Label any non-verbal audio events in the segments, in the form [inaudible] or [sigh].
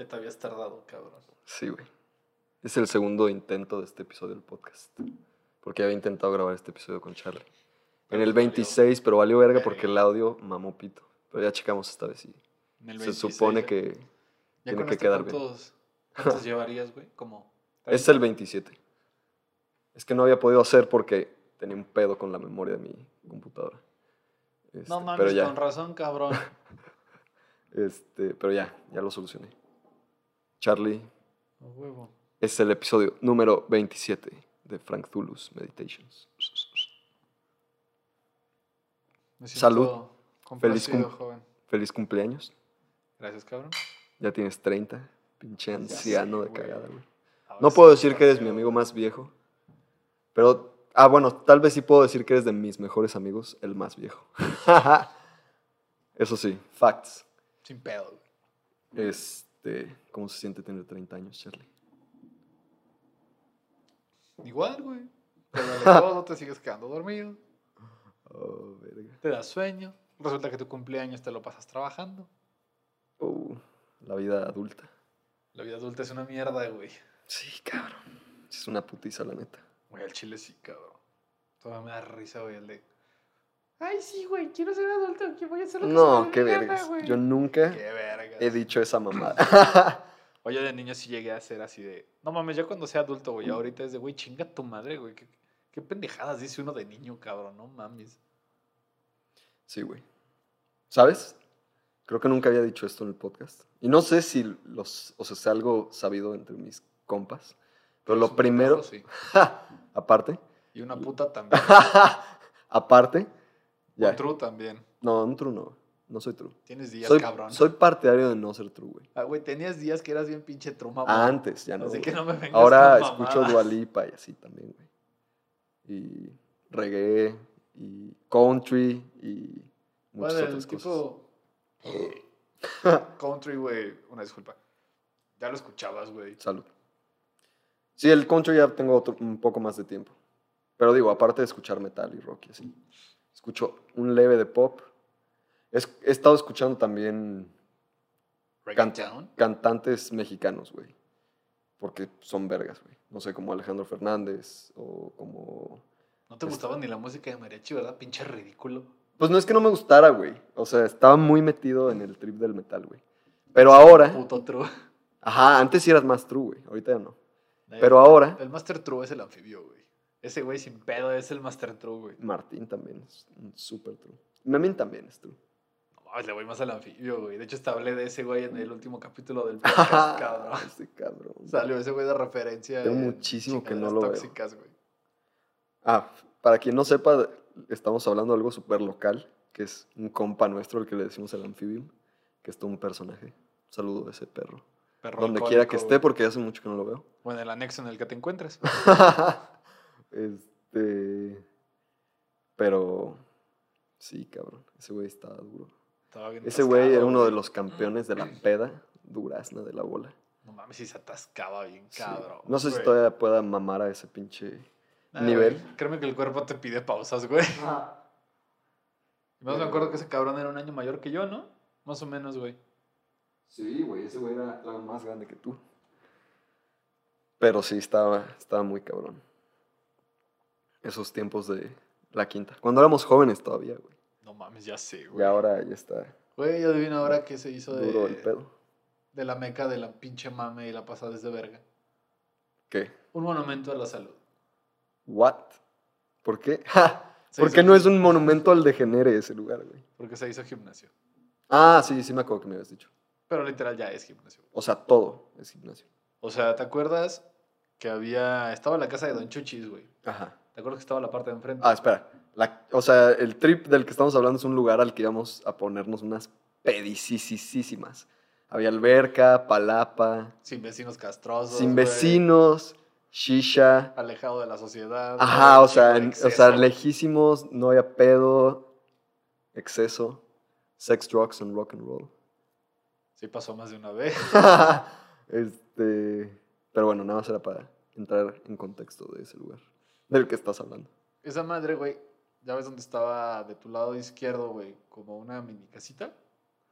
Ya te habías tardado, cabrón. Sí, güey. Es el segundo intento de este episodio del podcast. Porque había intentado grabar este episodio con Charlie. En el valió 26, pero valió verga porque el audio mamó pito. Pero ya checamos esta vez y En el se 26, supone ¿eh? que ¿Ya tiene con que este quedar bien. cuántos, ¿Cuántos [laughs] llevarías, güey? Como. es el 27. Es que no había podido hacer porque tenía un pedo con la memoria de mi computadora. Este, No mames, pero ya, con razón, cabrón. [laughs] este, pero ya, ya lo solucioné. Charlie, A huevo. es el episodio número 27 de Frank Zulus Meditations. Me Salud. Feliz cum- joven. Feliz cumpleaños. Gracias, cabrón. Ya tienes 30. Pinche anciano sé, de cagada, güey. No puedo decir que eres mi amigo más viejo. Pero, ah, bueno, tal vez sí puedo decir que eres de mis mejores amigos, el más viejo. [laughs] Eso sí, facts. Sin pedo, güey. Este, ¿cómo se siente tener 30 años, Charlie? Igual, güey. Te duele todo, te sigues quedando dormido, Oh, verga. te da sueño. Resulta que tu cumpleaños te lo pasas trabajando. Oh, la vida adulta. La vida adulta es una mierda, güey. Sí, cabrón. Es una putiza, la neta. Güey, al chile sí, cabrón. Todavía me da risa, güey, el de... Ay, sí, güey, quiero ser adulto, que voy a hacer lo que No, qué vergas. güey". Yo nunca Qué vergas. he dicho esa mamada. [laughs] Oye, de niño sí llegué a ser así de... No mames, ya cuando sea adulto, güey, ahorita es de, güey, chinga tu madre, güey. ¿Qué, qué pendejadas dice uno de niño, cabrón, no mames. Sí, güey. ¿Sabes? Creo que nunca había dicho esto en el podcast. Y no sé si los, o sea, es algo sabido entre mis compas. Pero lo primero, sí. [laughs] aparte, Y una puta también. [laughs] aparte, ya. Un true también. No, un true no. No soy true. Tienes días, Soy, cabrón. soy partidario de no ser true, güey. Ah, güey, tenías días que eras bien pinche true, mamón. Antes, ya no. Así que güey. no me vengas Ahora con escucho. Dualipa y así también, güey. Y reggae, y country, y muchas Bueno, el otras cosas. tipo... [laughs] Country, güey, una disculpa. Ya lo escuchabas, güey. Salud. Sí, el country ya tengo otro- un poco más de tiempo. Pero digo, aparte de escuchar metal y rock y así, escucho un leve de pop. Es- he estado escuchando también can- cantantes mexicanos, güey. Porque son vergas, güey. No sé, como Alejandro Fernández o como... No te gustaba ni la música de mariachi, ¿verdad? Pinche ridículo. Pues no es que no me gustara, güey. O sea, estaba muy metido en el trip del metal, güey. Pero ahora... Puto true. Ajá, antes sí eras más true, güey. Ahorita ya no. Pero ahora... El Master True es el anfibio, güey. Ese güey sin pedo es el Master True, güey. Martín también es un super true. Memín también es true. No mames, le voy más al anfibio, güey. De hecho, hasta hablé de ese güey en el último capítulo del [laughs] podcast, cabrón. [laughs] Ese cabrón. Salió ese güey de referencia. Tengo muchísimo que no lo veo. tóxicas, güey. Ah, para quien no sepa, estamos hablando de algo súper local, que es un compa nuestro, el que le decimos el Amphibium, que es todo un personaje. Un saludo a ese perro. Perro Donde quiera que esté, porque hace mucho que no lo veo. O en el anexo en el que te encuentres. [laughs] este. Pero. Sí, cabrón. Ese güey está duro. Estaba bien Ese güey era uno de los campeones de la [clears throat] peda durazna de la bola. No mames, si se atascaba bien, Sí. cabrón. No sé si todavía pueda mamar a ese pinche. Ah, nivel. güey, Créeme que el cuerpo te pide pausas, güey. [laughs] Y más me acuerdo que ese cabrón era un año mayor que yo, ¿no? Más o menos, güey. Sí, güey, ese güey era, era más grande que tú. Pero sí, estaba, estaba muy cabrón. Esos tiempos de la quinta. Cuando éramos jóvenes todavía, güey. No mames, ya sé, Y güey. ahora ya está Güey, adivina ahora qué se hizo duro el de, pedo. de la meca de la pinche mame y la pasada de verga. ¿Qué? Un monumento a la salud. ¿What? ¿Por qué? [laughs] ¡Ja! Se ¿Por qué no es un monumento al degenere ese lugar, güey? Porque se hizo gimnasio. Ah, sí, sí me acuerdo que me habías dicho. Pero literal ya es gimnasio. O sea, todo es gimnasio. O sea, ¿te acuerdas que había... Estaba la casa de Don Chuchis, güey. Ajá. ¿Te acuerdas que estaba la parte de enfrente? Ah, espera. La- o sea, el trip del que estamos hablando es un lugar al que íbamos a ponernos unas pedicísimas. Había alberca, palapa, Sin vecinos castrosos. sin vecinos, shisha. Alejado de la sociedad. Ajá, o sea, en- o sea, lejísimos, no había pedo, exceso, sex, drugs and rock and roll. Sí pasó más de una vez. [laughs] este, pero bueno, nada más era para entrar en contexto de ese lugar del que estás hablando. Esa madre, güey, ¿ya ves dónde estaba de tu lado izquierdo, güey? Como una mini casita.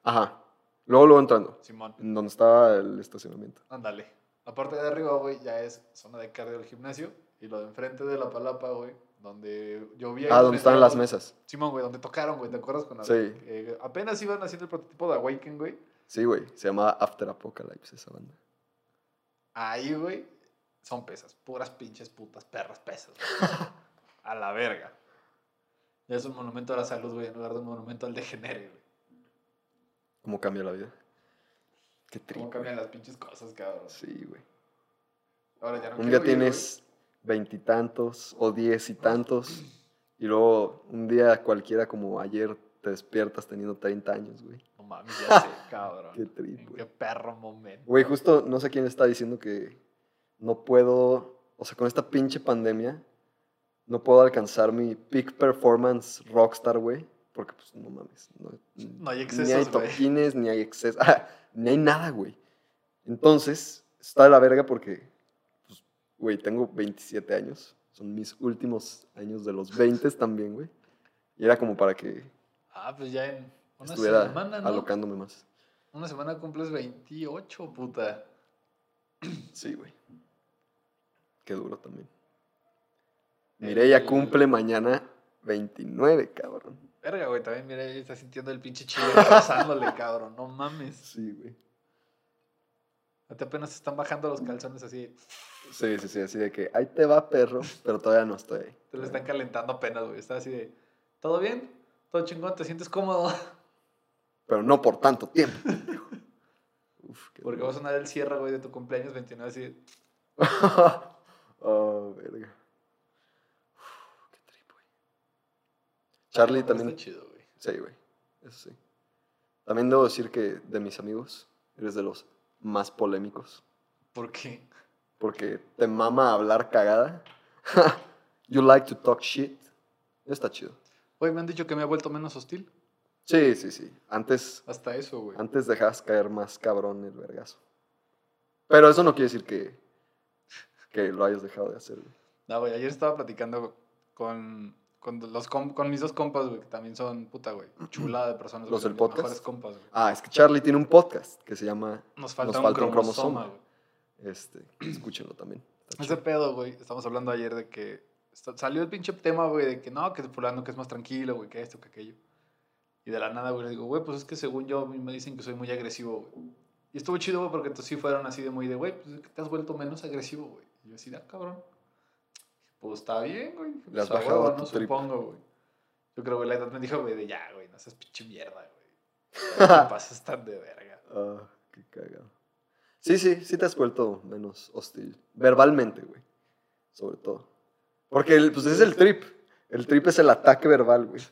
Ajá. Luego, luego entrando, Simón. en donde estaba el estacionamiento. Ándale. La parte de arriba, güey, ya es zona de cardio del gimnasio. Y lo de enfrente de la palapa, güey, donde yo vi ahí Ah, donde estaban las mesas. Simón, güey, donde tocaron, güey, ¿te acuerdas con la- Sí. eh, apenas iban haciendo el prototipo de Awaken, güey. Sí, güey. Se llamaba After Apocalypse esa banda. Ahí, güey, son pesas. Puras pinches putas perras pesas. güey. [laughs] a la verga. Ya es un monumento a la salud, güey, en lugar de un monumento al degenere, güey. ¿Cómo cambia la vida? Qué ¿Cómo triste. cambian las pinches cosas, cabrón? Sí, güey. Ahora ya no Un día tienes veintitantos o diez y tantos. Y luego un día cualquiera como ayer te despiertas teniendo 30 años, güey. No mames, ya sé, [laughs] cabrón. Qué trip, En güey. qué perro momento. Güey, justo no sé quién está diciendo que no puedo, o sea, con esta pinche pandemia, no puedo alcanzar mi peak performance rockstar, güey. Porque, pues, no mames. No, No hay Ni hay excesos, toquines, ni hay excesos. [laughs] ah, ni hay nada, güey. Entonces, está de la verga porque, pues, güey, tengo 27 años. Son mis últimos años de los 20 también, güey. Y era como para que Ah, pues ya en una estuviera semana, ¿no? alocándome más. Una semana cumples 28, puta. Sí, güey. Qué duro también. Mireya cumple mañana 29, cabrón. Verga, güey, también ahí está sintiendo el pinche chile abrazándole, [laughs] cabrón. No mames. Sí, güey. Te apenas están bajando los calzones así. Sí, sí, sí, así de que ahí te va, perro, pero todavía no estoy ahí. Te lo están calentando apenas, güey. Está así de. ¿Todo bien? ¿Todo chingón? ¿Te sientes cómodo? Pero no por tanto tiempo. [laughs] Uf, qué Porque va a sonar el cierre, güey, de tu cumpleaños 29 así. [laughs] oh, verga. Uf, qué trip, güey. Charlie "Ah, también. Está chido, güey. Sí, güey. Eso sí. También debo decir que de mis amigos, eres de los más polémicos. ¿Por qué? Porque te mama hablar cagada. [laughs] you like to talk shit. Está chido. Güey, me han dicho que me ha vuelto menos hostil. Sí, sí, sí. Antes, Hasta eso, güey. antes dejas caer más cabrón el vergazo. Pero eso no quiere decir que, que lo hayas dejado de hacer, güey. No, güey, ayer estaba platicando con, con, los con mis dos compas, güey, que también son puta, güey. [clears throat] Chulada de personas. ¿Los del podcast? mejores compas, güey. Ah, es que Charlie tiene un podcast que se llama Nos falta, Nos un, falta un cromosoma, cromosoma. güey. Este, [clears throat] escúchenlo también. Está Ese chido. pedo, güey. Estamos hablando ayer de que salió el pinche tema, güey, de que no, que fulano que es más tranquilo, güey, que esto, que aquello. Y de la nada, güey, le digo, güey, pues es que según yo, me dicen que soy muy agresivo, güey. Y estuvo chido, güey, porque entonces sí fueron así de muy de, güey, pues es que te has vuelto menos agresivo, güey. Y yo así, ah, cabrón. Pues está bien, güey. Le Pues has bajado huevo, a tu no trip. supongo, güey. Yo creo, güey, la edad me dijo, güey, de ya, güey, no seas pinche mierda, güey. No te [laughs] pasas tan de verga. Ah, qué cagado. Sí, sí, sí te has vuelto menos hostil. Verbalmente, güey. Sobre todo. Porque el- pues es el trip. El trip es el ataque verbal, güey.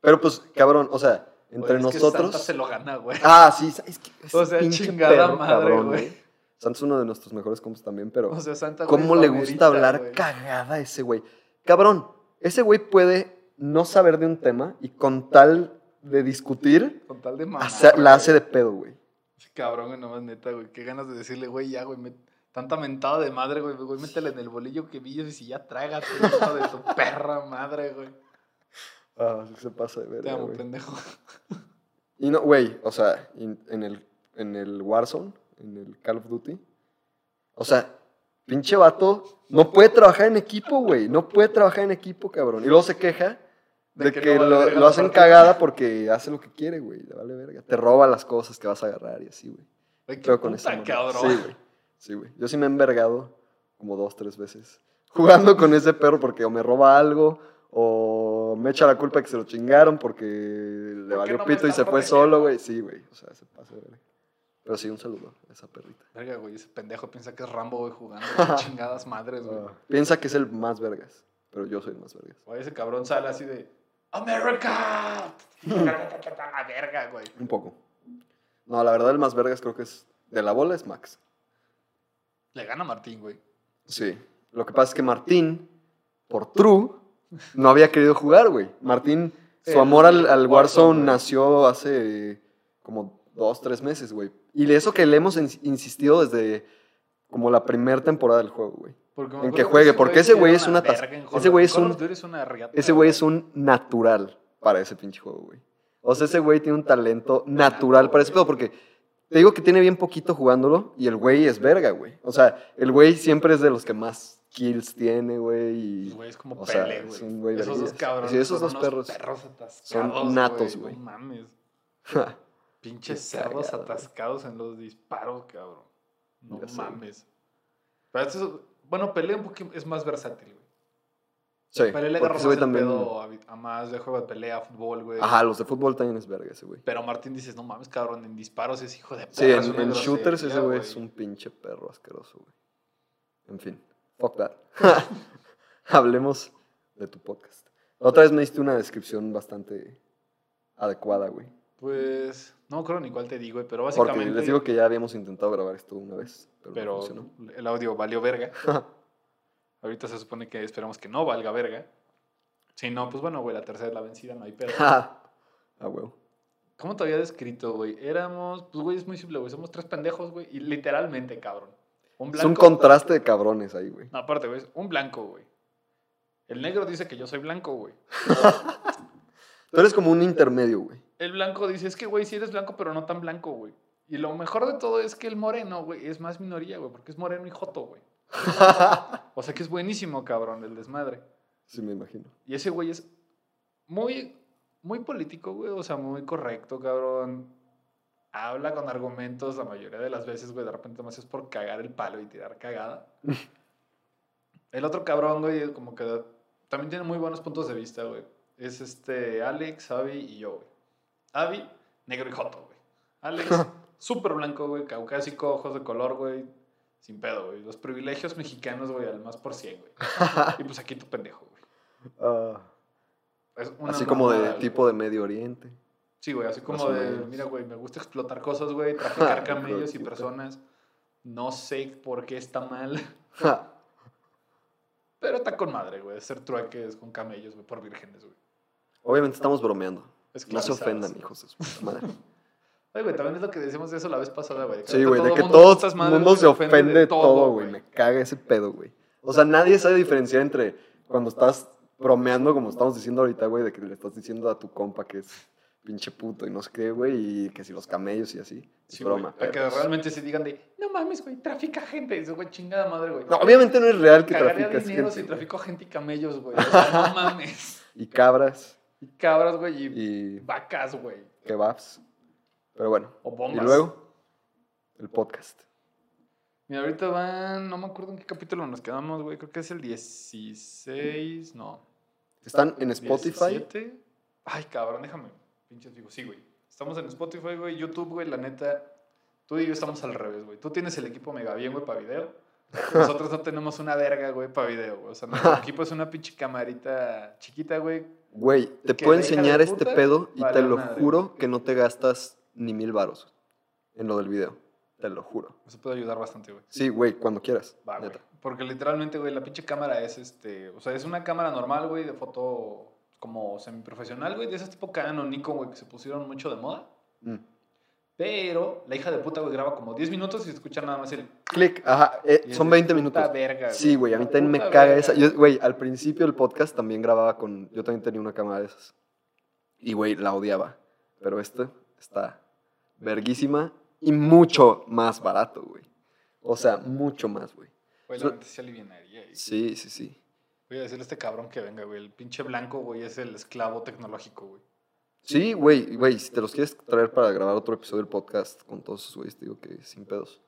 Pero pues, cabrón, o sea, entre es que nosotros. Santa se lo gana, güey. Ah, sí, es que. ese O sea, chingada perro, madre, cabrón, güey. Santos es uno de nuestros mejores compas también, pero. O sea, Santa, ¿Cómo le favorita, gusta hablar cagada a ese güey? Cabrón, ese güey puede no saber de un tema y con tal de discutir, Con tal de mamar, hace- la hace de pedo, güey. Cabrón, güey, nomás neta, güey. Qué ganas de decirle, güey, ya, güey. me- Tanta mentada de madre, güey. Güey, métele en el bolillo que villos y si ya trágate, [laughs] hijo de tu perra madre, güey. Ah, sí se pasa de Te verga, amo, güey. pendejo. [laughs] Y no, güey, o sea, in- en el, en el Warzone, en el Call of Duty, o sea, pinche vato no puede trabajar en equipo, güey. No puede trabajar en equipo, cabrón. Y luego se queja de, que, lo, lo hacen cagada porque hace lo que quiere, güey. Le vale verga. Te roba las cosas que vas a agarrar y así, güey. Güey, Pero con esa cabrón. Sí, güey. Sí, güey. Yo sí me he envergado como dos, tres veces. [laughs] Jugando con ese perro porque o me roba algo o me echa la culpa que se lo chingaron porque le valió no pito y se fue solo, güey. Sí, güey. O sea, se pasa de verga. Pero sí, un saludo a esa perrita. Verga, güey, ese pendejo piensa que es Rambo, güey, jugando. [laughs] Chingadas madres, güey. Ah, piensa que es el más vergas, pero yo soy el más vergas. Güey, ese cabrón sale así de. ¡America! La [laughs] verga, güey. Un poco. No, la verdad el más vergas creo que es de la bola es Max. Le gana a Martín, güey. Sí. Lo que pasa es que Martín, por True, no había querido jugar, güey. Martín, su amor al, al Warzone, nació hace como dos, tres meses, güey. Y de eso que le hemos ins- insistido desde como la primera temporada del juego, güey. En que juegue, porque ese güey es una ese güey es un- es Ese güey es un natural para ese pinche juego, güey. O sea, ese güey tiene un talento natural para ese pedo, porque te digo que tiene bien poquito jugándolo y el güey es verga, güey. O sea, el güey siempre es de los que más kills tiene, güey. güey, es como o sea, Pele, es güey. un güey esos dos cabrones Sí, esos dos perros. atascados, son natos, güey. No mames. [laughs] Pinches cerdos cagado, güey. atascados en los disparos, cabrón. No Ya sé. mames. Pero esto es- bueno, Pelé un poquito es más versátil, güey. sí, le porque agarró más también... pedo a, a más de juego de pelea, fútbol, güey. Ajá, los de fútbol también es verga ese güey. Pero Martín dices, no mames, cabrón, en disparos es hijo de Sí, perra, es en, shooters ese güey es un pinche perro asqueroso, güey. En fin, fuck that. [laughs] Hablemos de tu podcast. Otra vez me diste una descripción bastante adecuada, güey. Pues, no acuerdo ni cuál te digo, güey, pero Porque básicamente... les digo que ya habíamos intentado grabar esto una vez, pero, Pero no funcionó. el audio valió verga. Ahorita se supone que esperamos que no valga verga. Si no, pues bueno, güey, la tercera es la vencida, no hay pedo. [laughs] ah, huevo. ¿Cómo te había descrito, güey? Éramos, pues, güey, es muy simple, güey. Somos tres pendejos, güey. Y literalmente, cabrón. Un Es blanco. un contraste de cabrones ahí, güey. No, aparte, güey, es un blanco, güey. El negro dice que yo soy blanco, güey. [laughs] Tú eres como un intermedio, güey. El blanco dice, es que, güey, sí eres blanco, pero no tan blanco, güey. Y lo mejor de todo es que el moreno, güey, es más minoría, güey, porque es moreno y joto, güey. [laughs] O sea que es buenísimo, cabrón, el desmadre. Sí, me imagino. Y ese güey es muy, muy político, güey. O sea, muy correcto, cabrón. Habla con argumentos la mayoría de las veces, güey. De repente más es por cagar el palo y tirar cagada. [laughs] el otro cabrón, güey, como que también tiene muy buenos puntos de vista, güey. Es este Alex, Avi y yo, güey. Avi, negro y joto, güey. Alex, [laughs] súper blanco, güey. Caucásico, ojos de color, güey. Sin pedo, güey. Los privilegios mexicanos, güey, al más por cien, güey. [laughs] Y pues aquí tu pendejo, güey. Ah, así como de tipo de Medio Oriente. Sí, güey, así como de, menos. mira, güey, me gusta explotar cosas, güey, [laughs] traficar camellos y personas. No sé por qué está mal, pero está con madre, güey, hacer trueques con camellos, güey, por vírgenes, güey. Obviamente estamos bromeando. No se ofendan, hijos de su madre. [laughs] Ay, güey, también es lo que decimos de eso la vez pasada, güey. Sí, güey, de que todo el mundo se ofende de todo, güey. Me caga ese pedo, güey. O sea, nadie sabe diferenciar entre cuando estás bromeando, como estamos diciendo ahorita, güey, de que le estás diciendo a tu compa que es pinche puto y no sé qué, güey, y que si los camellos y así. Es Sí, broma. a pero que realmente se digan de, no mames, güey, trafica gente. Dice, güey, chingada madre, güey. No, obviamente no es real que traficas dinero gente. si güey. trafico gente y camellos, güey. O sea, no [laughs] mames. Y cabras Y cabras, güey, y, y vacas, güey. kebabs. Pero bueno. O Y bombas. luego, el podcast. Mira, ahorita van, no me acuerdo en qué capítulo nos quedamos, güey. Creo que es el 16, no. ¿Están en Spotify? 17. Ay, cabrón, déjame. Pinches digo, sí, güey. Estamos en Spotify, güey, YouTube, güey, la neta. Tú y yo estamos al revés, güey. Tú tienes el equipo mega bien, güey, para video. [laughs] Nosotros no tenemos una verga, güey, para video, güey. O sea, nuestro [laughs] equipo es una pinche camarita chiquita, güey. Güey, te puedo enseñar este pedo y vale te lo madre. juro que no te gastas ni mil varos en lo del video. Te lo juro. Eso puede ayudar bastante, güey. Sí, güey, cuando quieras. Va, güey. Porque literalmente, güey, la pinche cámara es este. O sea, es una cámara normal, güey, de foto como semiprofesional, güey, de ese tipo Canon, Nikon, güey, que se pusieron mucho de moda. Mm. Pero la hija de puta, güey, graba como 10 minutos y se escucha nada más el. Clic, ajá, eh, son de 20 puta minutos. verga, Sí, güey, a mí también me Puta caga verga. esa. Yo, güey, al principio del podcast también grababa con. Yo también tenía una cámara de esas. Y, güey, la odiaba. Pero este está verguísima y mucho más barato, güey. O sea, mucho más, güey. Güey, la neta se alivianaría. Sí, sí, sí. Voy a decirle a este cabrón que venga, güey. El pinche blanco, güey, es el esclavo tecnológico, güey. Sí, güey, güey, si te los quieres traer para grabar otro episodio del podcast con todos esos güeyes, te digo que sin pedos.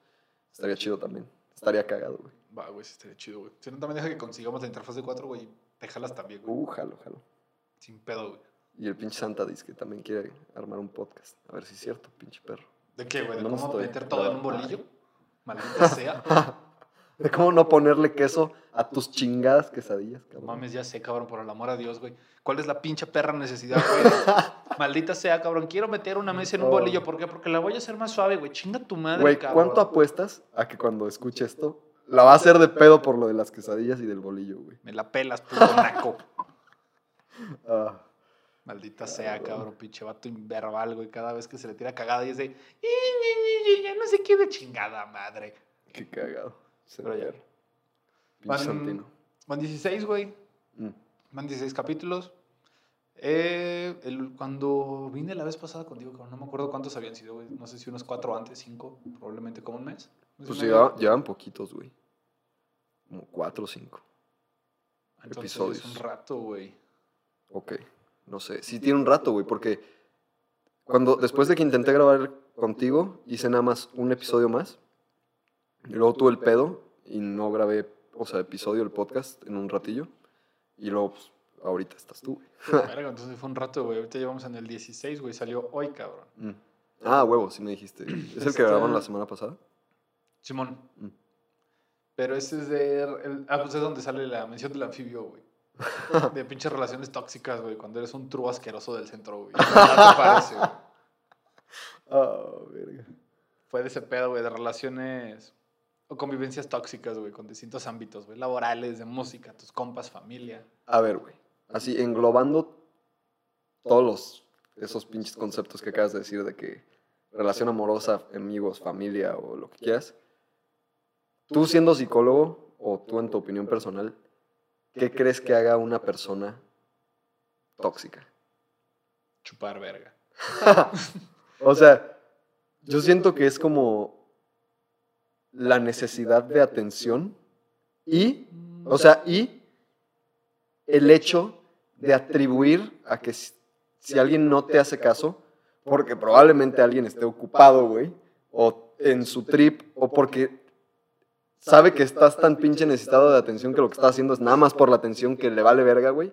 Estaría chido también. Estaría cagado, güey. Va, güey, sí estaría chido, güey. Si no, también deja que consigamos la interfaz de 4, güey. Te jalas también, güey. Uh, jalo, jalo. Sin pedo, güey. Y el pinche Santa dice que también quiere armar un podcast. A ver si es cierto, pinche perro. ¿De qué, güey? ¿De No cómo estoy meter todo en un bolillo? Maldita [laughs] sea. De cómo no ponerle queso a tus chingadas quesadillas, cabrón. mames, ya sé, cabrón, por el amor a Dios, güey. ¿Cuál es la pinche perra necesidad, güey? [laughs] Maldita sea, cabrón. Quiero meter una mesa en un bolillo. ¿Por qué? Porque la voy a hacer más suave, güey. Chinga tu madre, Güey, cabrón. ¿cuánto apuestas a que cuando escuche esto la va a hacer de pedo por lo de las quesadillas y del bolillo, güey? Me la pelas, puto naco. [laughs] Ah, Maldita sea, cabrón, pinche vato inverbal, güey. Cada vez que se le tira cagada y es Ya no sé qué de chingada madre. qué cagado. Se Pero ya. Pinche Van, Santino. van 16, güey. Mm. Van 16 capítulos. Eh, el- cuando vine la vez pasada contigo, no me acuerdo cuántos habían sido, güey. No sé si unos cuatro antes, cinco, probablemente como un mes. Pues lleva- llevan poquitos, güey. Como cuatro o cinco. Entonces, episodios. un rato, güey. Ok, no sé. Sí tiene un rato, güey, porque cuando después de que intenté grabar contigo, hice nada más un episodio más. Y luego tuve el pedo y no grabé, o sea, episodio del podcast en un ratillo. Y luego, pues, ahorita estás tú, güey. [laughs] Verga, entonces fue un rato, güey. Ahorita llevamos en el 16, güey. Salió hoy, cabrón. Mm. Ah, huevo, sí me dijiste. [clears throat] ¿Es el que grabaron la semana pasada? Simón. Mm. Pero este es de. el- ah, pues es donde sale la mención del anfibio, güey. [laughs] De pinches relaciones tóxicas, güey. Cuando eres un true asqueroso del centro, güey. Te [laughs] parece, güey. Ah, verga. Fue de ese pedo, güey, de relaciones o convivencias tóxicas, güey, con distintos ámbitos, güey. Laborales, de música, tus compas, familia. A ver, güey. Así, englobando todos los, esos pinches conceptos que acabas de decir de que relación amorosa, amigos, familia o lo que quieras. Tú siendo psicólogo, o tú en tu opinión personal, ¿qué crees que haga una persona tóxica? Chupar verga. [laughs] O sea, yo siento que es como la necesidad de atención y, o sea, y el hecho de atribuir a que si, alguien no te hace caso, porque probablemente alguien esté ocupado, güey, o en su trip, o porque sabe que estás tan pinche necesitado de atención que lo que estás haciendo es nada más por la atención que le vale verga, güey,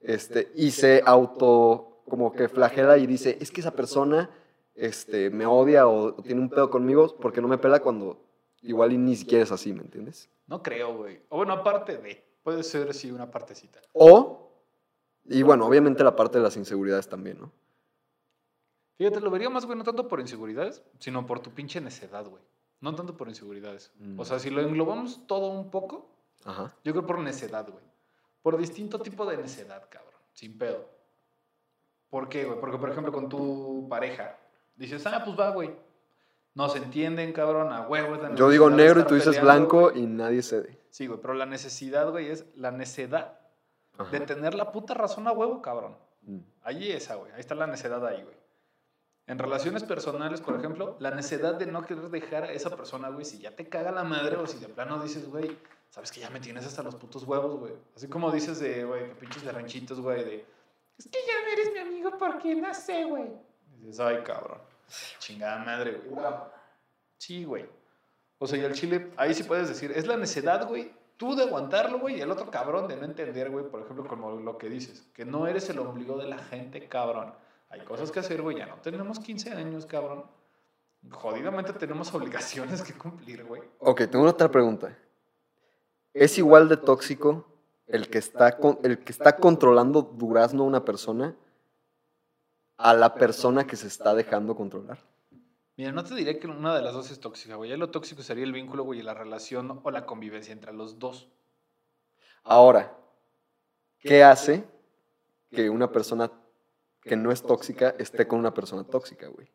este, y se auto, como que flagela y dice, es que esa persona este, me odia o, o tiene un pedo conmigo porque no me pela cuando igual y ni siquiera es así, ¿me entiendes? No creo, güey. O bueno, aparte de. Puede ser, sí, una partecita. O, y bueno, obviamente la parte de las inseguridades también, ¿no? Fíjate, lo vería más, güey, no tanto por inseguridades, sino por tu pinche necedad, güey. No tanto por inseguridades. Mm. O sea, si lo englobamos todo un poco, Ajá. yo creo por necedad, güey. Por distinto tipo de necedad, cabrón. Sin pedo. ¿Por qué, güey? Porque, por ejemplo, con tu pareja, dices, ah, pues va, güey. No se entienden, cabrón, a huevo. Yo digo negro y tú dices peleando, blanco güey. y nadie cede. Sí, güey, pero la necesidad, güey, es la necedad Ajá. de tener la puta razón a huevo, cabrón. Mm. Allí esa, güey. Ahí está la necedad ahí, güey. En relaciones personales, por ejemplo, la necedad de no querer dejar a esa persona, güey, si ya te caga la madre o si de plano dices, güey, sabes que ya me tienes hasta los putos huevos, güey. Así como dices de, güey, que pinches de ranchitos, güey, de, es que ya no eres mi amigo porque no sé, güey. Dices, ay, cabrón. Chingada madre, güey. Sí, güey. O sea, y al chile, ahí sí puedes decir, es la necedad, güey, tú de aguantarlo, güey, y el otro cabrón de no entender, güey, por ejemplo, como lo que dices, que no eres el ombligo de la gente, cabrón. Hay cosas que hacer, güey, ya no tenemos 15 años, cabrón. Jodidamente tenemos obligaciones que cumplir, güey. Ok, tengo otra pregunta. ¿Es igual de tóxico el que está, el que está controlando durazno a una persona a la persona que se está dejando controlar? Mira, no te diré que una de las dos es tóxica, güey. Ya lo tóxico sería el vínculo, güey, y la relación o la convivencia entre los dos. Ahora, ¿qué hace que una persona que no es tóxica esté con una persona tóxica, güey?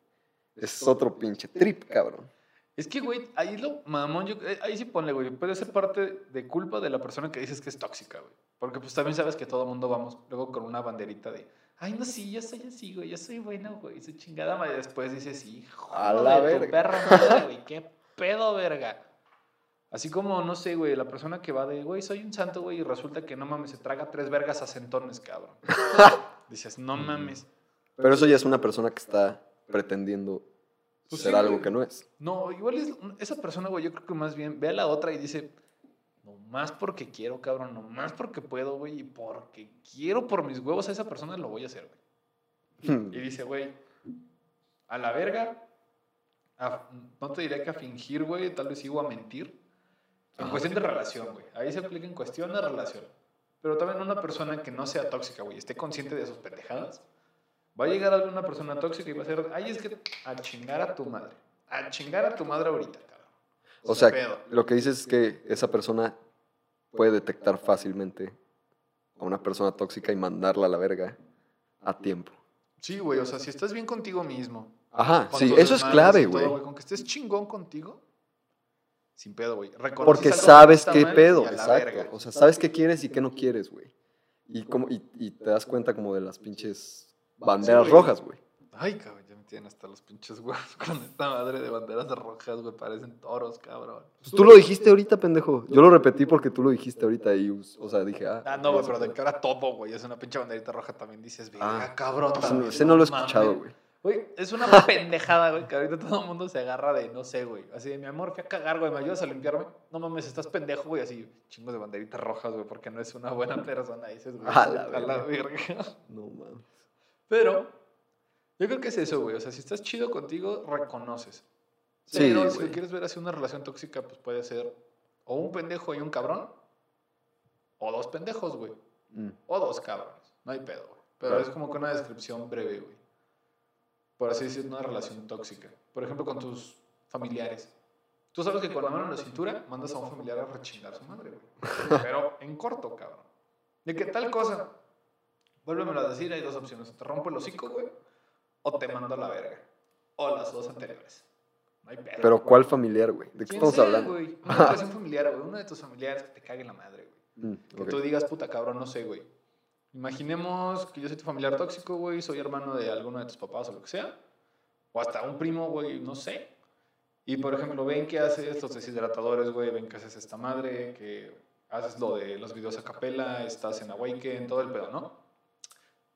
Es otro pinche trip, cabrón. Es que, güey, ahí lo, mamón, yo, eh, ahí sí ponle, güey, puede ser parte de culpa de la persona que dices que es tóxica, güey. Porque pues también sabes que todo el mundo vamos luego con una banderita de, ay, no, sí, yo soy así, güey, yo soy bueno, güey, su chingada madre. Después dices, hijo A la de tu verga. perra madre, güey, qué pedo, verga. Así como, no sé, güey, la persona que va de, güey, soy un santo, güey, y resulta que no mames, se traga tres vergas a centones, cabrón. [laughs] Dices, no mames. Pero eso ya es una persona que está pretendiendo Pues sí, algo que no es. No, igual es esa persona, güey, yo creo que más bien ve a la otra y dice, no más porque quiero, cabrón, no más porque puedo, güey, y porque quiero por mis huevos a esa persona lo voy a hacer, güey. Y dice, güey, a la verga, a- no te diré que a fingir, güey, tal vez sigo a mentir. En cuestión de relación, güey. Ahí se aplica en cuestión de relación. Pero también una persona que no sea tóxica, güey, esté consciente de sus pendejadas. Va a llegar alguna persona tóxica y va a ser, ay, es que a chingar a tu madre. A chingar a tu madre ahorita, cabrón. O sea, pedo. lo que dices es que esa persona puede detectar fácilmente a una persona tóxica y mandarla a la verga a tiempo. Sí, güey, o sea, si estás bien contigo mismo. Ajá, sí, eso es clave, güey. Con que estés chingón contigo, sin pedo, güey. Porque sabes qué pedo, exacto. verga. O sea, sabes qué quieres y qué no quieres, güey. Y, como, y, y te das cuenta como de las pinches banderas rojas, güey. Ay, cabrón, ya me tienen hasta los pinches huevos [laughs] con esta madre de banderas rojas, güey. Parecen toros, cabrón. Pues tú lo dijiste ahorita, pendejo. Yo lo repetí porque tú lo dijiste ahorita y, o sea, dije, ah. Ah, no, güey, pero de que ahora todo, güey. Es una pinche banderita roja también dices, verga, Ah, cabrón. ese no- también, ese no lo he mames". escuchado, güey. Güey, es una [laughs] pendejada, güey, que ahorita todo el mundo se agarra de, no sé, güey. Así de, mi amor, fui a cagar, güey, ¿me ayudas a limpiarme? No mames, estás pendejo, güey, así, chingos de banderitas rojas, güey, porque no es una buena persona, dices, güey. [laughs] A la a la verga. verga. No mames. Pero, yo creo que es eso, güey. O sea, si estás chido contigo, reconoces. Sí, Pero si güey. quieres ver así una relación tóxica, pues puede ser o un pendejo y un cabrón, o dos pendejos, güey. Mm. O dos cabrones. No hay pedo, güey. Pero Claro. es como que una descripción breve, güey. Por así decir, una relación tóxica. Por ejemplo, con tus familiares. Tú sabes que con la mano en la cintura mandas a un familiar a rechingar a su madre, güey. [laughs] Pero en corto, cabrón. De que tal cosa, vuélvemelo a decir, hay dos opciones. O te rompo el hocico, güey, o te mando a la verga. O las dos anteriores. No hay pedo. Pero ¿cuál familiar, güey? ¿De qué ¿Quién estamos sea, hablando? güey? [laughs] Una relación familiar, güey. Uno de tus familiares que te cague la madre, güey. Mm, Que tú digas, puta cabrón, no sé, güey. Imaginemos que yo soy tu familiar tóxico, güey, soy hermano de alguno de tus papás o lo que sea. O hasta un primo, güey, no sé. Y por ejemplo, ven que haces los deshidratadores, güey, ven que haces esta madre, que haces lo de los videos a capela, estás en Awaken, todo el pedo, ¿no?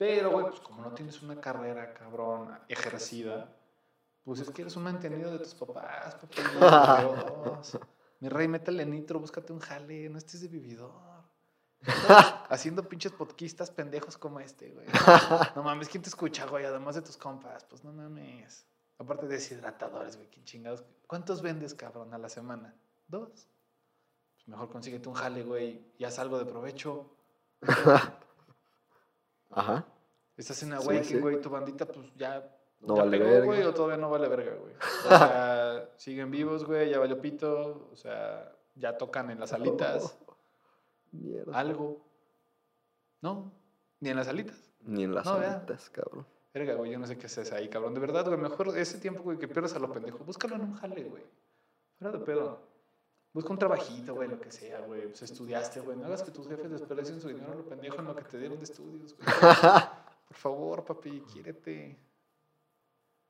Pero, güey, pues como no tienes una carrera, cabrón, ejercida, pues es que eres un mantenido de tus papás, papi. [laughs] Dios. Mi rey, métele nitro, búscate un jale, no estés de vividor. Haciendo pinches podquistas pendejos como este, güey. No mames, ¿quién te escucha, güey? Además de tus compas, pues no mames. Aparte de deshidratadores, güey, ¿quién chingados? ¿Cuántos vendes, cabrón, a la semana? ¿Dos? Pues mejor consíguete un jale, güey, y haz algo de provecho. [laughs] Ajá. Estás en Sí, Awaken, sí. güey, tu bandita, pues ya. No ya vale pegó, verga. güey, o todavía no vale verga, güey. O sea, [laughs] siguen vivos, güey, ya valió pito. O sea, ya tocan en las alitas. Mierda. Algo. No, ni en las alitas. Ni en las No, alitas, cabrón. Verga, güey, yo no sé qué haces ahí, cabrón. De verdad, güey, mejor ese tiempo, güey, que pierdas a lo pendejo. Búscalo en un jale, güey. Fuera de pedo. Busca un trabajito, güey, lo que sea, güey. Pues estudiaste, güey. No hagas que tus jefes desperdicien su dinero a lo pendejo en lo que te dieron de estudios, güey. [laughs] Por favor, papi, quiérete.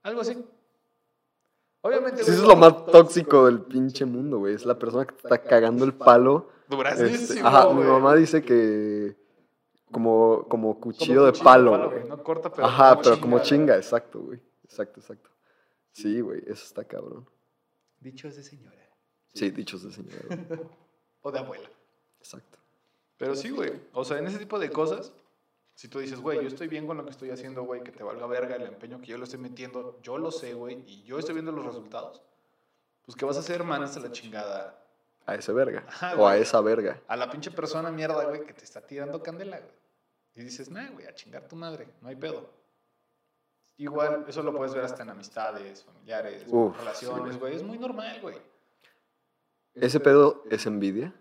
Algo así. Obviamente, Sí, eso es lo más tóxico del pinche mundo, güey. Es la persona que te está cagando el palo. Este, ajá, mi mamá dice que como, como Como cuchillo de palo. No corta, pero Ajá, pero como chinga, chinga, güey. exacto, güey. Exacto, exacto. Sí, güey, eso está cabrón. Dicho es de señora. Sí, dichos de señora. [laughs] O de abuela. Exacto. Pero sí, güey. O sea, en ese tipo de cosas, si tú dices, güey, yo estoy bien con lo que estoy haciendo, güey, que te valga verga el empeño que yo le estoy metiendo, yo lo sé, güey, y yo estoy viendo los resultados, pues ¿qué vas a hacer, man, hasta la chingada? A ese verga. Ajá, o a esa verga. A la pinche persona mierda, güey, que te está tirando candela, güey. Y dices, nah, güey, a chingar tu madre, no hay pedo. Igual, eso lo puedes ver hasta en amistades, familiares, Uf, sí, relaciones, güey. Es muy normal, güey. ¿Ese pedo es envidia?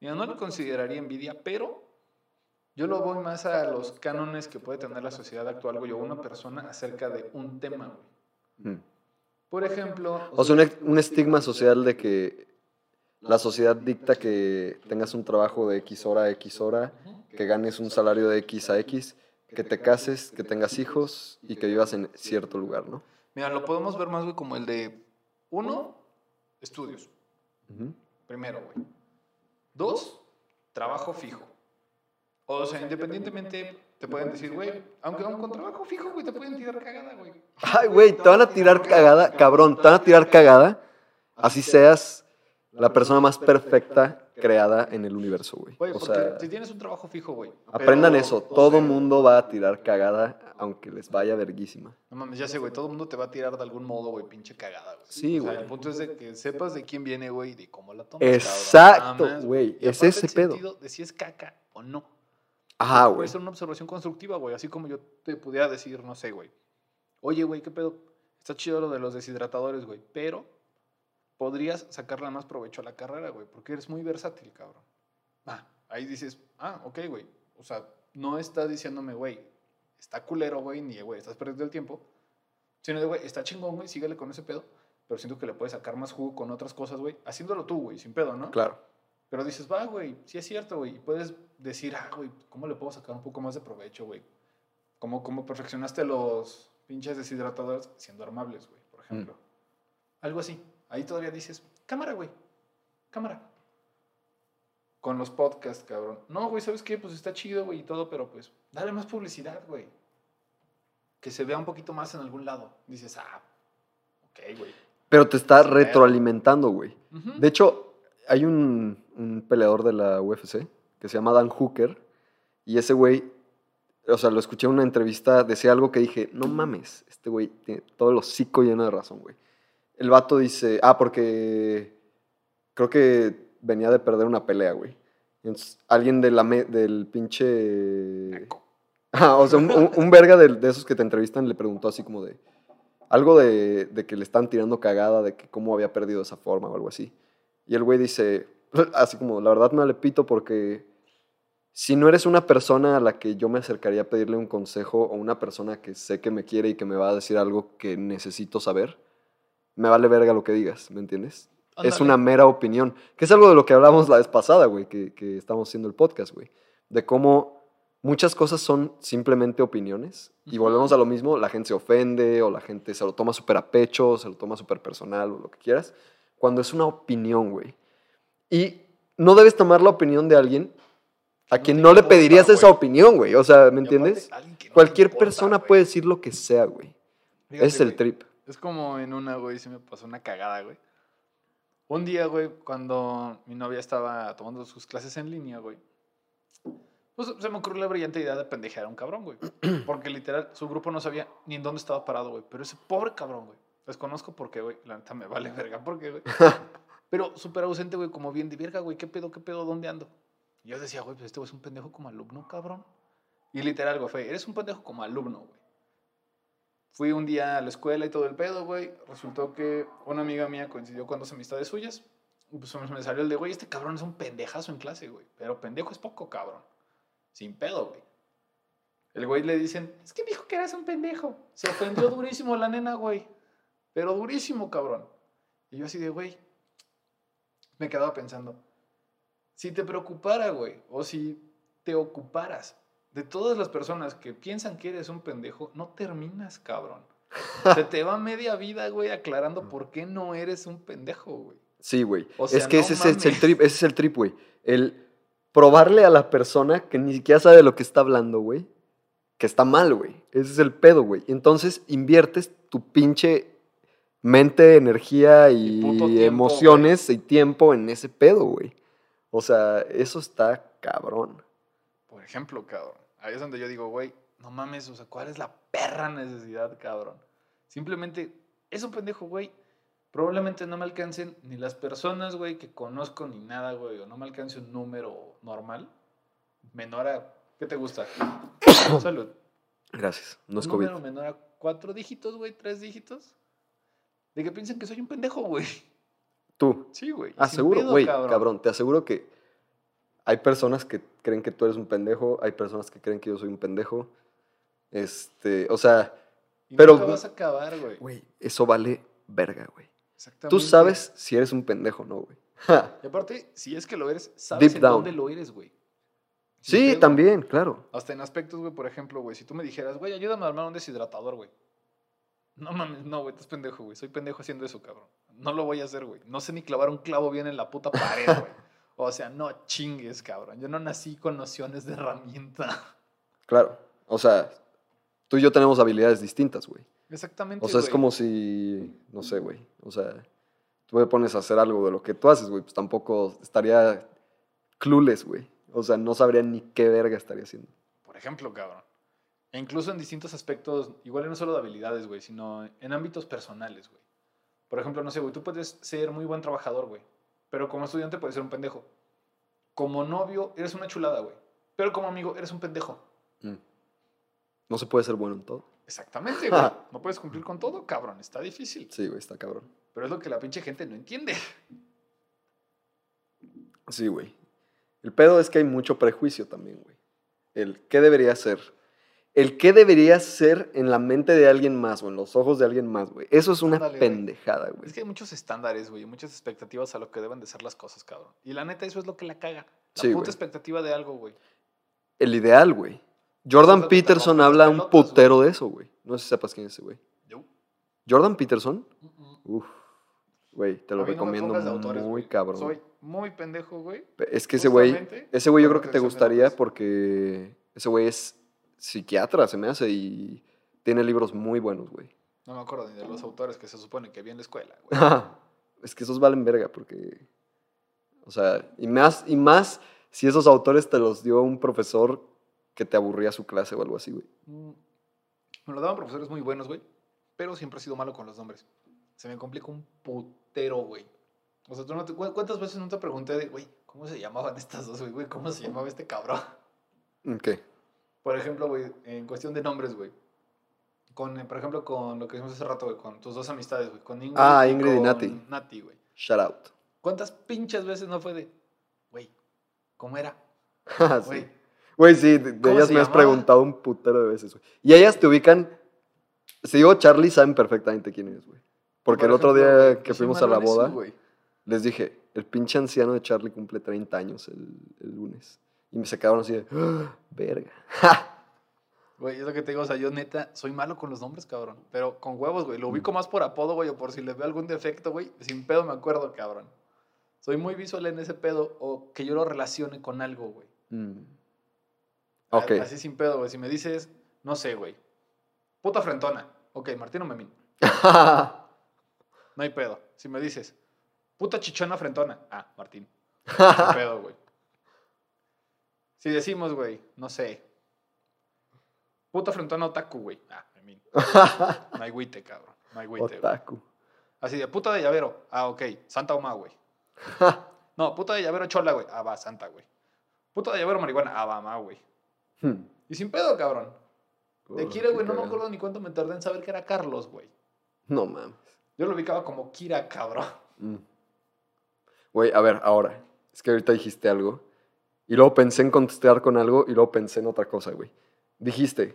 Mira, no lo consideraría envidia, pero yo lo voy más a los cánones que puede tener la sociedad actual, güey, o una persona acerca de un tema, güey. Mm. Por ejemplo, O sea, un, un estigma social de que la sociedad dicta que tengas un trabajo de X hora a X hora, que ganes un salario de X a X, que te cases, que tengas hijos y que vivas en cierto lugar, ¿no? mira, lo podemos ver más, güey, como el de, uno, estudios, primero, güey. Dos, trabajo fijo. O sea, independientemente, te pueden decir, güey, aunque aun con trabajo fijo, güey, te pueden tirar cagada, güey. Ay, güey, te van a tirar cagada, cabrón, te van a tirar cagada, así seas la persona más perfecta creada en el universo, güey. Güey, O porque sea, si tienes un trabajo fijo, güey. aprendan pero, eso, o todo sea, mundo va a tirar cagada, aunque les vaya verguísima. No mames, ya sé, güey. Todo el mundo te va a tirar de algún modo, güey, pinche cagada, güey. Sí, O sea, güey. el punto es de que sepas de quién viene, güey, y de cómo la tomas. Exacto, güey, es ese el pedo. sentido De si es caca o no. Ajá, Puede güey. ser una observación constructiva, güey. Así como yo te pudiera decir, no sé, güey. Oye, güey, ¿qué pedo? Está chido lo de los deshidratadores, güey. Pero podrías sacarle más provecho a la carrera, güey. Porque eres muy versátil, cabrón. Ah, ahí dices, ah, ok, güey. O sea, no estás diciéndome, güey, está culero, güey, ni, güey, estás perdiendo el tiempo. Sino de, güey, está chingón, güey, síguele con ese pedo. Pero siento que le puedes sacar más jugo con otras cosas, güey. Haciéndolo tú, güey, sin pedo, ¿no? Claro. Pero dices, va, güey, sí es cierto, güey. Y puedes decir, ah, güey, ¿cómo le puedo sacar un poco más de provecho, güey? ¿Cómo, cómo perfeccionaste los pinches deshidratadores siendo armables, güey, por ejemplo? Algo así. Ahí todavía dices, cámara, güey, cámara. Con los podcasts, cabrón. No, güey, ¿sabes qué? Pues está chido, güey, y todo, pero pues, dale más publicidad, güey. Que se vea un poquito más en algún lado. Dices, ah, ok, güey. Pero te está retroalimentando, güey. De hecho, hay un, un peleador de la UFC que se llama Dan Hooker. Y ese güey, o sea, lo escuché en una entrevista, decía algo que dije, no mames, este güey tiene todo el hocico lleno de razón, güey. El vato dice, ah, porque creo que venía de perder una pelea, güey. Entonces, alguien de la me- del pinche... [laughs] Ah, o sea, un, un- un verga de, de esos que te entrevistan le preguntó así como de... Algo de, de que le están tirando cagada, de que cómo había perdido esa forma o algo así. Y el güey dice, [laughs] así como, la verdad me le pito porque si no eres una persona a la que yo me acercaría a pedirle un consejo o una persona que sé que me quiere y que me va a decir algo que necesito saber, me vale verga lo que digas, ¿me entiendes? Es una mera opinión, que es algo de lo que hablamos la vez pasada, güey, que, que estamos haciendo el podcast, güey, de cómo muchas cosas son simplemente opiniones y volvemos a lo mismo, la gente se ofende o la gente se lo toma súper a pecho, se lo toma súper personal o lo que quieras, cuando es una opinión, güey. Y no debes tomar la opinión de alguien a quien no le importa, pedirías esa güey. opinión, güey. O sea, ¿me Y entiendes? no Cualquier importa, persona güey. puede decir lo que sea, güey. Es el güey, trip. Es como en una, güey, se me pasó una cagada, güey. Un día, güey, cuando mi novia estaba tomando sus clases en línea, güey, pues se me ocurrió la brillante idea de pendejear a un cabrón, güey. [clears throat] Porque literal, su grupo no sabía ni en dónde estaba parado, güey. Pero ese pobre cabrón, güey. Desconozco por qué, güey. La neta me vale verga por qué, güey. [laughs] Pero súper ausente, güey, como bien de verga, güey. ¿Qué pedo, qué pedo, dónde ando? Y yo decía, güey, pues este güey es un pendejo como alumno, cabrón. Y literal, güey, fue, eres un pendejo como alumno, güey. Fui un día a la escuela y todo el pedo, güey. Resultó que una amiga mía coincidió con dos amistades suyas. Y pues me salió el de, güey, este cabrón es un pendejazo en clase, güey. Pero pendejo es poco, cabrón. Sin pedo, güey. El güey le dicen, es que dijo que eras un pendejo. Se ofendió durísimo la nena, güey. Pero durísimo, cabrón. Y yo así de, güey, me quedaba pensando, si te preocupara, güey, o si te ocuparas de todas las personas que piensan que eres un pendejo, no terminas, cabrón. Se te va media vida, güey, aclarando por qué no eres un pendejo, güey. Sí, güey. O es que no ese, es el, trip, ese es el trip, güey. El probarle a la persona que ni siquiera sabe de lo que está hablando, güey, que está mal, güey. Ese es el pedo, güey. Entonces inviertes tu pinche mente, energía y, Y puto tiempo, emociones y tiempo en ese pedo, güey. O sea, eso está cabrón. Por ejemplo, cabrón. Ahí es donde yo digo, güey, no mames, o sea, ¿cuál es la perra necesidad, cabrón? Simplemente, es un pendejo, güey. Probablemente no me alcancen ni las personas, güey, que conozco ni nada, güey, o no me alcance un número normal, menor a, ¿qué te gusta? [coughs] Salud. Gracias. No es un COVID. número menor a cuatro dígitos, güey, tres dígitos. De que piensen que soy un pendejo, güey. Tú. Sí, güey. Ah, sin seguro, pedo, güey, cabrón. Te aseguro que hay personas que creen que tú eres un pendejo, hay personas que creen que yo soy un pendejo. Este, o sea, Y pero- nunca vas a acabar, güey. güey, eso vale verga, güey. Exactamente. Tú sabes si eres un pendejo no, güey. Y aparte, si es que lo eres, sabes Deep en down. dónde lo eres, güey. Sí, también, claro. Hasta en aspectos, güey, por ejemplo, güey, si tú me dijeras, güey, ayúdame a armar un deshidratador, güey. No mames, no, güey, estás pendejo, güey. Soy pendejo haciendo eso, cabrón. No lo voy a hacer, güey. No sé ni clavar un clavo bien en la puta pared, güey. O sea, no chingues, cabrón. Yo no nací con nociones de herramienta. Claro. O sea, tú y yo tenemos habilidades distintas, güey. Exactamente. O sea, es como si, no sé, güey. O sea, tú me pones a hacer algo de lo que tú haces, güey, pues tampoco estaría clueless, güey. O sea, no sabría ni qué verga estaría haciendo. Por ejemplo, cabrón. E incluso en distintos aspectos, igual no solo de habilidades, güey, sino en ámbitos personales, güey. Por ejemplo, no sé, güey, tú puedes ser muy buen trabajador, güey, pero como estudiante puedes ser un pendejo. Como novio eres una chulada, güey, pero como amigo eres un pendejo. Mm. No se puede ser bueno en todo. Exactamente, güey. [laughs] No puedes cumplir con todo, cabrón, está difícil. Sí, güey, está cabrón. Pero es lo que la pinche gente no entiende. Sí, güey. El pedo es que hay mucho prejuicio también, güey. El qué debería ser. El qué debería ser en la mente de alguien más o en los ojos de alguien más, güey. Eso es una Ándale, pendejada, güey. Es que hay muchos estándares, güey, y muchas expectativas a lo que deben de ser las cosas, cabrón. Y la neta, eso es lo que la caga. La Sí, puta expectativa de algo, güey. El ideal, güey. Jordan es Peterson habla un putero de eso, güey. No sé si sepas quién es ese, güey. Yo. Jordan Peterson, mm. uff, güey, te lo no recomiendo de autores, muy cabrón. Soy muy pendejo, güey. Es que ese güey, ese güey yo creo que te gustaría porque ese güey es psiquiatra, se me hace, y tiene libros muy buenos, güey. No me acuerdo ni de los autores que se supone que vi en la escuela, güey. es que esos valen verga porque, o sea, y más, y más si esos autores te los dio un profesor que te aburría su clase o algo así, güey. Mm, Me lo daban profesores muy buenos, güey. Pero siempre he sido malo con los nombres. Se me complica un putero, güey. O sea, ¿tú no te- cu- ¿cuántas veces no te pregunté de, güey, ¿cómo se llamaban estas dos, güey? güey? ¿Cómo se llamaba este cabrón? ¿Qué? Por ejemplo, güey, en cuestión de nombres, güey. Con, eh, por ejemplo, con lo que hicimos hace rato, güey, con tus dos amistades, güey. Con Ingrid, Ah, Ingrid y con Nati. Nati, güey. Shout out. ¿Cuántas pinches veces no fue de, güey, ¿cómo era? Ah, [laughs] sí. Güey, Güey, sí, de, de ¿Cómo ellas me has preguntado un putero de veces, güey. Y ellas te ubican. Si digo Charlie, saben perfectamente quién es, güey. Porque por el otro ejemplo, día güey, que fuimos a la eso, boda, güey. les dije: el pinche anciano de Charlie cumple 30 años el, el lunes. Y me se quedaron así de: "Ah, verga. [laughs] Güey, es lo que te digo, o sea, yo neta soy malo con los nombres, cabrón. Pero con huevos, güey. Lo ubico más por apodo, güey, o por si le veo algún defecto, güey. Sin pedo me acuerdo, cabrón. Soy muy visual en ese pedo, o que yo lo relacione con algo, güey. Mm. Ok. Así sin pedo, güey. Si me dices, no sé, güey. Puta frentona. Ok, Martino Memín. [laughs] No hay pedo. Si me dices, puta chichona frentona. Ah, Martín. [laughs] No hay pedo, güey. Si decimos, güey, no sé. Puta frentona otaku, güey. Ah, Memín. [laughs] No hay güite, cabrón. No hay güite. Otaku. Así de puta de llavero. Ah, ok. Santa Oma, güey. [laughs] No, puta de llavero chola, güey. Ah, va, Santa, güey. Puta de llavero marihuana. Ah, va, ma, güey. Hmm. Y sin pedo, cabrón. De Oh, Kira, güey, no me acuerdo ni cuánto me tardé en saber que era Carlos, güey. No mames. Yo lo ubicaba como Kira, cabrón. Mm. Güey, a ver, ahora. Es que ahorita dijiste algo. Y luego pensé en contestar con algo y luego pensé en otra cosa, güey. Dijiste,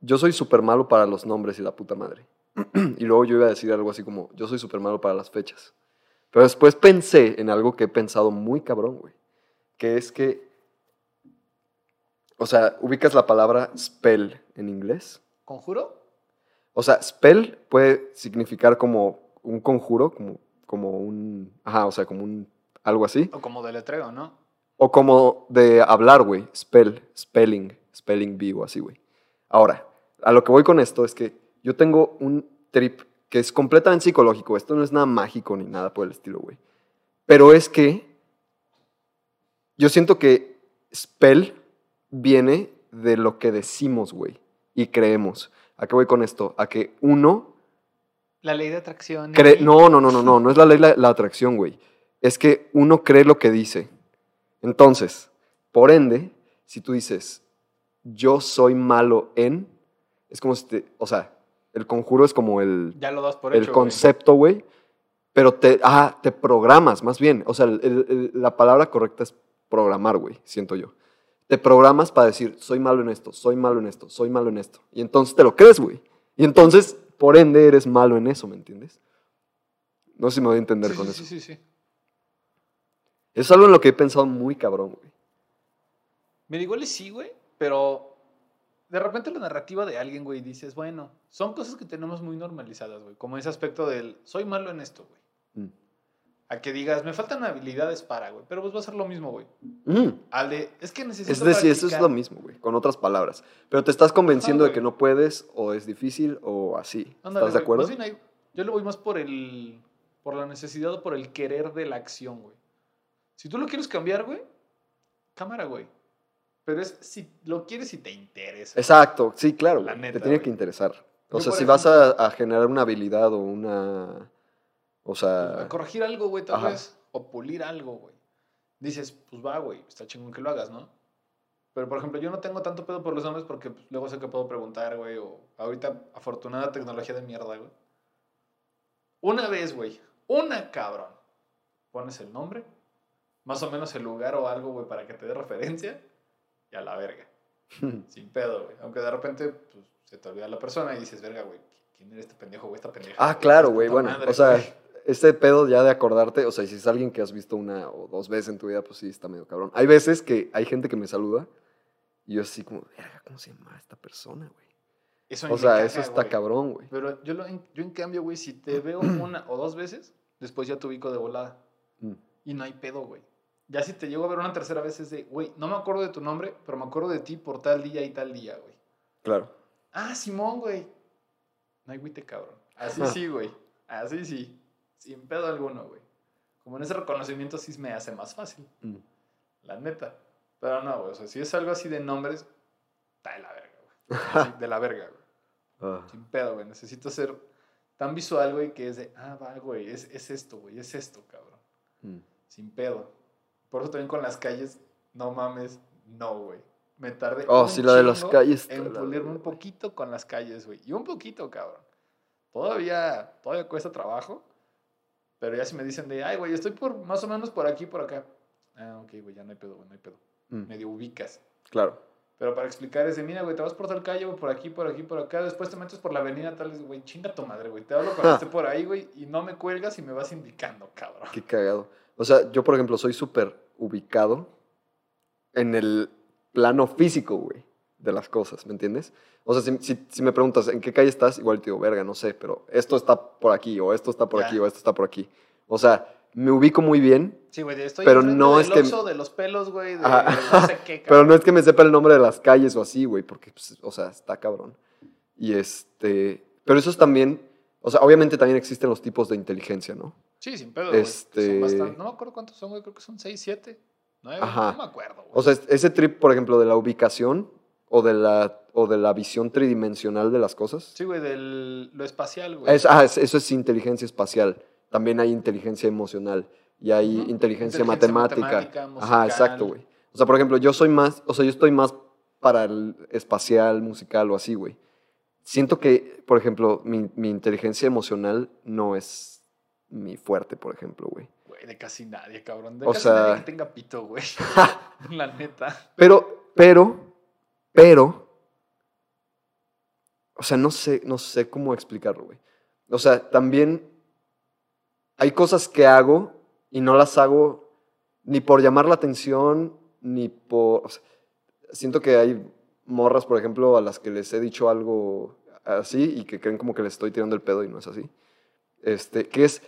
yo soy súper malo para los nombres y la puta madre. [clears throat] y luego yo iba a decir algo así como, yo soy súper malo para las fechas. Pero después pensé en algo que he pensado muy cabrón, güey. Que es que, o sea, ubicas la palabra spell en inglés. ¿Conjuro? O sea, spell puede significar como un conjuro, como, como un. Ajá, o sea, como un. algo así. O como deletreo, ¿no? O como de hablar, güey. Spell, spelling, spelling bee o así, güey. Ahora, a lo que voy con esto es que yo tengo un trip que es completamente psicológico. Esto no es nada mágico ni nada por el estilo, güey. Pero es que yo siento que spell viene de lo que decimos, güey, y creemos. ¿A qué voy con esto? A que uno La ley de atracción. No, no, no, no, no, no es la ley de la, la atracción, güey. Es que uno cree lo que dice. Entonces, por ende, si tú dices, yo soy malo en, es como si te, o sea, el conjuro es como el, Ya lo das por el hecho. concepto, güey, pero te, ah, te programas, más bien. O sea, el- el- el- la palabra correcta es programar, güey, siento yo. Te programas para decir, soy malo en esto, soy malo en esto, soy malo en esto. Y entonces te lo crees, güey. Y entonces, por ende, eres malo en eso, ¿me entiendes? No sé si me voy a entender Sí, con sí, eso. sí, sí, sí. Es algo en lo que he pensado muy cabrón, güey. Mira, igual y sí, güey, pero de repente la narrativa de alguien, güey, dices, bueno, son cosas que tenemos muy normalizadas, güey. Como ese aspecto del, soy malo en esto, güey. Mm. A que digas, me faltan habilidades para, güey. Pero pues va a ser lo mismo, güey. Mm. Al de, es que necesito Es decir, eso es practicar". lo mismo, güey, con otras palabras. Pero te estás convenciendo de que no puedes, o es difícil, o así. Ándale, ¿Estás de güey. acuerdo? Bien yo le voy más por el, por la necesidad o por el querer de la acción, güey. Si tú lo quieres cambiar, güey, cámara, güey. Pero es si lo quieres y te interesa. Exacto, sí, claro, La neta, te tiene güey. que interesar. O Yo, sea, si vas a, a generar una habilidad o una... O A sea... corregir algo, güey, tal Ajá. vez. O pulir algo, güey. Dices, pues va, güey, está chingón que lo hagas, ¿no? Pero, por ejemplo, yo no tengo tanto pedo por los nombres porque pues, luego sé que puedo preguntar, güey, o ahorita, afortunada tecnología de mierda, güey. Una vez, güey, una cabrón. Pones el nombre, más o menos el lugar o algo, güey, para que te dé referencia y a la verga. [laughs] Sin pedo, güey. Aunque de repente pues, se te olvida la persona y dices, verga, güey, ¿quién era este pendejo o esta pendeja? Ah, claro, güey. Bueno, madre, o sea, güey. este pedo ya de acordarte, o sea, si es alguien que has visto una o dos veces en tu vida, pues sí, está medio cabrón. Hay veces que hay gente que me saluda y yo así como, verga, ¿cómo se llama esta persona, güey? Eso O sea, caga, eso está güey. cabrón, güey. Pero yo, lo, yo en cambio, güey, si te [clears throat] veo una o dos veces, después ya te ubico de volada. Mm. Y no hay pedo, güey. Ya si te llego a ver una tercera vez es de, güey, no me acuerdo de tu nombre, pero me acuerdo de ti por tal día y tal día, güey. Claro. Ah, Simón, güey. No hay güite, cabrón. Así Ah. sí, güey. Así sí. Sin pedo alguno, güey. Como en ese reconocimiento sí me hace más fácil. Mm. La neta. Pero no, güey. O sea, si es algo así de nombres, está de la verga, güey. [laughs] De la verga, güey. Ah, Sin pedo, güey. Necesito ser tan visual, güey, que es de, ah, va, güey, es, es esto, güey, es esto, cabrón. mm. Sin pedo. Por eso también con las calles, no mames, no, güey. Me tardé. Oh, sí, la de las calles. En pulirme un poquito con las calles, güey. Y un poquito, cabrón. Todavía, todavía cuesta trabajo. Pero ya si me dicen de, ay, güey, estoy por más o menos por aquí, por acá. Ah, ok, güey, ya no hay pedo, güey, no hay pedo. Mm, Medio ubicas. Claro. Pero para explicar es de, mira, güey, te vas por tal calle, güey, por aquí, por aquí, por acá. Después te metes por la avenida tal, güey, chinga tu madre, güey. Te hablo cuando Ah. esté por ahí, güey, y no me cuelgas y me vas indicando, cabrón. Qué cagado. O sea, yo, por ejemplo, soy súper ubicado en el plano físico, güey, de las cosas, ¿me entiendes? O sea, si, si- si me preguntas en qué calle estás, igual te digo, verga, no sé, pero esto está por aquí, o esto está por Ya. aquí, o esto está por aquí. O sea, me ubico muy bien, Sí, güey, estoy Pero no del es que- Oxxo, de los pelos, güey, de, de no sé qué, [laughs] pero no es que me sepa el nombre de las calles o así, güey, porque, pues, o sea, está cabrón. Y este, pero eso es también, o sea, obviamente también existen los tipos de inteligencia, ¿no? Sí, sin pedo. Este- Son bastante. No me acuerdo cuántos son, güey. Creo que son 6, 7, 9. Ajá. No me acuerdo, güey. O sea, es- ese trip, por ejemplo, de la ubicación o de la, o de la visión tridimensional de las cosas. sí, güey, de lo espacial, güey. Es- ah, es- eso es inteligencia espacial. También hay inteligencia emocional y hay inteligencia, Inteligencia matemática. matemática, Ajá, musical. exacto, güey. O sea, por ejemplo, yo soy más, o sea, yo estoy más para el espacial, musical o así, güey. Siento que, por ejemplo, mi, mi inteligencia emocional no es mi fuerte, por ejemplo, güey. Güey, de casi nadie, cabrón. De O casi sea- nadie que tenga pito, güey. [laughs] [laughs] La neta. Pero, pero, pero, o sea, no sé, no sé cómo explicarlo, güey. O sea, también hay cosas que hago y no las hago ni por llamar la atención, ni por... o sea, siento que hay morras, por ejemplo, a las que les he dicho algo así y que creen como que les estoy tirando el pedo y no es así. Este, que es...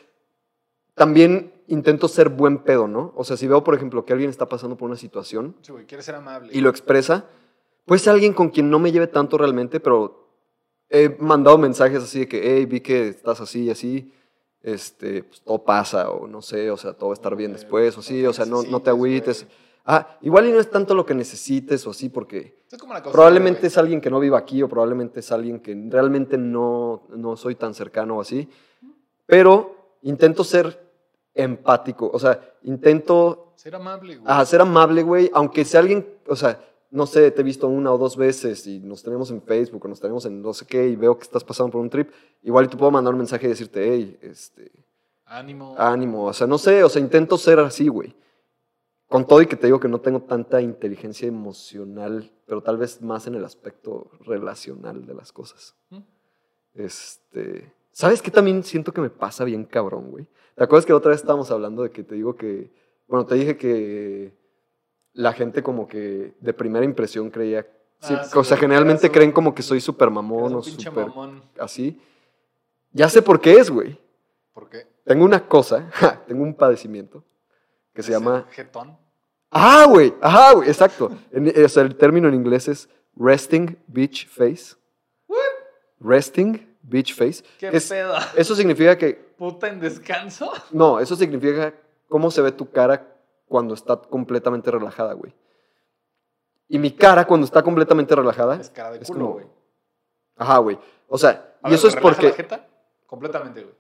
También intento ser buen pedo, ¿no? O sea, si veo, por ejemplo, que alguien está pasando por una situación Sí, güey, ser amable. y lo expresa, pues alguien con quien no me lleve tanto realmente, pero he mandado mensajes así de que, hey, vi que estás así y así, este, pues todo pasa, o no sé, o sea, todo va a estar bien después, o no sí, te o sea, no, no te agüites. güey. Ah, igual y no es tanto lo que necesites o así, porque Es como probablemente es alguien que no viva aquí o probablemente es alguien que realmente no, no soy tan cercano o así, pero intento ser empático, o sea, intento Ser amable, güey. a ser amable, güey, aunque sea alguien, o sea, no sé, te he visto una o dos veces y nos tenemos en Facebook o nos tenemos en no sé qué y veo que estás pasando por un trip, igual te puedo mandar un mensaje y decirte, hey, este, Ánimo. ánimo, o sea, no sé, o sea, intento ser así, güey. Con todo y que te digo que no tengo tanta inteligencia emocional, pero tal vez más en el aspecto relacional de las cosas. ¿Mm? Este, ¿sabes qué también siento que me pasa bien cabrón, güey? ¿Te acuerdas que la otra vez estábamos hablando de que te digo que, bueno, te dije que la gente como que de primera impresión creía, Ah, sí, o sea, generalmente creen un- como que soy súper mamón o pinche súper mamón. así? Ya sé por qué es, güey. ¿Por qué? Tengo una cosa, [laughs] tengo un padecimiento que se ¿De ser llama... Ah, güey, ajá, güey, exacto. En- o sea, el término en inglés es resting beach face. Resting beach face. ¿Qué Es- pedo? [laughs] eso significa que, ¿Puta en descanso? [laughs] no, eso significa cómo se ve tu cara cuando está completamente relajada, güey. Y mi cara cuando está completamente relajada, Es cara de Es culo, como- güey. ajá, güey. O sea, A y ver, eso es porque, la jeta completamente, güey.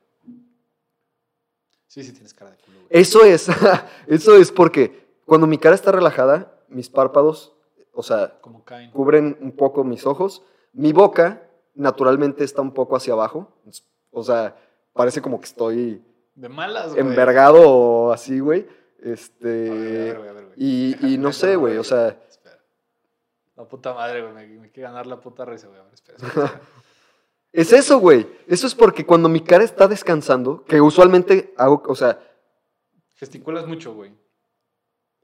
Sí, sí tienes cara de culo, güey. eso es, [laughs] eso es porque cuando mi cara está relajada, mis párpados, o sea, Como caen. cubren un poco mis ojos. Mi boca naturalmente está un poco hacia abajo. O sea, parece como que estoy De malas, güey. envergado o así, güey. A ver, a Este. ver, güey, a ver, güey. y- y no sé, güey, o sea- Espera. La puta madre, güey. Me, me quiere ganar la puta risa, güey. A ver, espera, espera, [laughs] espera. Es eso, güey. Eso es porque cuando mi cara está descansando, que usualmente hago, o sea, Gesticulas mucho, güey.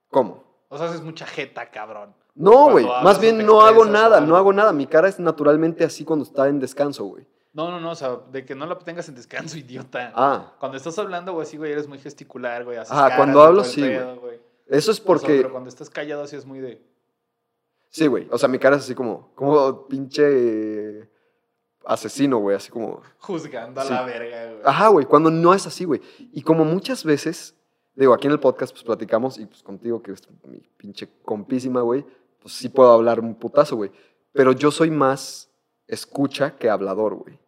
¿cómo? O sea, haces mucha jeta, cabrón. No, güey. Más bien no hago nada, no hago nada. Mi cara es naturalmente así cuando está en descanso, güey. No, no, no. O sea, de que no la tengas en descanso, [laughs] idiota. Ah, Cuando estás hablando, güey, así, güey, eres muy gesticular, güey. haces caras, cuando hablo, sí, güey. eso es O sea, porque... pero cuando estás callado, así es muy de. Sí, güey. O sea, mi cara es así como, como pinche asesino, güey. Así como... Juzgando a Sí. la verga, güey. Ajá, güey, cuando no es así, güey. Y como muchas veces, digo, aquí en el podcast pues platicamos y pues contigo, que es mi pinche compísima, güey, pues sí puedo hablar un putazo, güey. Pero yo soy más escucha que hablador, güey.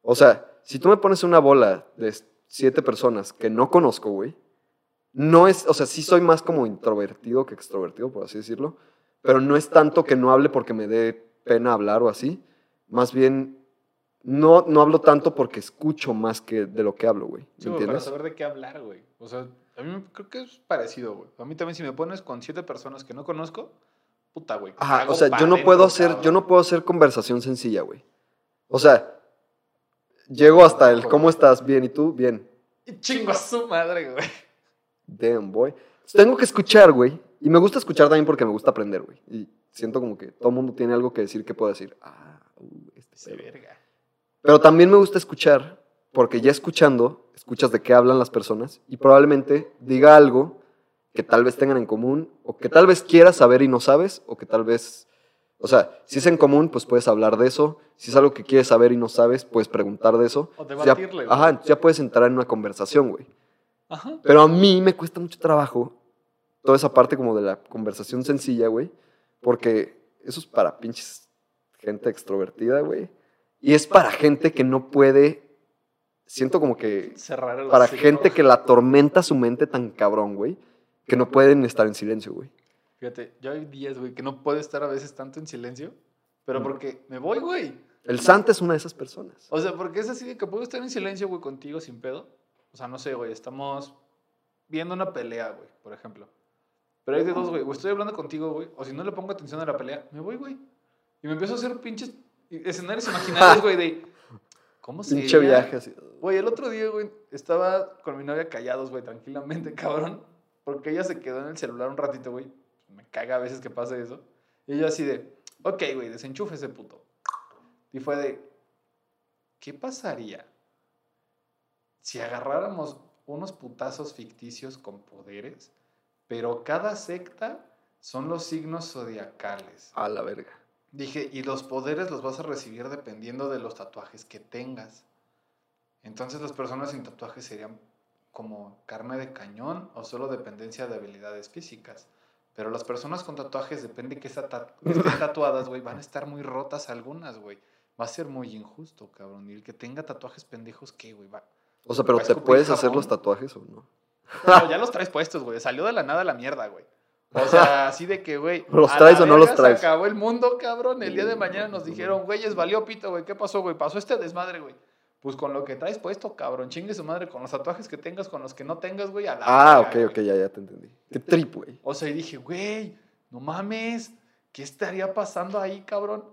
O sea, si tú me pones una bola de siete personas que no conozco, güey, no es, o sea, sí soy más como introvertido que extrovertido, por así decirlo, pero no es tanto que no hable porque me dé pena hablar o así, más bien no, no hablo tanto porque escucho más que de lo que hablo, güey. ¿Me Sí, güey, para entiendes? saber de qué hablar, güey. O sea, a mí creo que es parecido, güey. A mí también si me pones con siete personas que no conozco, puta, güey. Ajá, o sea, yo no puedo hacer, yo no puedo hacer conversación sencilla, güey. O sea, llego hasta el ¿cómo estás? Bien, ¿y tú? Bien. Y chingo a su madre, güey. Damn, boy. Tengo que escuchar, güey. Y me gusta escuchar también porque me gusta aprender, güey. Y siento como que todo el mundo tiene algo que decir que puedo decir. Ah, uh, este De pedo. verga. Pero también me gusta escuchar, porque ya escuchando, escuchas de qué hablan las personas y probablemente diga algo que tal vez tengan en común, o que tal vez quieras saber y no sabes, o que tal vez, o sea, si es en común, pues puedes hablar de eso. Si es algo que quieres saber y no sabes, puedes preguntar de eso. O Ya- debatirle, güey. ajá, ya puedes entrar en una conversación, güey. Ajá. Pero a mí me cuesta mucho trabajo toda esa parte como de la conversación sencilla, güey. Porque eso es para pinches gente extrovertida, güey. Y es para gente que no puede. Siento como que. Cerrar el Para gente que la atormenta su mente tan cabrón, güey. Que no pueden estar en silencio, güey. Fíjate, yo hay días, güey, que no puedo estar a veces tanto en silencio, pero porque me voy, güey. El Santa es una de esas personas. O sea, porque es así de que puedo estar en silencio, güey, contigo sin pedo. O sea, no sé, güey, estamos viendo una pelea, güey, por ejemplo. Pero hay de dos, güey. O estoy hablando contigo, güey, o si no le pongo atención a la pelea, me voy, güey. Y me empiezo a hacer pinches escenarios imaginarios, güey, de... ¿Cómo se Pinche viaje así. Güey, el otro día, güey, estaba con mi novia callados, güey, tranquilamente, [laughs] cabrón. Porque ella se quedó en el celular un ratito, güey. Me caga a veces que pase eso. Y yo así de, ok, güey, desenchufe ese puto. Y fue de, ¿qué pasaría si agarráramos unos putazos ficticios con poderes, pero cada secta son los signos zodiacales? A la verga. Dije, y los poderes los vas a recibir dependiendo de los tatuajes que tengas. Entonces las personas sin tatuajes serían como carne de cañón o solo dependencia de habilidades físicas. Pero las personas con tatuajes, depende que, estén [laughs] tatuadas, güey, van a estar muy rotas algunas, güey. Va a ser muy injusto, cabrón. Y el que tenga tatuajes pendejos, ¿qué, güey? Va. O sea, pero ¿Va a ¿te puedes hacer los tatuajes o no? No, ya [laughs] los traes puestos, güey. Salió de la nada la mierda, güey. O sea, así de que, güey. ¿Los traes o no los traes? Se acabó el mundo, cabrón. El día de mañana nos dijeron, güeyes, valió pito, güey. ¿Qué pasó, güey? Pasó este desmadre, güey. Pues con lo que traes puesto, cabrón. Chingue su madre con los tatuajes que tengas, con los que no tengas, güey. A la Ah, verga, ok, ok, ya, ya te entendí. Qué trip, güey. O sea, y dije, güey, no mames. ¿Qué estaría pasando ahí, cabrón?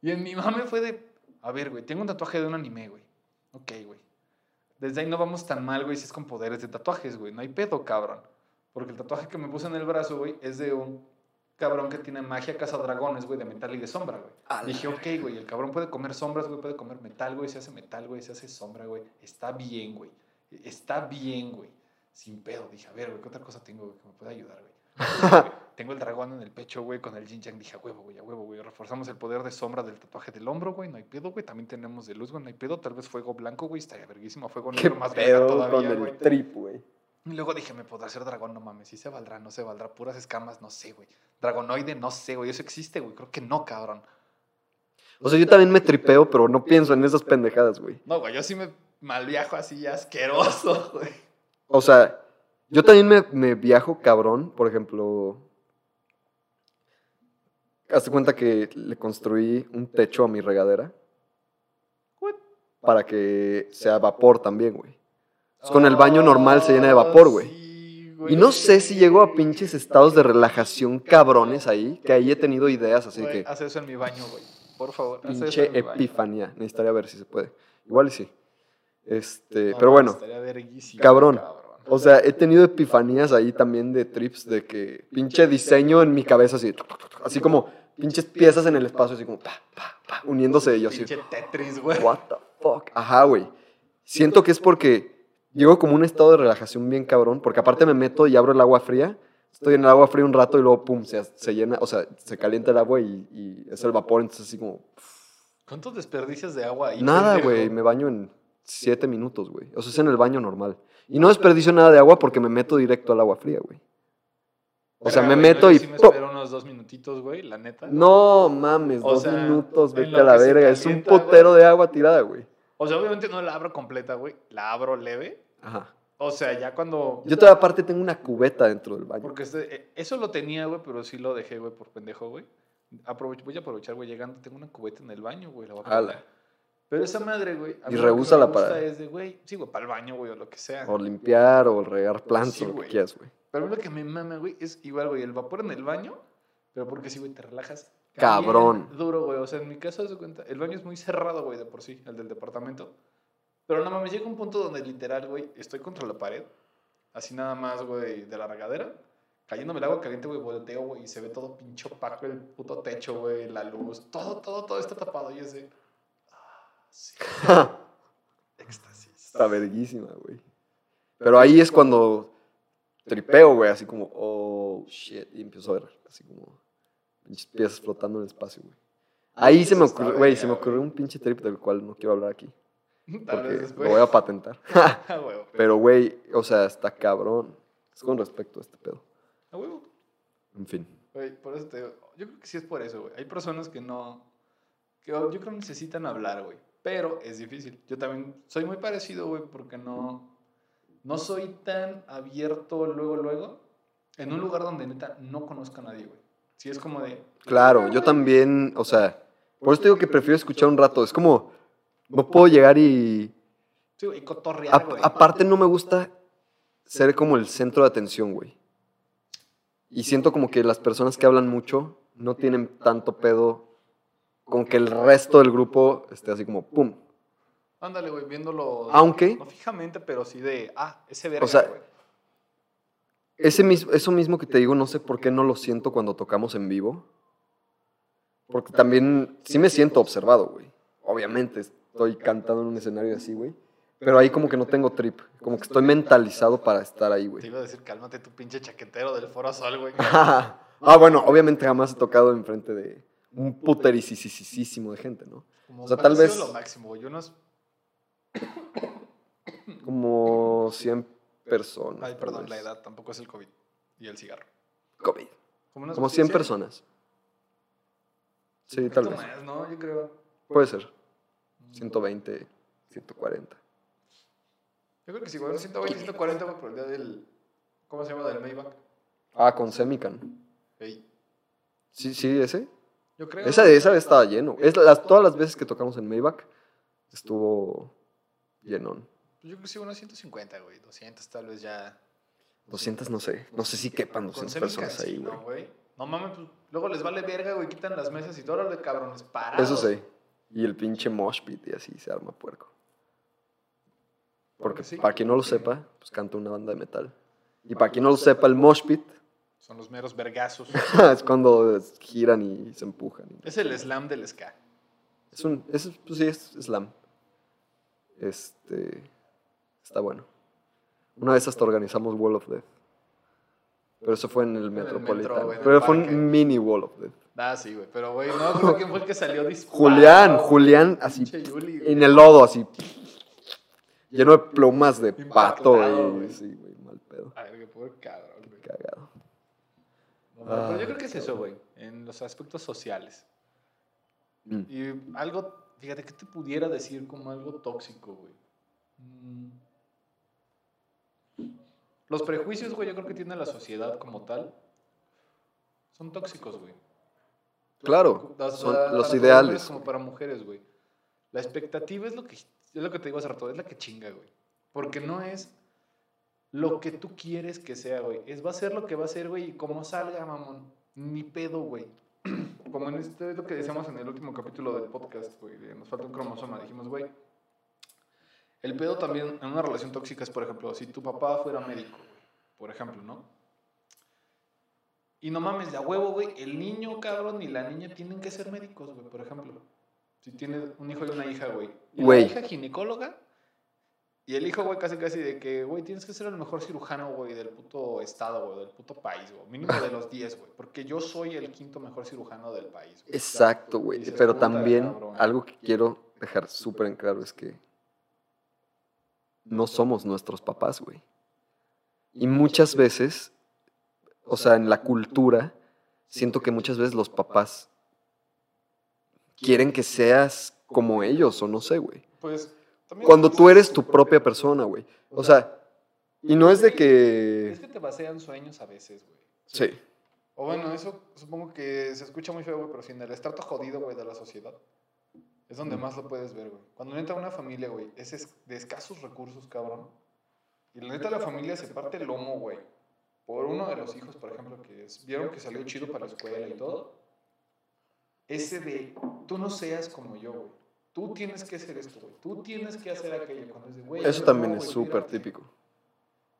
Y en mi [laughs] mame fue de, a ver, güey, tengo un tatuaje de un anime, güey. Ok, güey. Desde ahí no vamos tan mal, güey, si es con poderes de tatuajes, güey. No hay pedo, cabrón. Porque el tatuaje que me puse en el brazo, güey, es de un cabrón que tiene magia caza dragones, güey, de metal y de sombra, güey. Dije, ok, güey, el cabrón puede comer sombras, güey, puede comer metal, güey, se hace metal, güey, se hace sombra, güey. Está bien, güey. Está bien, güey. Sin pedo. Dije, a ver, güey, ¿qué otra cosa tengo güey, que me pueda ayudar, güey? [laughs] tengo el dragón en el pecho, güey, con el Jin Yang. Dije, a huevo, güey, a huevo, güey. Reforzamos el poder de sombra del tatuaje del hombro, güey. No hay pedo, güey. También tenemos de luz, güey. No hay pedo. Tal vez fuego blanco, güey. Estaría verguísimo. Fuego negro más verga todavía, el güey. trip, güey. Y luego dije, ¿me podrá hacer dragón? No mames, si se valdrá, no se valdrá. Puras escamas, no sé, güey. Dragonoide, no sé, güey. Eso existe, güey. Creo que no, cabrón. O sea, yo también me tripeo, pero no pienso en esas pendejadas, güey. No, güey, yo sí me mal viajo así asqueroso, [laughs] güey. O sea, yo también me, me viajo cabrón, por ejemplo. Hazte cuenta que le construí un techo a mi regadera para que sea vapor también, güey. Pues con el baño normal se llena de vapor, güey. Sí, Y no sé si llego a pinches estados de relajación cabrones ahí, que ahí he tenido ideas, así que haz eso en mi baño, güey. Por favor, haz eso pinche en mi baño. epifanía. Necesitaría ver si se puede. Igual y sí. Este, No, pero bueno, cabrón. O sea, he tenido epifanías ahí también de trips de que pinche diseño en mi cabeza así, así como pinches piezas en el espacio, así como pa, pa, pa, uniéndose ellos. Así, Pinche Tetris, güey. what the fuck. Ajá, güey. Siento que es porque llego como a un estado de relajación bien cabrón, porque aparte me meto y abro el agua fría. Estoy en el agua fría un rato y luego, pum, se, se llena, o sea, se calienta el agua y, y es el vapor, entonces así como... ¿Cuántos desperdicios de agua ahí? Nada, güey, me baño en siete minutos, güey. O sea, es en el baño normal. Y no desperdicio nada de agua porque me meto directo al agua fría, güey. O sea, me meto no, yo y... sí me espero unos dos minutitos, güey, la neta. No mames, O dos sea, minutos, vete a la verga. Es un putero de agua tirada, güey. O sea, obviamente no la abro completa, güey. La abro leve. Ajá. O sea, ya cuando... Yo todavía aparte tengo una cubeta dentro del baño. Porque este- eso lo tenía, güey, pero sí lo dejé, güey, por pendejo, güey. Aprovecho, voy a aprovechar, güey, llegando. Tengo una cubeta en el baño, güey. La voy a Ala. Pero esa madre, güey. Y que me gusta para- Es de, güey, sí, güey, para el baño, güey, o lo que sea. O limpiar, o regar plantas, Sí, o lo que güey. quieras, güey. Pero lo que me mama, güey, es igual, güey, el vapor en el baño, pero porque sí, güey, te relajas. Cabrón. Duro, güey. O sea, en mi caso, cuenta, el baño es muy cerrado, güey, de por sí, el del departamento. Pero no mames, llega un punto donde literal, güey, estoy contra la pared, así nada más, güey, de la regadera, cayéndome el agua caliente, güey, volteo, güey, y se ve todo pincho opaco, el puto techo, güey, la luz, todo, todo, todo está tapado. Y es de. Ah, sí, [laughs] éxtasis. Está verguísima, güey. Pero ahí es cuando tripeo, güey, así como, oh, shit, y empiezo a ver, así como, pinches piezas flotando en el espacio, güey. Ahí se me ocurrió, güey, se me ocurrió un pinche trip del cual no quiero hablar aquí, Tal vez lo después. voy a patentar. [laughs] Ah. [laughs] Pero, güey, o sea, está cabrón. Es con respecto a este pedo. Ah, huevo. En fin. Güey, por eso te digo, yo creo que sí es por eso, güey. Hay personas que no, que yo creo que necesitan hablar, güey. Pero es difícil. Yo también soy muy parecido, güey, porque no, no soy tan abierto luego, luego, en un lugar donde neta no conozca a nadie, güey. Sí es como de... Claro, yo también, o sea, por eso te digo que prefiero escuchar un rato. Es como, no puedo llegar y... Sí, güey, cotorrear, güey. aparte no me gusta ser como el centro de atención, güey. Y siento como que las personas que hablan mucho no tienen tanto pedo con que el resto del grupo esté así como, ¡pum! Ándale, güey, viéndolo... Aunque- No fijamente, pero sí de... Ah, ese verga, O sea, güey. Ese mis- eso mismo que te digo, no sé por qué no lo siento cuando tocamos en vivo. Porque también sí me siento observado, güey. Obviamente estoy cantando en un escenario así, güey. Pero ahí como que no tengo trip. Como que estoy mentalizado para estar ahí, Te güey. iba a decir, cálmate tu pinche chaquetero del Foro Sol, güey. [laughs] ah, bueno, obviamente jamás he tocado enfrente de un putericisísimo de gente, ¿no? Como O sea, tal vez- lo máximo, güey. Unos... Como 100 personas. Ay, perdón, la edad tampoco es el COVID. Y el cigarro. COVID. Como, Como 100 100 personas. Sí, tal vez. más, ¿no? Yo creo. Puede ser. 120, 140. Yo creo que sí, güey. 120, 140, güey, por el día del. ¿Cómo se llama? Del Maybach. Ah, con Semican. Ey, Sí, sí, ese. Yo creo. Esa, esa vez estaba lleno. Es las, todas las veces que tocamos en Maybach estuvo llenón. Yo creo que sí, unos 150, güey. 200 tal vez ya. 200 no sé. No sé si quepan Con 200 personas ahí, güey. güey. No mames, pues luego les vale verga, güey. Quitan las mesas y todo lo de cabrones parados. Eso sí. Y el pinche mosh pit y así se arma puerco. Porque Sí. para quien no lo sepa, pues canta una banda de metal. Y para quien no lo sepa, el mosh pit Son los meros vergazos. [laughs] es cuando giran y se empujan. es el slam del ska. Es un, es, pues sí, es slam. Este, está bueno. Una vez hasta organizamos Wall of Death. Pero eso fue en el metro, en el Pero fue un mini Wall of Death. Ah, sí, güey. Pero, güey, no [laughs] creo quién fue el que salió disparado. Julián, Julián, así, Yuli, en el lodo, así, lleno de plumas de pato, güey. Sí, güey, mal pedo. Ay, qué pobre cabrón, güey. Cagado. No, pero Ay, yo creo que es eso, güey. En los aspectos sociales. Mm. Y algo, fíjate, ¿qué te pudiera decir como algo tóxico, güey? Mm. Los prejuicios, güey, yo creo que tiene la sociedad como tal. Son tóxicos, güey. Claro, O sea, son los ideales. como para mujeres, güey. La expectativa es lo que es lo que te digo hace rato, es la que chinga, güey. Porque no es lo que tú quieres que sea, güey. Es va a ser lo que va a ser, güey, y como salga, mamón. Ni pedo, güey. [clears throat] Como en este es lo que decíamos en el último capítulo del podcast, güey. Nos falta un cromosoma. Dijimos, güey. El pedo también en una relación tóxica es, por ejemplo, si tu papá fuera médico, güey, por ejemplo, ¿no? Y no mames, de a huevo, güey, el niño, cabrón, y la niña tienen que ser médicos, güey, por ejemplo. Si tienes un hijo y una hija, güey. Y la hija ginecóloga, y el hijo, güey, casi casi de que, güey, tienes que ser el mejor cirujano, güey, del puto estado, güey, del puto país, güey. Mínimo de los 10, güey. Porque yo soy el quinto mejor cirujano del país. güey. Exacto, güey. Dices, Pero "Puta, también cabrón". algo que quiero dejar súper en claro es que no somos nuestros papás, güey. Y muchas veces, o sea, en la cultura, siento que muchas veces los papás quieren que seas como ellos, o no sé, güey. Pues, también- Cuando tú eres tu propia persona, güey. O sea, y no es de Es que... que te basean sueños a veces, güey. Sí, O bueno, eso supongo que se escucha muy feo, güey, pero si en el estrato jodido, güey, de la sociedad, es donde más lo puedes ver, güey. Cuando entra una familia, güey, es es- de escasos recursos, cabrón. Y la neta, la familia se parte el lomo, güey. Por uno de los hijos, por ejemplo, que es- vieron que salió chido para la escuela y todo. Ese de, tú no seas como yo, güey. Tú tienes que hacer esto, güey. Tú tienes que hacer aquello. Cuando es de, güey, eso no, también es güey, súper típico.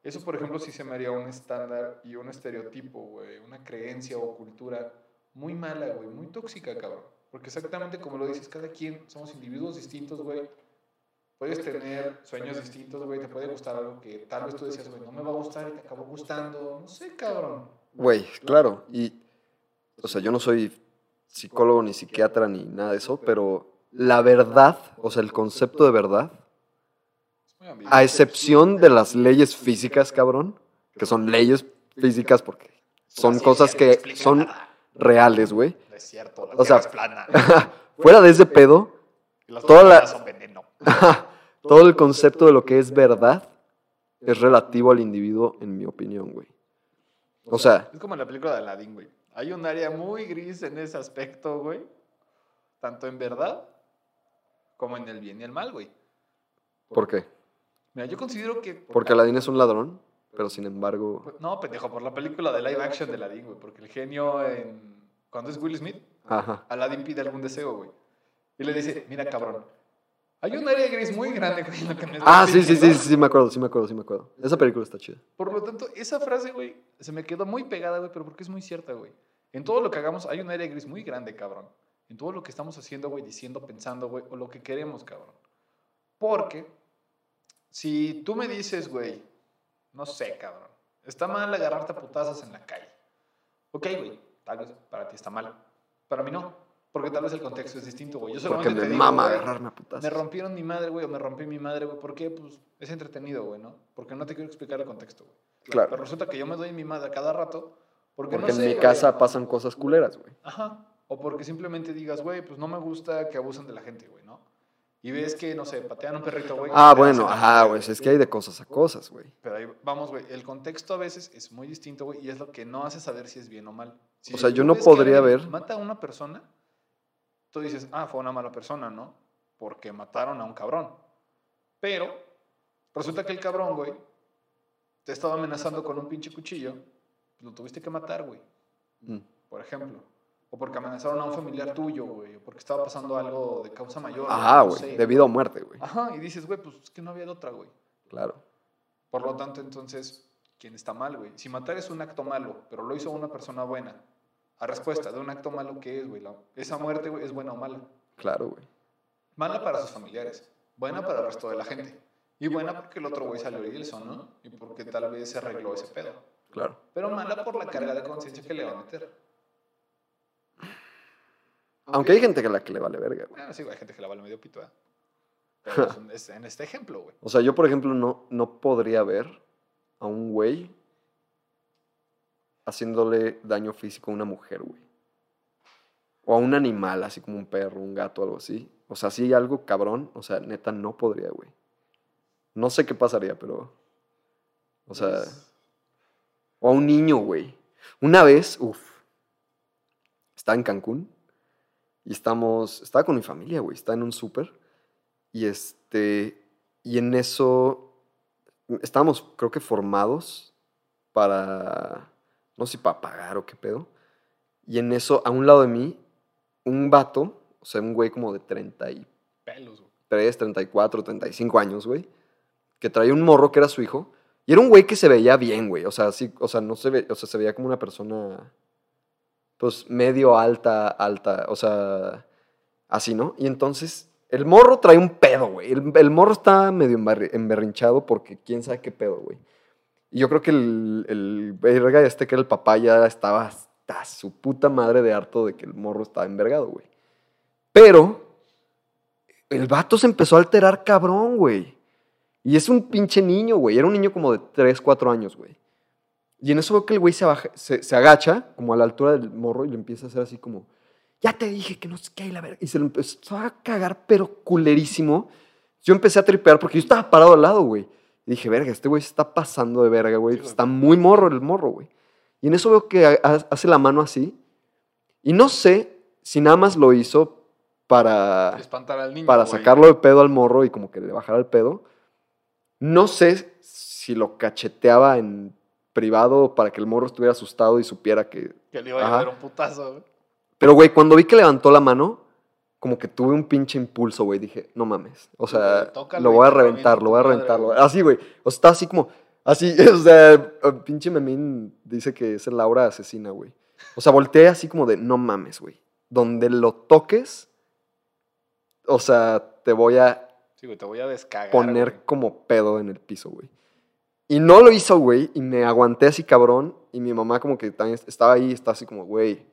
Eso, por ejemplo, sí se me haría un estándar y un estereotipo, güey, una creencia o cultura muy mala, güey, muy tóxica, cabrón. Porque exactamente como lo dices, cada quien somos individuos distintos, güey. Puedes tener sueños distintos, güey, te puede gustar algo que tal vez tú decías, güey, no me va a gustar y te acabó gustando. No sé, cabrón. Güey, claro. Y, o sea, yo no soy psicólogo ni psiquiatra ni nada de eso, pero la verdad, o sea, el concepto de verdad, a excepción de las leyes físicas, cabrón, que son leyes físicas porque son cosas que son reales, güey. Es cierto, la o sea, tierra es plana. [laughs] Fuera de ese pedo, y las toda la- tortugas son veneno. [laughs] todo el concepto de lo que es verdad es relativo al individuo, en mi opinión, güey. O sea, Es como en la película de Aladdin, güey. Hay un área muy gris en ese aspecto, güey. Tanto en verdad como en el bien y el mal, güey. ¿por qué? Mira, yo considero que... Porque Aladdin es un ladrón, pero sin embargo... No, pendejo, por la película de live action de Aladdin, güey. Porque el genio en... Cuando es Will Smith, Ajá. Aladdin pide algún deseo, güey. Y le dice, mira, cabrón. Hay un área gris muy grande, güey, en lo que me Ah, sí, sí, sí, pidiendo". sí, sí, me acuerdo, sí me acuerdo, sí me acuerdo. Esa película está chida. Por lo tanto, esa frase, güey, se me quedó muy pegada, güey, pero porque es muy cierta, güey. En todo lo que hagamos hay un área gris muy grande, cabrón. En todo lo que estamos haciendo, güey, diciendo, pensando, güey, o lo que queremos, cabrón. Porque si tú me dices, güey, no sé, cabrón, está mal agarrarte a putazos en la calle. Ok, güey, tal vez para ti está mal. Para mí no, porque tal vez el contexto es distinto, güey. Yo Porque solamente me te digo, mama güey, agarrarme a putazos. me rompieron mi madre, güey, o me rompí mi madre, güey. ¿Por qué? Pues es entretenido, güey, ¿no? Porque no te quiero explicar el contexto, güey. Pero Claro. resulta que yo me doy mi madre a cada rato. Porque, Porque no en sé, mi güey. casa pasan cosas culeras, güey. Ajá. O porque simplemente digas, güey, pues no me gusta que abusen de la gente, güey, ¿no? Y ves que, no sé, patean a un perrito, güey. Ah, bueno, ajá, güey. Es que hay de cosas a cosas, güey. Pero ahí vamos, güey. El contexto a veces es muy distinto, güey, y es lo que no hace saber si es bien o mal. Si O sea, yo no podría ver- Mata a una persona, tú dices, ah, fue una mala persona, ¿no? Porque mataron a un cabrón. Pero resulta que el cabrón, güey, te estaba amenazando con un pinche cuchillo, lo tuviste que matar, güey, Mm. por ejemplo. O porque amenazaron a un familiar tuyo, güey, o porque estaba pasando algo de causa mayor. Ajá, no güey. sé. De vida o muerte, güey. Ajá, y dices, güey, pues es que no había de otra, güey. Claro. Por lo tanto, entonces, ¿quién está mal, güey? Si matar es un acto malo, pero lo hizo una persona buena, a respuesta de un acto malo, ¿qué es, güey? Esa muerte, güey, ¿es buena o mala? Claro, güey. Mala para sus familiares, buena para el resto de la gente. Y buena porque el otro güey salió ileso, ¿no? Y porque tal vez se arregló ese pedo. Claro. Pero mala por la carga de conciencia que le va a meter. Aunque hay gente que la que le vale verga, güey. Ah, sí, güey, hay gente que la vale medio pito, ¿eh? Pero es un- es en este ejemplo, güey. O sea, yo, por ejemplo, no, no podría ver a un güey haciéndole daño físico a una mujer, güey. O a un animal, así como un perro, un gato, algo así. O sea, si hay algo cabrón, o sea, neta, no podría, güey. No sé qué pasaría, pero... O sea... Pues, O a un niño, güey. Una vez, uff, estaba en Cancún y estamos, estaba con mi familia, güey, estaba en un súper y este, y en eso estábamos, creo que formados para, no sé si para pagar o qué pedo. Y en eso, a un lado de mí, un vato, o sea, un güey como de 33, Pelos, güey. 34, 35 años, güey, que traía un morro que era su hijo. Y era un güey que se veía bien, güey. O sea, sí, o sea, no se ve, o sea, se veía como una persona, pues, medio alta, alta, o sea, así, ¿no? Y entonces, el morro trae un pedo, güey. El, el morro está medio embarri- emberrinchado porque quién sabe qué pedo, güey. Y yo creo que el, el verga este que era el papá ya estaba hasta su puta madre de harto de que el morro estaba envergado, güey. Pero el vato se empezó a alterar cabrón, güey. Y es un pinche niño, güey. Era un niño como de 3, 4 años, güey. Y en eso veo que el güey se, se, se agacha, como a la altura del morro, y le empieza a hacer así como, ya te dije que no sé qué, la verga. Y se lo empezó a cagar, pero culerísimo. Yo empecé a tripear porque yo estaba parado al lado, güey. Y dije, verga, este güey se está pasando de verga, güey. Está muy morro el morro, güey. Y en eso veo que ha- ha- hace la mano así. Y no sé si nada más lo hizo para Espantar al niño. para güey. sacarlo de pedo al morro y como que le bajara el pedo. No sé si lo cacheteaba en privado para que el morro estuviera asustado y supiera que... Que le iba a llevar un putazo, güey. Pero, güey, cuando vi que levantó la mano, como que tuve un pinche impulso, güey. Dije, no mames. O sea, tócalo lo voy a reventar, lo voy a reventar. Así, güey. O sea, está así como... Así, [laughs] o sea, pinche Memín dice que es el Laura asesina, güey. O sea, volteé así como de, no mames, güey. Donde lo toques, o sea, te voy a Sí, güey, te voy a descagar. poner güey. como pedo en el piso, güey. Y no lo hizo, güey, y me aguanté así cabrón, y mi mamá como que también estaba ahí, está así como, güey,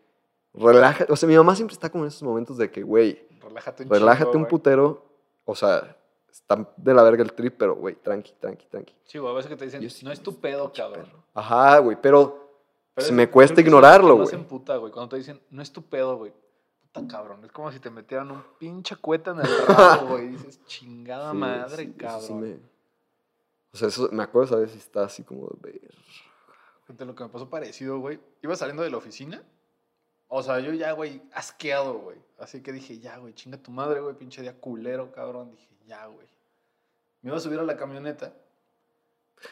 relájate. O sea, mi mamá siempre está como en esos momentos de que, güey, Relájate un relájate chingo, un güey. putero. O sea, está de la verga el trip, pero, güey, tranqui, tranqui, tranqui. Sí, güey, a veces que te dicen, Yo sí, no es tu pedo, cabrón. perro. Ajá, güey, pero, Pero se me cuesta ignorarlo, lo que más güey. güey. Cuando te dicen, no es tu pedo, güey. Puta cabrón. Es como si te metieran un pinche cueta en el [laughs] rabo, güey. Y dices, chingada Sí, madre, sí, cabrón. sí me- O sea, eso me acuerdo, ¿sabes? Si está así como de. Fíjate lo que me pasó parecido, güey. Iba saliendo de la oficina. O sea, yo ya, güey, asqueado, güey. Así que dije, ya, güey, chinga tu madre, güey, pinche día culero, cabrón. Dije, ya, güey. Me iba a subir a la camioneta.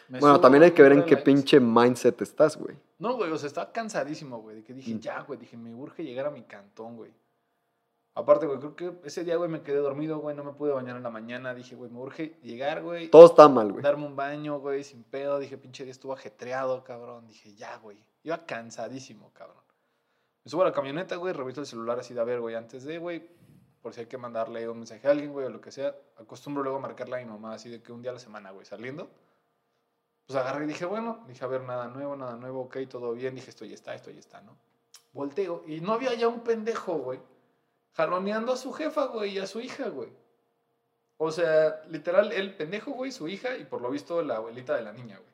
Me Bueno, también hay que ver en qué pinche mindset estás, güey. No, güey, o sea, estaba cansadísimo, güey. De que dije, Mm. ya, güey. Dije, me urge llegar a mi cantón, güey. Aparte, güey, creo que ese día, güey, me quedé dormido, güey. No me pude bañar en la mañana. Dije, güey, me urge llegar, güey. Todo está mal, güey. Darme un baño, güey, sin pedo. Dije, pinche día estuvo ajetreado, cabrón. Dije, ya, güey. Iba cansadísimo, cabrón. Me subo a la camioneta, güey, reviso el celular así de a ver, güey, antes de, güey, por si hay que mandarle un mensaje a alguien, güey, o lo que sea. Acostumbro luego a marcarle a mi mamá así de que un día a la semana, güey, saliendo. Pues agarré y dije, bueno, dije, a ver, nada nuevo, nada nuevo, ok, todo bien. Dije, esto ya está, esto ya está, ¿no? Volteo y no había ya un pendejo, güey, jaloneando a su jefa, güey, y a su hija, güey. O sea, literal, el pendejo, güey, su hija y por lo visto la abuelita de la niña, güey.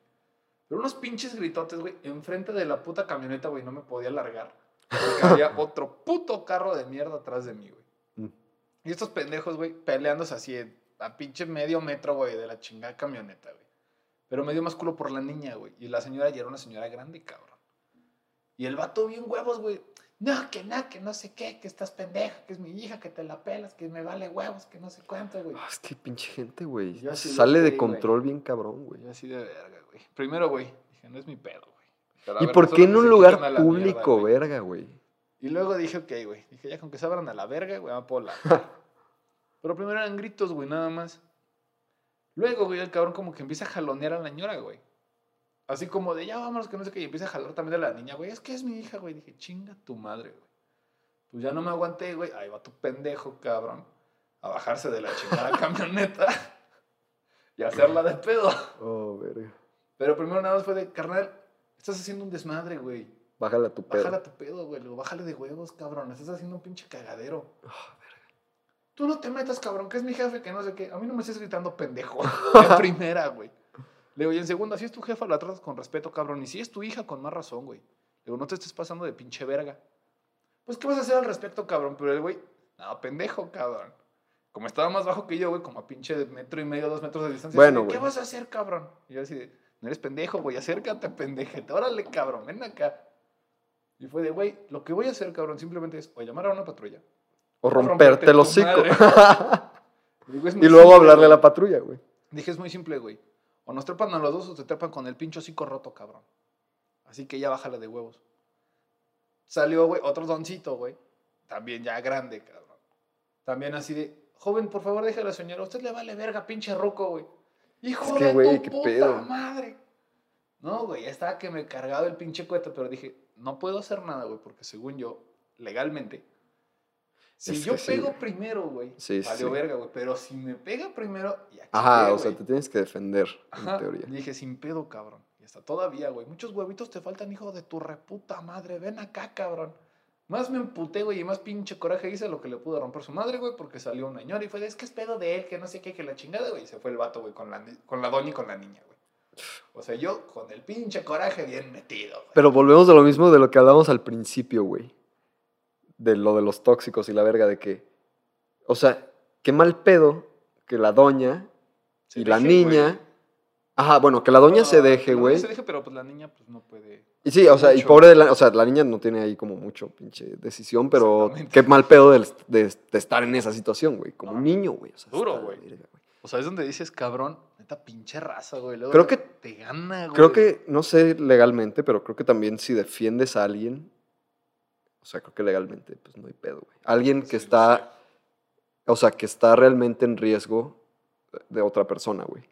Pero unos pinches gritotes, güey, enfrente de la puta camioneta, güey, no me podía largar. Porque había [laughs] otro puto carro de mierda atrás de mí, güey. Mm. Y estos pendejos, güey, peleándose así a pinche medio metro, güey, de la chingada camioneta, güey. Pero me dio más culo por la niña, güey. Y la señora ya era una señora grande, cabrón. Y el vato bien huevos, güey. No, que nada, que no sé qué, que estás pendeja, que es mi hija, que te la pelas, que me vale huevos, que no sé cuánto, güey. Ah, es que pinche gente, güey. Sale de güey. control bien cabrón, güey. Yo así de verga, güey. Primero, güey, dije, no es mi pedo, güey. Pero a ¿Y ver, por solo qué en un lugar a mierda, público, verga, güey? Y luego dije, ok, güey. Dije, ya con que se abran a la verga, güey, puedo largar. [laughs] Pero primero eran gritos, güey, nada más. Luego, güey, el cabrón como que empieza a jalonear a la señora, güey. Así como de, ya vámonos, que no sé qué. Y empieza a jalar también a la niña, güey. Es que es mi hija, güey. Dije, chinga tu madre, güey. Pues ya no me aguanté, güey. Ahí va tu pendejo, cabrón. A bajarse de la chingada [laughs] camioneta. [laughs] y a hacerla de pedo. Oh, verga. Pero primero nada más fue de, carnal, estás haciendo un desmadre, güey. Bájale a tu pedo. Bájale a tu pedo, güey. Luego bájale de huevos, cabrón. Estás haciendo un pinche cagadero. Ah, Tú no te metas, cabrón, que es mi jefe, que no sé qué. A mí no me estés gritando pendejo. [laughs] En primera, güey. Le digo, y en segunda, si es tu jefa, la tratas con respeto, cabrón. Y si es tu hija, con más razón, güey. Le digo, no te estés pasando de pinche verga. Pues, ¿qué vas a hacer al respecto, cabrón? Pero el güey, no, pendejo, cabrón. Como estaba más bajo que yo, güey, como a pinche metro y medio, dos metros de distancia. Bueno, de, ¿Qué güey. vas a hacer, cabrón? Y yo así de, no eres pendejo, güey, acércate, pendejete. Órale, cabrón, ven acá. Y fue de, güey, lo que voy a hacer, cabrón, simplemente es o llamar a una patrulla. O romperte romperte el hocico. madre. [laughs] Le digo, "Es muy y luego simple, hablarle a güey". la patrulla, güey. Dije, es muy simple, güey. O nos trepan a los dos o te trepan con el pincho hocico roto, cabrón. Así que ya bájale de huevos. Salió, güey, otro doncito, güey. También ya grande, cabrón. También así de, joven, por favor, déjale a la señora. Usted le vale verga, pinche roco, güey. Hijo Es que, de tu qué puta pedo. madre. No, güey, ya estaba que me cargaba el pinche cueta, pero dije, no puedo hacer nada, güey, porque según yo, legalmente, si Es yo sí, pego primero, güey, Sí, valió sí. verga, güey, pero si me pega primero, ya Ajá, o sea, te tienes que defender, Ajá, en teoría. Dije, sin pedo, cabrón. Y hasta todavía, güey. Muchos huevitos te faltan, hijo de tu reputa madre. Ven acá, cabrón. Más me emputé, güey, y más pinche coraje hice lo que le pudo romper su madre, güey, porque salió una señora y fue, de, es que es pedo de él, que no sé qué, que la chingada, güey. Y se fue el vato, güey, con la, con la doña y con la niña, güey. O sea, yo con el pinche coraje bien metido, güey. Pero volvemos a lo mismo de lo que hablamos al principio, güey. De lo de los tóxicos y la verga de que. O sea, qué mal pedo que la doña Se y la niña. güey. Ajá, bueno, que la doña No, se deje, güey. Se deje, pero pues la niña, pues no puede. Y sí, o sea, y pobre de la. O sea, la niña no tiene ahí como mucho pinche decisión, pero qué mal pedo de, de- de estar en esa situación, güey. Como No, un niño, güey. O sea, duro, güey. O sea, es donde dices, cabrón, neta pinche raza, güey. Luego Creo que- te gana, güey. Creo que, no sé legalmente, pero creo que también si defiendes a alguien, o sea, creo que legalmente, pues no hay pedo, güey. Alguien que Sí, está, o sea, que está realmente en riesgo de otra persona, güey.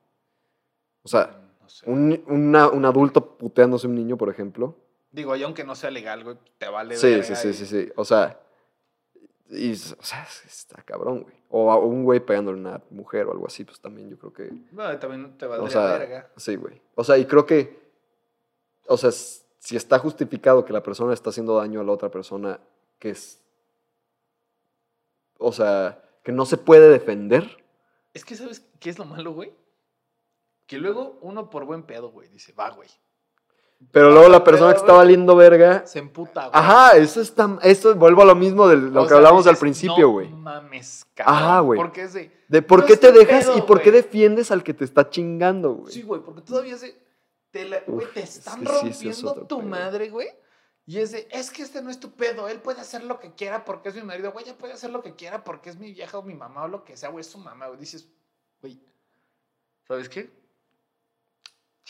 O sea, Mm, no sé. un, una- un adulto puteándose a un niño, por ejemplo. Digo, y aunque no sea legal, güey, te vale Sí, sí, sí, y- sí, sí. O sea, y, o sea, está cabrón, güey. O a un güey pegándole a una mujer o algo así, pues también yo creo que... No, también te O valdría sea, verga. sí, güey. O sea, y creo que, o sea, si está justificado que la persona está haciendo daño a la otra persona, que es, o sea, que no se puede defender. Es que, ¿sabes qué es lo malo, güey? Que luego uno por buen pedo, güey, dice, va, güey. Pero luego la persona Pero, que está valiendo verga, Se emputa, güey. ajá, eso está, eso vuelvo a lo mismo de lo O que sea, hablamos al principio, "No güey. mames, cabrón. Ajá, güey. Porque es de. De por no qué te dejas y por qué defiendes al que te está chingando, güey. Sí, güey, porque todavía es de. Te, la- güey, te es están sí, es rompiendo tu pedo. madre, güey. Y es de, es que este no es tu pedo, él puede hacer lo que quiera porque es mi marido, güey, ella puede hacer lo que quiera porque es mi vieja o mi mamá o lo que sea, güey, es su mamá, güey. Dices, güey, ¿sabes qué?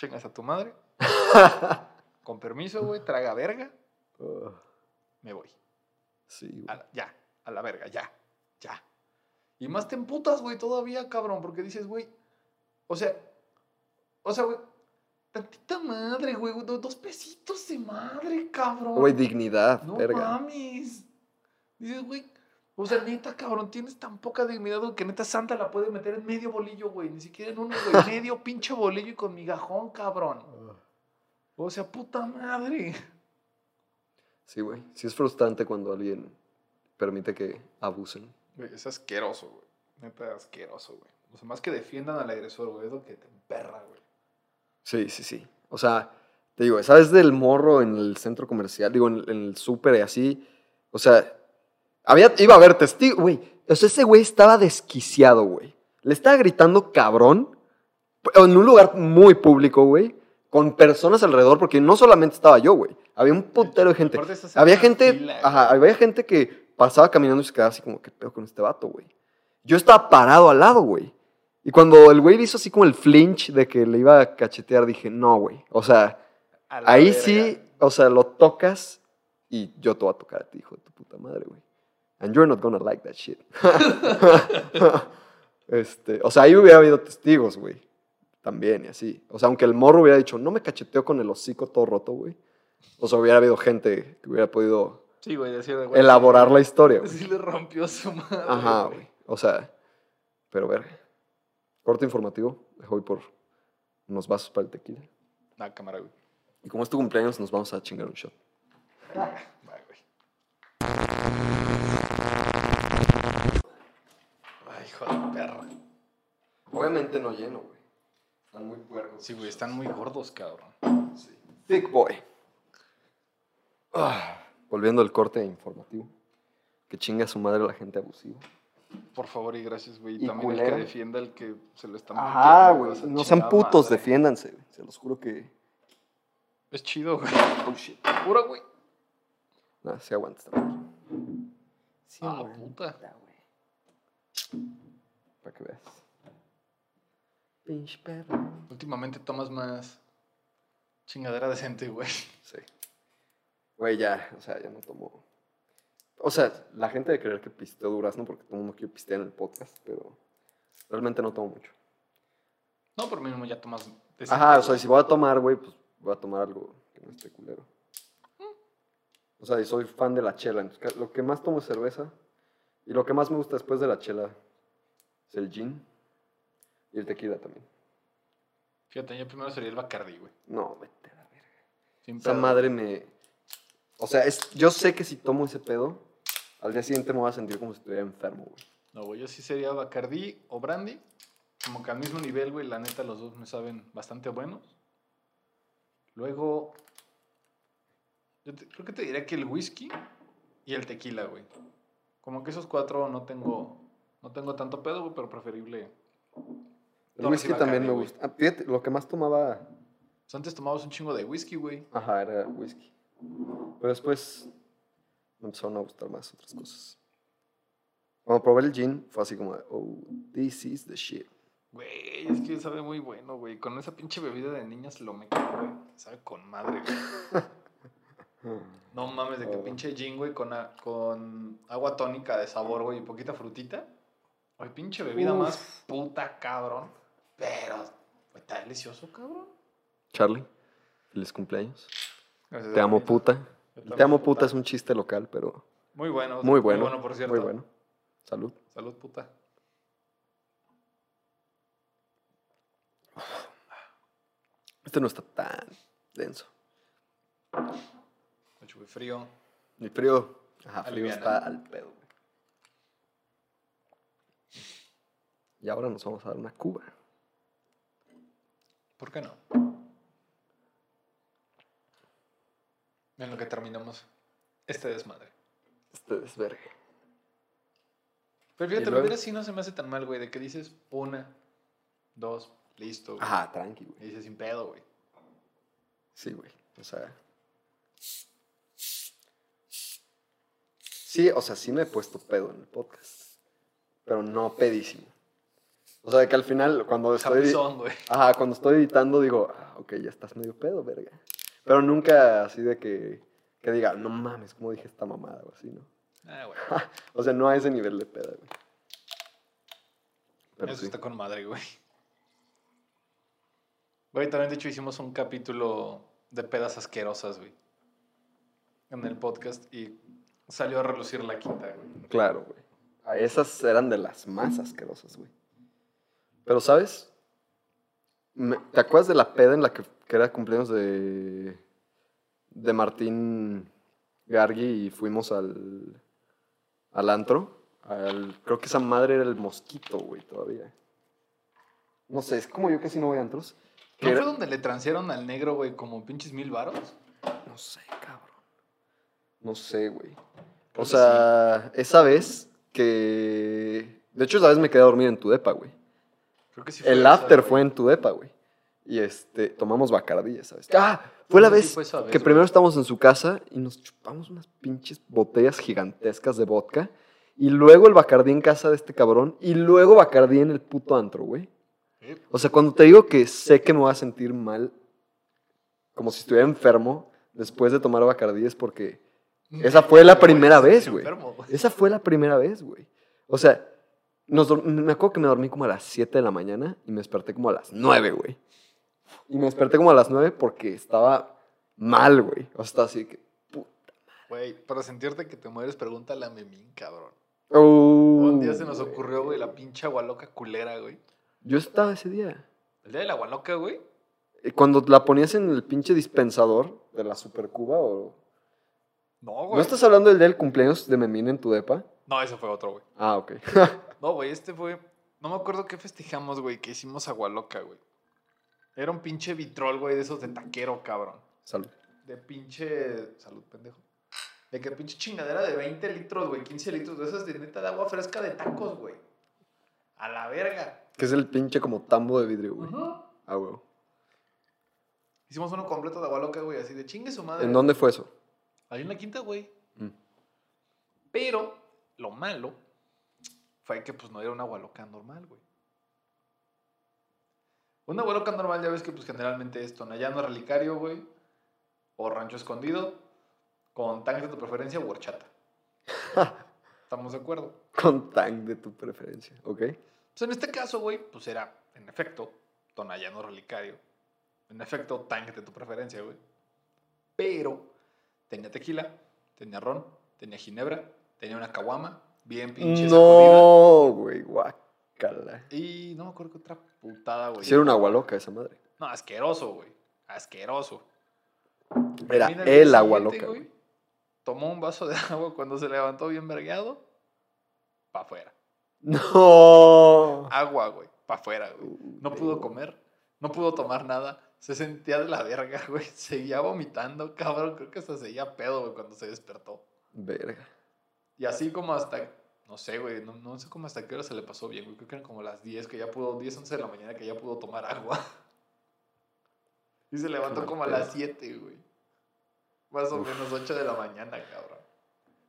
Chingas a tu madre, [laughs] con permiso, güey, traga verga, me voy. sí, güey. A la- ya, a la verga, ya, ya. Y más te emputas, güey, todavía, cabrón, porque dices, güey, o sea, o sea, güey, tantita madre, güey, do- dos pesitos de madre, cabrón. Güey, dignidad, no verga. mames. Dices, güey, o sea, neta, cabrón, tienes tan poca dignidad güey, que neta Santa la puede meter en medio bolillo, güey, ni siquiera en uno, güey, [laughs] medio pinche bolillo y con migajón, cabrón. O sea, puta madre. Sí, güey. Sí es frustrante cuando alguien permite que abusen. Güey, es asqueroso, güey. Neta asqueroso, güey. O sea, más que defiendan al agresor, güey, es lo que te emperra, güey. Sí, sí, sí. O sea, te digo, ¿sabes del morro en el centro comercial? Digo, en, en el súper y así. O sea, había, iba a haber testigos, güey. O sea, ese güey estaba desquiciado, güey. Le estaba gritando cabrón en un lugar muy público, güey. Con personas alrededor, porque no solamente estaba yo, güey. Había un putero de gente. Había gente, fila, ajá, había gente que pasaba caminando y se quedaba así como, ¿qué pedo con este vato, güey? Yo estaba parado al lado, güey. Y cuando el güey hizo así como el flinch de que le iba a cachetear, dije, no, güey. O sea, ahí verga. sí, o sea, lo tocas y yo te voy a tocar a ti, hijo de tu puta madre, güey. And you're not gonna like that shit. [laughs] este, o sea, ahí hubiera habido testigos, güey. También, y así. O sea, aunque el morro hubiera dicho, no me cacheteó con el hocico todo roto, güey. O sea, hubiera habido gente que hubiera podido Sí, güey, decir de, güey, elaborar la historia, güey. Sí le rompió su madre. Ajá, güey. O sea, pero ver. Corte informativo. Dejo voy por unos vasos para el tequila. Ah, cámara, güey. Y como es tu cumpleaños, nos vamos a chingar un shot. Bye, güey. Hijo de perra. Obviamente no lleno, güey. Están muy puercos. Sí, güey, están muy gordos, cabrón. Sí. Thick boy. Ah, volviendo al corte informativo. Que chinga a su madre la gente abusiva. Por favor y gracias, güey. Y también el que defienda al que se lo están Ajá, güey. No sean putos, madre. defiéndanse, güey. Se los juro que. Es chido, güey. Oh shit. Pura, güey. Nah, se aguanta. Sí, Ah, puta. Para que veas. Pinche perro. Últimamente tomas más chingadera decente, güey. Sí. Güey, ya, o sea, ya no tomo. O sea, la gente de creer que pisteo durazno porque todo el mundo quiere pistear en el podcast, pero realmente no tomo mucho. No, por mí mismo ya tomas decente. Ajá, o sea, si voy a tomar, güey, pues voy a tomar algo que no esté culero. O sea, y soy fan de la chela. Entonces, lo que más tomo es cerveza. Y lo que más me gusta después de la chela es el gin y el tequila también. Fíjate, yo primero sería el Bacardi, güey. No, vete a la verga. Sin Esa pedo. madre me. O sea, es, yo sé que si tomo ese pedo, al día siguiente me voy a sentir como si estuviera enfermo, güey. No, güey, yo sí sería Bacardi o Brandy. Como que al mismo nivel, güey, la neta, los dos me saben bastante buenos. Luego, yo te- creo que te diría que el whisky y el tequila, güey. Como que esos cuatro no tengo, no tengo tanto pedo, güey, pero preferible. El whisky también me gusta. Ah, fíjate, lo que más tomaba, Pues antes tomabas un chingo de whisky, güey. ajá, era whisky. Pero después me empezaron a gustar más otras cosas. Cuando probé el gin, fue así como, de, oh, this is the shit. Güey, es que sabe muy bueno, güey. Con esa pinche bebida de niñas lo me cago, güey. Sabe con madre, güey. [laughs] No mames, de que Oh. pinche gin, güey, con, a- con agua tónica de sabor, güey, y poquita frutita. Ay, pinche bebida Uf. más puta, cabrón. Pero, está delicioso, cabrón. Charlie, feliz cumpleaños. Gracias, Te amo, puta. Te amo, puta es un chiste local, pero Muy bueno. muy bueno. Muy bueno, por cierto. Muy bueno. Salud. Salud, puta. Este no está tan denso. Me chupe frío. Mi frío, ajá, frío Aliviana. está al pedo. güey. Y ahora nos vamos a dar una cuba. ¿Por qué no? En lo que terminamos este desmadre. Este desvergue. Pero fíjate, luego? beber así no se me hace tan mal, güey. De que dices una, dos, listo. güey. Ajá, tranqui, Y güey. dices sin pedo, güey. Sí, güey. O sea. Sí, o sea, sí me he puesto pedo en el podcast. Pero no pedísimo. O sea, que al final, cuando estoy. Ajá, cuando estoy editando digo, ah, ok, ya estás medio pedo, verga. Pero nunca así de que, que diga, no mames, ¿cómo dije esta mamada o así, no? Ah, güey. [laughs] O sea, no a ese nivel de peda, güey. Pero Eso sí. está con madre, güey. Güey, también de hecho hicimos un capítulo de pedas asquerosas, güey. En el podcast y salió a relucir la quinta, güey. Claro, güey. A Esas eran de las más asquerosas, güey. Pero, ¿sabes? Me- ¿Te acuerdas de la peda en la que, que era cumpleaños de, de Martín Gargi y fuimos al, al antro? Al- creo que esa madre era el mosquito, güey, todavía. No sé, es como yo casi no voy a antros. ¿No era- fue donde le transearon al negro, güey, como pinches mil varos? No sé, cabrón. No sé, güey. O sea, esa vez que... De hecho, esa vez me quedé a dormir en tu depa, güey. Creo que sí El esa, after güey. fue en tu depa, güey. Y este, tomamos Bacardí esa vez. ¡Ah! Fue la sí vez fue esa vez, que güey. primero estábamos en su casa y nos chupamos unas pinches botellas gigantescas de vodka. Y luego el Bacardí en casa de este cabrón. Y luego Bacardí en el puto antro, güey. Sí. O sea, cuando te digo que sé que me voy a sentir mal, como si estuviera enfermo, después de tomar Bacardí es porque esa fue la primera vez, estás güey. enfermo, güey. esa fue la primera vez, güey. O sea, nos me acuerdo que me dormí como a las 7 de la mañana y me desperté como a las 9, güey. Y me desperté como a las 9 porque estaba mal, güey. O sea, estaba así que... pu- Güey, para sentirte que te mueres, pregúntale a Memín, cabrón. Uh, Un día se nos ocurrió, güey, la pinche agualoca culera, güey. Yo estaba ese día. El día de la agualoca, güey. Eh, Cuando la ponías en el pinche dispensador de la supercuba o... No, güey. ¿No estás hablando del día del cumpleaños de Memín en tu depa? No, ese fue otro, güey. Ah, ok. [laughs] No, güey, este fue. No me acuerdo qué festejamos, güey, que hicimos agualoca, güey. Era un pinche vitrol, güey, de esos de taquero, cabrón. Salud. De pinche. Salud, pendejo. De que pinche chingadera de 20 litros, güey, 15 litros de esas de neta de agua fresca de tacos, güey. A la verga. Que es el pinche como tambo de vidrio, güey. Ah, güey. Hicimos uno completo de agualoca, güey, así de chingue su madre. ¿En dónde fue eso? Ahí en la quinta, güey. Mm. Pero lo malo fue que pues no era una agualoca normal, güey. Una agua loca normal ya ves que pues generalmente es tonallano relicario, güey. O rancho escondido. Con tanque de tu preferencia o horchata. [laughs] ¿Estamos de acuerdo? Con tank de tu preferencia, ¿ok? Pues en este caso, güey, pues era, en efecto, tonallano relicario. En efecto, tanque de tu preferencia, güey. Pero tenía tequila, tenía ron, tenía ginebra, tenía una caguama, bien pinche. No, güey, guácala. Y no me acuerdo qué otra putada, güey. Si era una agua loca esa madre. No, asqueroso, güey. Asqueroso. Era el agua loca, güey. Tomó un vaso de [laughs] agua cuando se levantó bien vergueado. Pa' afuera. No. Agua, güey. Pa' afuera, güey. No pudo comer. No pudo tomar nada. Se sentía de la verga, [laughs] güey. Seguía vomitando, cabrón. Creo que hasta seguía pedo, güey, cuando se despertó. Verga. Y así como hasta, no sé, güey, no, no sé cómo hasta qué hora se le pasó bien, güey. Creo que eran como las 10 que ya pudo, 10, 11 de la mañana que ya pudo tomar agua. [laughs] Y se levantó como a las 7, güey. Más o Uf. menos 8 de la mañana, cabrón.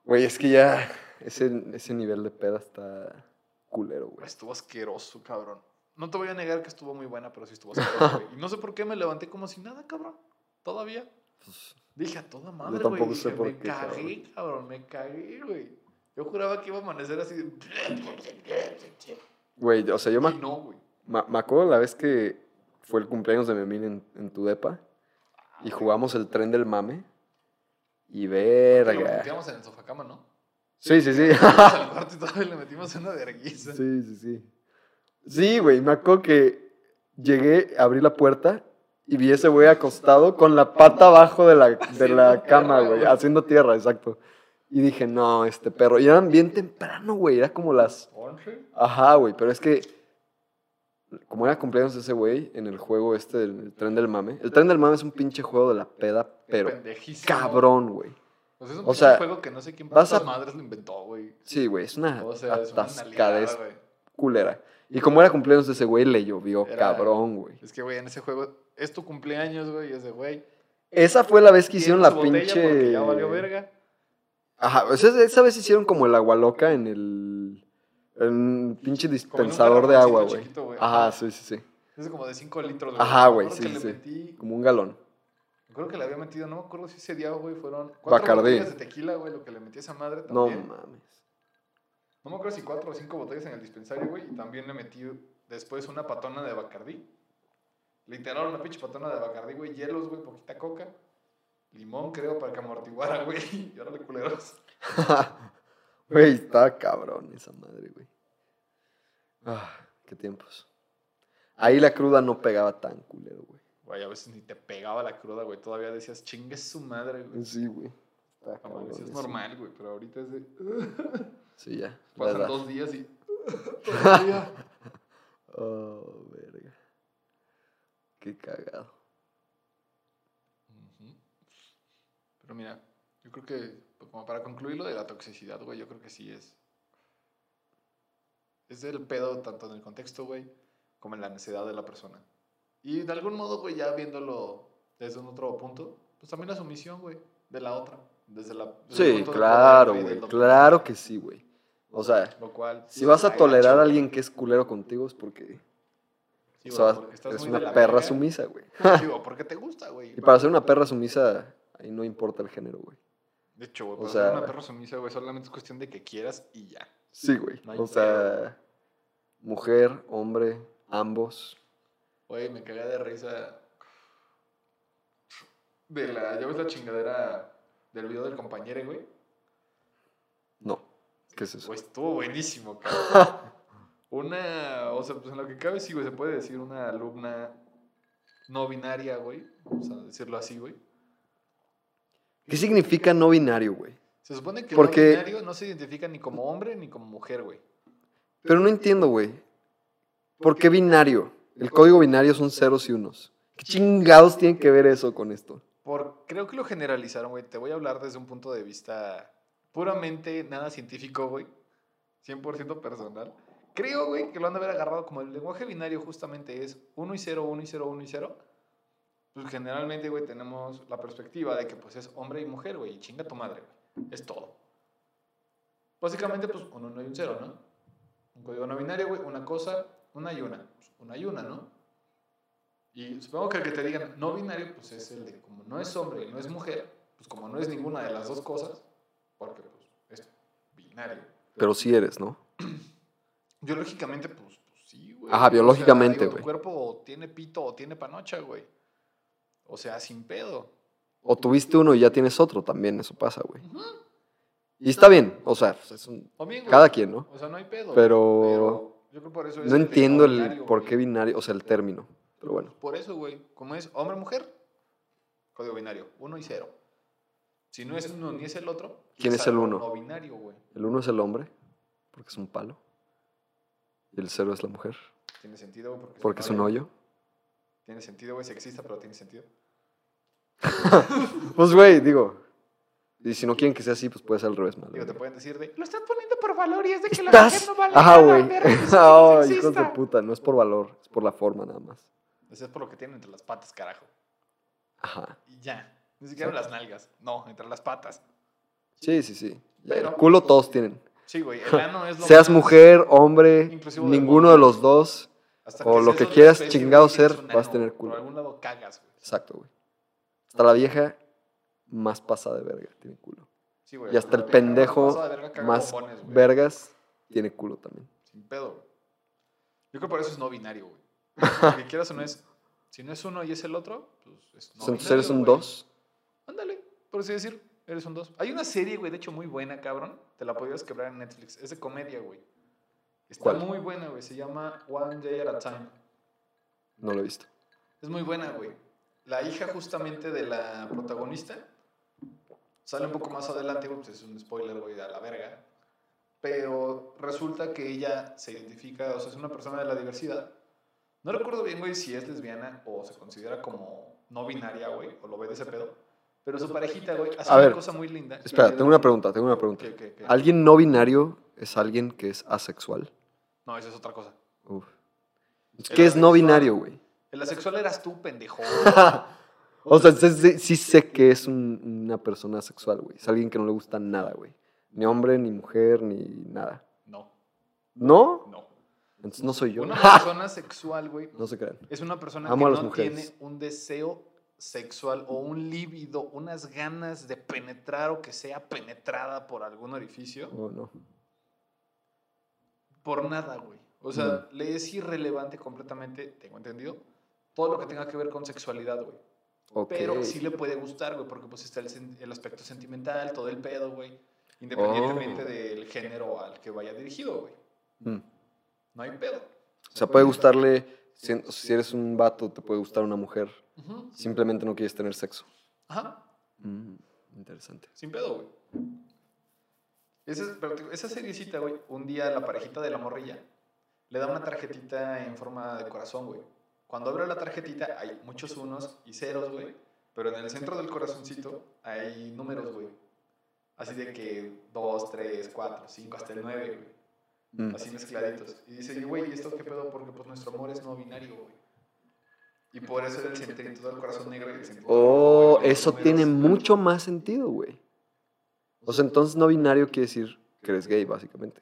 Güey, es que ya ese, ese nivel de peda está culero, güey. Estuvo asqueroso, cabrón. No te voy a negar que estuvo muy buena, pero sí estuvo asqueroso, güey. Y no sé por qué me levanté como si nada, cabrón. Todavía. Pues, Dije a toda madre, güey. me cagué, cabrón. Me cagué, güey. Yo juraba que iba a amanecer así de... Güey, o sea, yo me, no, güey. me acuerdo la vez que fue el cumpleaños de Memín en, en tu depa y jugamos el tren del mame. Y Lo verga. metíamos en el sofacama, ¿no? Sí, sí, sí. Fuimos al cuarto y todavía le metimos una vergüenza. Sí, sí, sí. Sí, güey, me acuerdo que llegué, abrí la puerta y vi ese güey acostado con la pata abajo de la, de la cama, güey. haciendo tierra, exacto. Y dije, no, este perro. Y eran bien temprano, güey, era como las... ¿Once? Ajá, güey, pero es que como era cumpleaños de ese güey en el juego este del el tren del mame. El tren del mame es un pinche juego de la peda, pero Pendejísimo. cabrón, güey. Pues es un O sea, juego que no sé quién vas a- madres lo inventó, güey. Sí, güey, es una O sea, es una atascadez culera. Y como era cumpleaños de ese güey, le llovió Era- cabrón, güey. Es que, güey, en ese juego es tu cumpleaños, güey, y ese güey. Esa fue la vez que hicieron la pinche. Ya valió verga. Ajá, o sea, esa vez hicieron como el agua loca en el. En un pinche dispensador de agua, güey. güey. Ajá, Ajá. sí, sí, sí. Es como de 5 litros, Ajá, Me güey, sí, sí. metí. Como un galón. Me acuerdo que le había metido, no me acuerdo si ese día, güey, fueron. Cuatro Bacardí. botellas de tequila, güey, lo que le metí a esa madre No también. mames. No me acuerdo si cuatro o cinco botellas en el dispensario, güey. Y también le metí después una patona de Bacardí. Literal, una pinche patona de Bacardí, güey. Hielos, güey, poquita coca. Limón, creo, para que amortiguara, güey. [laughs] Y órale, culeros. [laughs] Güey, estaba cabrón esa madre, güey. Ah, qué tiempos. Ahí la cruda no pegaba tan culero, güey. Güey, a veces ni te pegaba la cruda, güey. Todavía decías, chingue su madre, güey. Sí, güey. Mames, cabrón es normal. güey. Pero ahorita es de. [laughs] Sí, ya. Pasan dos días y. Todavía. Oh, verga. Qué cagado. Pero mira, yo creo que, pues, como para concluir lo de la toxicidad, güey, yo creo que sí es. Es el pedo tanto en el contexto, güey, como en la necesidad de la persona. Y de algún modo, güey, ya viéndolo desde un otro punto, pues también la sumisión, güey, de la otra. Desde la, desde Sí, claro, güey. Claro que sí, güey. O sea, Lo cual. si vas a tolerar a alguien que es culero contigo es porque sí, o sea, porque estás muy una perra verga. sumisa, güey. Sí, güey, porque te gusta, güey. [laughs] Y para ser una perra sumisa, ahí no importa el género, güey. De hecho, güey, o sea- una perra sumisa, güey, solamente es cuestión de que quieras y ya. Sí, güey. No O sea, mujer, hombre, ambos. Güey, me cagué de risa. De la, ¿ya ves la chingadera del video del compañero, güey? No. ¿Qué es eso? Pues estuvo buenísimo, [laughs] cabrón. Una, o sea, pues en lo que cabe, sí, güey, se puede decir una alumna no binaria, güey. Vamos a decirlo así, güey. ¿Qué significa no binario, güey? Se supone que Porque- no binario no se identifica ni como hombre ni como mujer, güey. Pero no entiendo, güey. ¿Por qué binario? El código binario son ceros y unos. ¿Qué chingados tiene que ver eso con esto? Por, creo que lo generalizaron, güey. Te voy a hablar desde un punto de vista puramente nada científico, güey. 100% personal. Creo, güey, que lo han de haber agarrado como el lenguaje binario justamente es 1 y 0, 1 y 0, 1 y 0. Pues generalmente, güey, tenemos la perspectiva de que pues es hombre y mujer, güey. Y chinga tu madre, güey. Es todo. Básicamente, pues un 1 y un 0, ¿no? Un código no binario, güey. Una cosa, una y una. Pues, una y una, ¿no? Y supongo que el que te digan no binario, pues es el de como no es hombre y no es mujer, pues como no es ninguna de las dos cosas, porque pues es binario. Pero sí eres, ¿no? [clears throat] Biológicamente, pues, pues sí, güey. Ajá, O sea, biológicamente, güey. Tu cuerpo o tiene pito o tiene panocha, güey. O sea, sin pedo. O tuviste uno y ya tienes otro también, eso pasa, güey. Y está bien, o sea, pues, es un- cada quien, ¿no? O sea, no hay pedo. Pero yo creo por eso es no entiendo el binario, por qué binario, o sea, el término. Pero bueno, Por eso, güey. Como es hombre-mujer, código binario, uno y cero. Si no es uno ni es el otro, ¿Quién es el uno? No binario, güey. el uno es el hombre, porque es un palo. Y el cero es la mujer, Tiene sentido. Porque, porque es un hoyo. Tiene sentido, güey, sexista, pero tiene sentido. [laughs] Pues, güey, digo. Y si no quieren que sea así, pues puede ser al revés, mal. Digo, te pueden decir de, lo estás poniendo por valor y es de que la ¿Estás? mujer no vale Ajá, güey. [laughs] Ay, hijos de puta, no es por valor, es por la forma nada más. Eso es por lo que tienen entre las patas, carajo. Ajá. Y ya. Ni siquiera las nalgas. No, entre las patas. Sí, sí, sí. Pero- el culo todos tienen. Sí, güey. El ano es lo Seas más- mujer, hombre, ninguno mundo. de los dos. Hasta o lo que quieras especie, chingado ser, un vas a tener culo. Por algún lado cagas, güey. Exacto, güey. Hasta la vieja más pasada de verga tiene culo. Sí, güey. Y hasta el pendejo verga más vergas tiene culo también. Sin pedo, güey. Yo creo que por eso es no binario, güey. [laughs] Lo que quieras o no es. Si no es uno y es el otro, pues es no Entonces eres binario, un güey. 2. Ándale, por así decir, eres un 2. Hay una serie, güey, de hecho muy buena, cabrón. Te la podrías quebrar en Netflix. Es de comedia, güey. Está ¿Cuál? muy buena, güey. Se llama One Day at a Time. No lo he visto. Es muy buena, güey. La hija justamente de la protagonista sale un poco más adelante, pues es un spoiler, güey, a la verga. Pero resulta que ella se identifica, o sea, es una persona de la diversidad. No recuerdo bien, güey, si es lesbiana o se considera como no binaria, güey, o lo ve de ese pedo. Pero su parejita, güey, hace A una ver, cosa muy linda. Espera, tengo una pregunta, tengo una pregunta. ¿Qué, qué, qué? ¿Alguien no binario es alguien que es asexual? No, eso es otra cosa. Uf. ¿Qué es no binario, güey? El asexual eras tú, pendejo. [laughs] O sea, sí, sí- sé que es un- una persona sexual, güey. Es alguien que no le gusta nada, güey. Ni hombre, ni mujer, ni nada. No, ¿No? no. Entonces no soy yo. Una persona sexual, güey, [laughs] No se crean. Es una persona Amo que no mujeres. tiene un deseo sexual o un líbido, unas ganas de penetrar o que sea penetrada por algún orificio, Oh, no. Por nada, güey. O sea, le es irrelevante completamente, tengo entendido, todo lo que tenga que ver con sexualidad, güey. Pero sí le puede gustar, güey, porque pues está el, el aspecto sentimental, todo el pedo, güey. Independientemente Oh. del género al que vaya dirigido, güey. Mm. No hay pedo. O sea, puede gustarle, si, si eres un vato, te puede gustar una mujer. Simplemente no quieres tener sexo. Ajá. Mm, interesante. Sin pedo, güey. Esa, esa seriecita, güey, un día la parejita de la morrilla le da una tarjetita en forma de corazón, güey. Cuando abre la tarjetita hay muchos unos y ceros, güey. Pero en el centro del corazoncito hay números, güey. Así de que 2, 3, 4, 5, hasta el 9, güey. Mm. Así mezcladitos. Y dice, "Y, güey, ¿y esto qué pedo? Porque pues nuestro amor es no binario, güey. Y por eso el centrito del corazón negro y el centrito Oh, los eso tiene mucho más sentido, güey. O sea, entonces no binario quiere decir que eres gay, básicamente.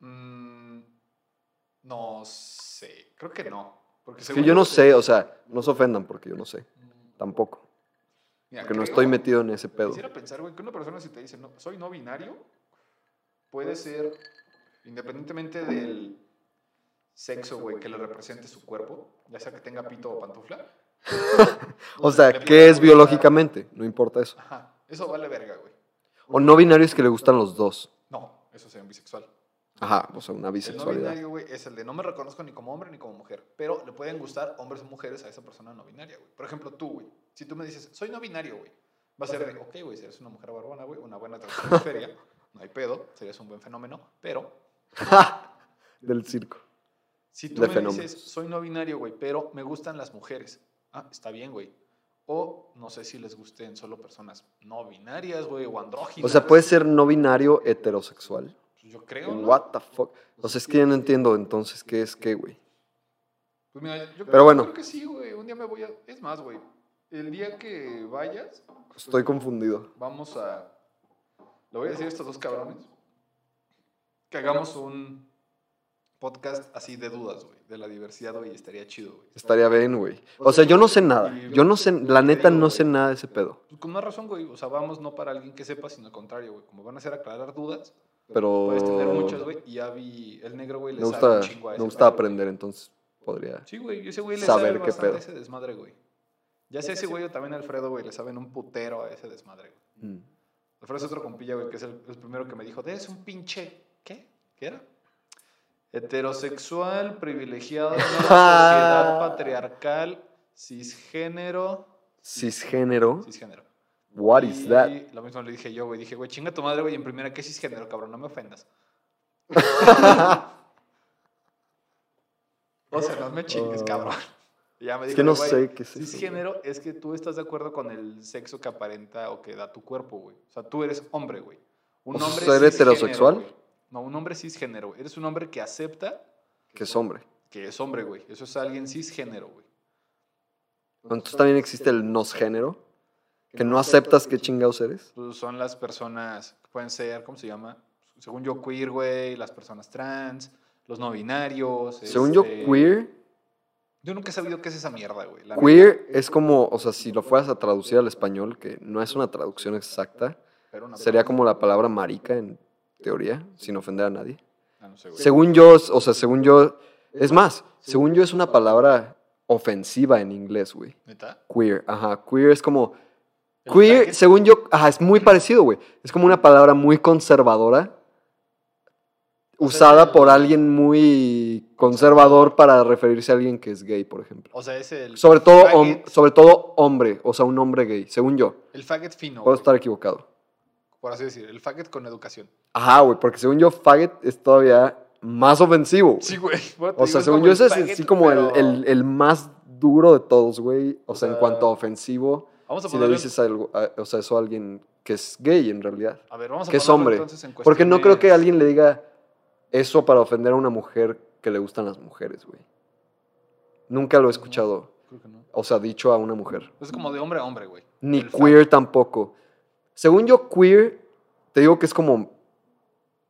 Mm, no sé, creo que no. Porque Es que yo no sé, o sea, no se ofendan porque yo no sé. Tampoco. mira, Porque no estoy metido en ese pedo. Quisiera pensar, güey, que una persona si te dice, no, soy no binario, puede ser, independientemente del sexo, güey, que le represente su cuerpo, ya sea que tenga pito o pantufla. [laughs] O sea, le ¿qué es biológicamente? No importa eso. Ajá, eso vale verga, güey. O no binario es que le gustan los dos. No, eso sería un bisexual. Ajá, o sea, una El no bisexualidad. binario, güey, es el de no me reconozco ni como hombre ni como mujer, pero le pueden gustar hombres o mujeres a esa persona no binaria, güey. Por ejemplo, tú, güey, si tú me dices, soy no binario, güey, va a ser de, ok, güey, si eres una mujer barbona, güey, una buena transferencia, no hay pedo, serías un buen fenómeno, pero [laughs] Del circo. si tú De me fenómenos. dices, soy no binario, güey, pero me gustan las mujeres, ah, está bien, güey. O no sé si les gusten solo personas no binarias, güey, o andróginas. O sea, puede ser no binario heterosexual. Pues yo creo, ¿no? What the fuck. O sea, es que ya no entiendo entonces qué es qué, güey. Pues mira, yo creo, Pero bueno. yo creo que sí, güey, un día me voy a... Es más, güey, el día que vayas, Estoy confundido. vamos a. Le voy a decir a estos dos cabrones que hagamos un. Podcast así de dudas, güey, de la diversidad, güey, estaría chido, güey. Estaría bien, güey. O sea, yo no sé nada. Yo no sé, la neta no sé nada de ese pedo. Pues con más razón, güey. O sea, vamos no para alguien que sepa, sino al contrario, güey. Como van a hacer aclarar dudas, Pero puedes tener muchas, güey. Y ya vi, el negro, güey, le me sabe gusta, un chingo a me ese gusta pedo, güey. aprender, entonces podría. Sí, güey, ese güey le saber sabe qué pedo. a ese desmadre, güey. Ya sea ese güey o también Alfredo, güey, le saben un putero a ese desmadre, güey. Mm. Alfredo es otro compilla, güey, que es el, el primero que me dijo, es un pinche, ¿qué? ¿Qué era? Heterosexual, privilegiado, en [laughs] una sociedad patriarcal, cisgénero. Cisgénero. Cisgénero. What is that? Lo mismo le dije yo, güey. Dije, güey, chinga tu madre, güey, en primera, ¿qué es cisgénero, cabrón? No me ofendas. [laughs] o sea, no me chingues, Oh. cabrón. Y ya me Es dijo, que no sé qué es eso, Cisgénero es que tú estás de acuerdo con el sexo que aparenta o que da tu cuerpo, güey. O sea, tú eres hombre, güey. Un O hombre ¿eres cisgénero, heterosexual? No, un hombre cisgénero. Eres un hombre que acepta Que es hombre. que es hombre, güey. Eso es alguien cisgénero, güey. Entonces también existe el nosgénero. Que no aceptas qué chingados eres. Pues son las personas que pueden ser, ¿cómo se llama? Según yo, queer, güey, las personas trans, los no binarios. Según yo, este, queer, Yo nunca he sabido qué es esa mierda, güey. la queer es como, o sea, si lo fueras a traducir al español, que no es una traducción exacta, sería como la palabra marica en teoría, sin ofender a nadie. Ah, no. Según yo, o sea, según yo, es más, según yo es una palabra ofensiva en inglés, güey. Queer, ajá, queer es como, queer, según yo, ajá, es muy parecido, güey. Es como una palabra muy conservadora, O usada por alguien muy conservador para referirse a alguien que es gay, por ejemplo. O sea, es el. Sobre todo, faggot- sobre todo hombre, o sea, un hombre gay, según yo. El faggot fino. Puedo güey, estar equivocado. Por así decir. El faggot con educación. Ajá, güey, porque según yo, faggot es todavía más ofensivo. Sí, güey. [laughs] O sea, según yo, ese es así como el, pero- el- el más duro de todos, güey. O, O sea, en sea, cuanto a ofensivo, Vamos a si le dices algo, a- o sea, eso a alguien que es gay en realidad. A ver, vamos a Que es hombre. entonces en Porque no creo que alguien le diga eso para ofender a una mujer que le gustan las mujeres, güey. Nunca lo he escuchado, Creo que no. o sea, dicho a una mujer. Es como de hombre a hombre, güey. Ni El queer tampoco. Según yo, queer, te digo que es como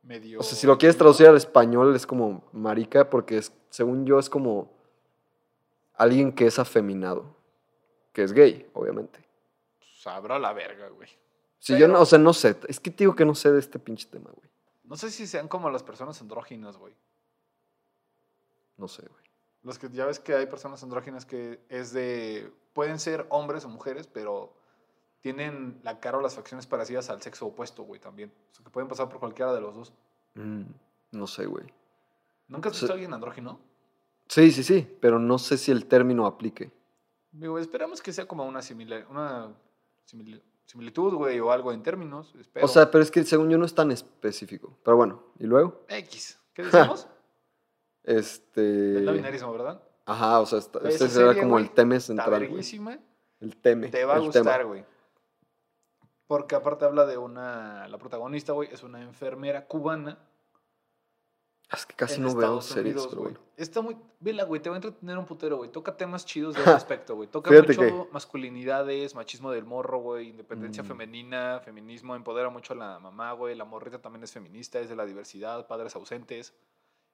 Medio. O sea, si lo quieres traducir al español es como marica, porque es, según yo es como alguien que es afeminado, que es gay, obviamente. Sabrá la verga, güey. Si yo no, o sea, no sé, es que te digo que no sé de este pinche tema, güey. No sé si sean como las personas andróginas, güey. No sé, güey. Los que ya ves que hay personas andróginas que es de. Pueden ser hombres o mujeres, pero tienen la cara o las facciones parecidas al sexo opuesto, güey, también. O sea, que pueden pasar por cualquiera de los dos. Mm, no sé, güey. ¿Nunca has visto a alguien andrógino? Sí, sí, sí, pero no sé si el término aplique. Digo, esperamos que sea como una, similar, una simili- similitud, güey, o algo en términos. Espero. O sea, pero es que según yo no es tan específico. Pero bueno, ¿y luego? X. ¿Qué [laughs] decimos? Este... El no binarismo, ¿verdad? Ajá, o sea, este será como güey, el tema Está central, verguísima. El teme. Te va a el tema. gustar, güey. Porque aparte habla de una. La protagonista, güey, es una enfermera cubana. Es que casi no veo series, güey. bueno. Está muy. Vela, güey, te va a entretener un putero, güey. Toca temas chidos de [laughs] respecto, güey. Toca Fíjate mucho que- masculinidades, machismo del morro, güey, independencia Mm. femenina, feminismo, empodera mucho a la mamá, güey. La morrita también es feminista, es de la diversidad, padres ausentes.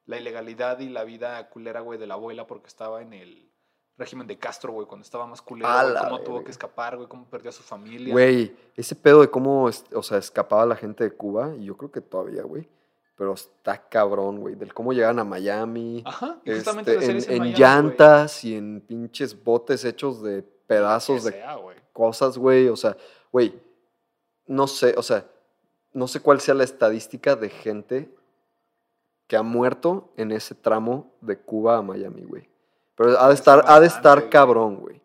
La ilegalidad y la vida culera, güey, de la abuela porque estaba en el régimen de Castro, güey, cuando estaba más culero, güey, cómo tuvo que escapar, güey, cómo perdió a su familia. Güey, ese pedo de cómo, o sea, escapaba la gente de Cuba, y yo creo que todavía, güey. Pero está cabrón, güey, del cómo llegan a Miami. Ajá, y justamente este, la serie en, en en Miami, llantas y en pinches botes hechos de pedazos Que de sea, cosas, güey. O sea, güey, no sé, o sea, no sé cuál sea la estadística de gente que ha muerto en ese tramo de Cuba a Miami, güey. Pero ha de Es estar, ha de estar cabrón, güey.